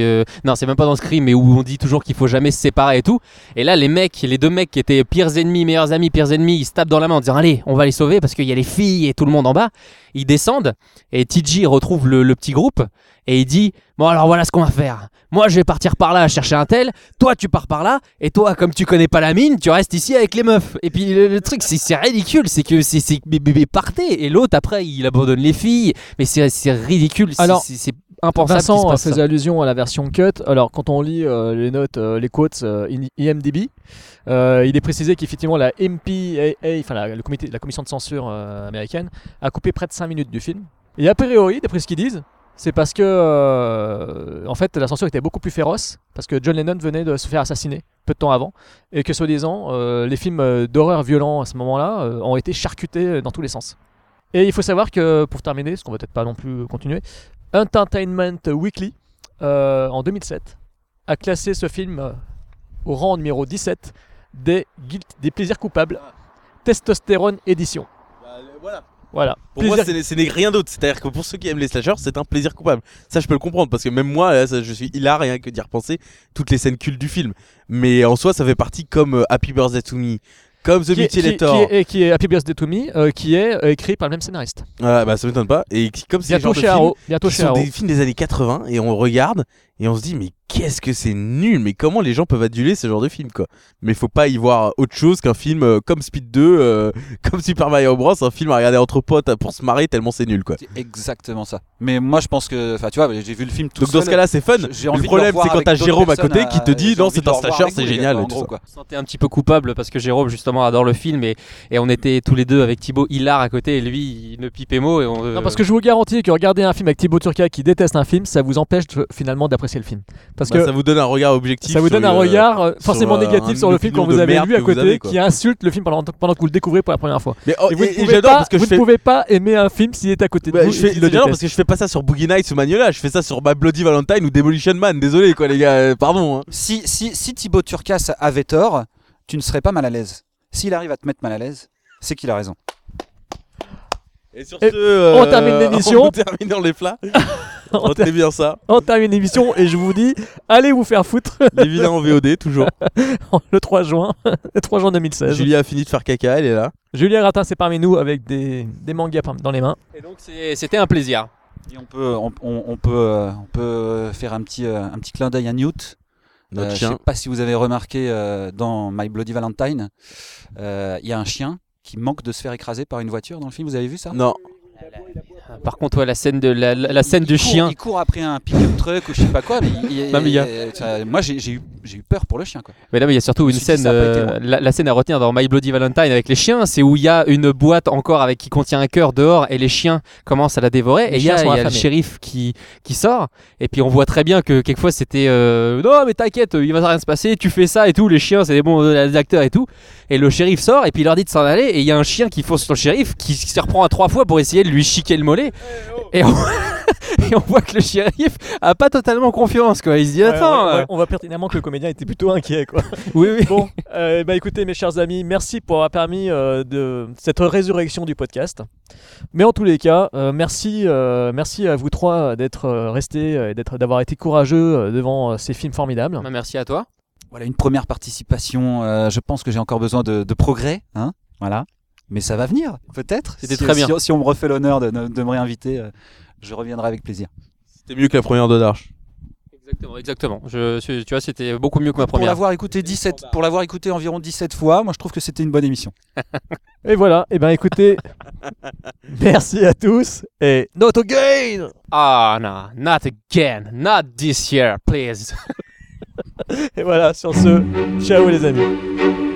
Non, c'est même pas dans Scream, mais où on dit toujours qu'il faut jamais se séparer et tout. Et là, les mecs, les deux mecs qui étaient pires ennemis, meilleurs amis, pires ennemis, ils se tapent dans la main en disant Allez, on va les sauver parce qu'il y a les filles et tout le monde en bas. Ils descendent et TJ retrouve le, le petit groupe et il dit Bon, alors voilà ce qu'on va faire. Moi, je vais partir par là chercher un tel. Toi, tu pars par là. Et toi, comme tu connais pas la mine, tu restes ici avec les meufs. Et puis, le, le truc, c'est c'est ridicule. C'est que c'est mais partez. Et l'autre, après, il abandonne les filles. Mais c'est c'est ridicule. Alors, c'est impensable. Vincent ça. faisait allusion à la version cut. Alors, quand on lit euh, les notes, euh, les quotes euh, IMDb, il est précisé qu'effectivement la MPAA, enfin la, le comité, la commission de censure américaine, a coupé près de 5 minutes du film. Et a priori, d'après ce qu'ils disent, c'est parce que euh, en fait la censure était beaucoup plus féroce parce que John Lennon venait de se faire assassiner peu de temps avant et que soi-disant euh, les films d'horreur violents à ce moment-là euh, ont été charcutés dans tous les sens. Et il faut savoir que pour terminer, ce qu'on va peut-être pas non plus continuer, Entertainment Weekly euh, en 2007 a classé ce film euh, au rang numéro 17 des, guilt- des plaisirs coupables testostérone édition. voilà. Voilà. Pour moi, Plaisir- ce n'est rien d'autre. C'est-à-dire que pour ceux qui aiment les slashers, c'est un plaisir coupable. Ça, je peux le comprendre parce que même moi, là, ça, je suis hilar rien que d'y repenser toutes les scènes cultes du film. Mais en soi, ça fait partie comme euh, Happy Birthday to Me, comme The Mutilator. qui est, et qui est Happy Birthday to Me, euh, qui est euh, écrit par le même scénariste. Voilà, bah ça m'étonne pas. Et qui- comme c'est le Bientôt genre de chez films Arrow, bientôt qui chez sont Arrow. des films des années 80 et on regarde et on se dit mais qu'est-ce que c'est nul, mais comment les gens peuvent aduler ce genre de film quoi. Mais faut pas y voir autre chose qu'un film euh, comme Speed 2, euh, comme Super Mario Bros, un film à regarder entre potes pour se marrer tellement c'est nul quoi. C'est exactement ça. Mais moi, je pense que, enfin, tu vois, j'ai vu le film tout Donc dans ce cas-là, c'est fun. J'ai envie Le problème, c'est quand t'as Jérôme à côté qui te dit, non, c'est un slasher, c'est génial gars, et en tout gros, ça. quoi. Je me sentais un petit peu coupable parce que Jérôme justement adore le film et, et on était tous les deux avec Thibaut hilar à côté et lui il ne pipait mot et on, euh, Non, parce que je vous garantis que regarder un film avec Thibaut Turca qui déteste un film, ça vous empêche de- finalement d'apprécier le film. Parce Bah, que ça vous donne un regard objectif. ça vous donne un le- regard euh, sur, forcément euh, négatif sur le film quand vous avez vu à côté, avez, qui insulte le film pendant, pendant que vous le découvrez pour la première fois. Mais, oh, et vous, et- ne pouvez, j'adore pas, parce que vous fais- ne pouvez pas aimer un film s'il est à côté de Bah, vous. déteste. parce que je fais pas ça sur Boogie Nights ou Magnolia, je fais ça sur My Bloody Valentine ou Demolition Man. Désolé quoi les gars, euh, pardon. hein. Si, si, si Thibaut Turcas avait tort, tu ne serais pas mal à l'aise. S'il arrive à te mettre mal à l'aise, c'est qu'il a raison. Et sur Et ce, euh, on termine l'émission. On termine dans les plats. Retenez bien ça. On termine l'émission et je vous dis, allez vous faire foutre Les vilains en VOD toujours. le 3 juin, le 3 juin 2016. Julia a fini de faire caca, elle est là. Julien Gratin, c'est parmi nous avec des, des mangas dans les mains. Et donc c'était un plaisir. Et on peut, on, on- on peut, euh, on peut faire un petit, euh, un petit clin d'œil à Newt. Notre Euh, Je chien. sais pas si vous avez remarqué euh, dans My Bloody Valentine, euh, il y a un chien qui manque de se faire écraser par une voiture dans le film. Vous avez vu ça? Non. Par contre ouais, la scène de la, la- scène Il du court- chien. Il court après un pick-up truck ou je sais pas quoi, mais il- il- Non, mais il y a- ça- moi j'ai eu, j'ai eu peur pour le chien. Quoi. Mais là, mais il y a surtout une scène, euh, la, la scène à retenir dans My Bloody Valentine avec les chiens, c'est où il y a une boîte encore avec qui contient un cœur dehors et les chiens commencent à la dévorer. Les et il y a, y a le shérif qui, qui sort. Et puis on voit très bien que quelquefois c'était euh, non mais t'inquiète, il va rien se passer, tu fais ça et tout. Les chiens c'est des bons euh, des acteurs et tout. Et le shérif sort et puis il leur dit de s'en aller. Et il y a un chien qui fonce sur le shérif qui se reprend à trois fois pour essayer de lui chiquer le mollet. Et on, et on voit que le shérif a pas totalement confiance quoi. Il se dit Ouais, attends. on, euh, voit- on voit pertinemment que le comédien était plutôt inquiet. Quoi. oui oui. Bon, euh, bah écoutez mes chers amis, merci pour avoir permis euh, de cette résurrection du podcast. Mais en tous les cas, euh, merci, euh, merci à vous trois d'être restés et d'être, d'avoir été courageux devant ces films formidables. Bah, Merci à toi. Voilà une première participation. euh, je pense que j'ai encore besoin de, de progrès, hein, voilà. Mais ça va venir, peut-être. C'était Si- très bien. Si, si on me refait l'honneur de, me réinviter, euh, je reviendrai avec plaisir. C'était mieux que la première de Darche. Exactement, exactement. Je, tu vois, c'était beaucoup mieux que ma Pour première. l'avoir écouté 17, pour l'avoir écouté environ 17 fois, moi je trouve que c'était une bonne émission. Et voilà, et ben écoutez, merci à tous et not again Ah, non, not again, not this year, please. Et voilà, sur ce, ciao les amis.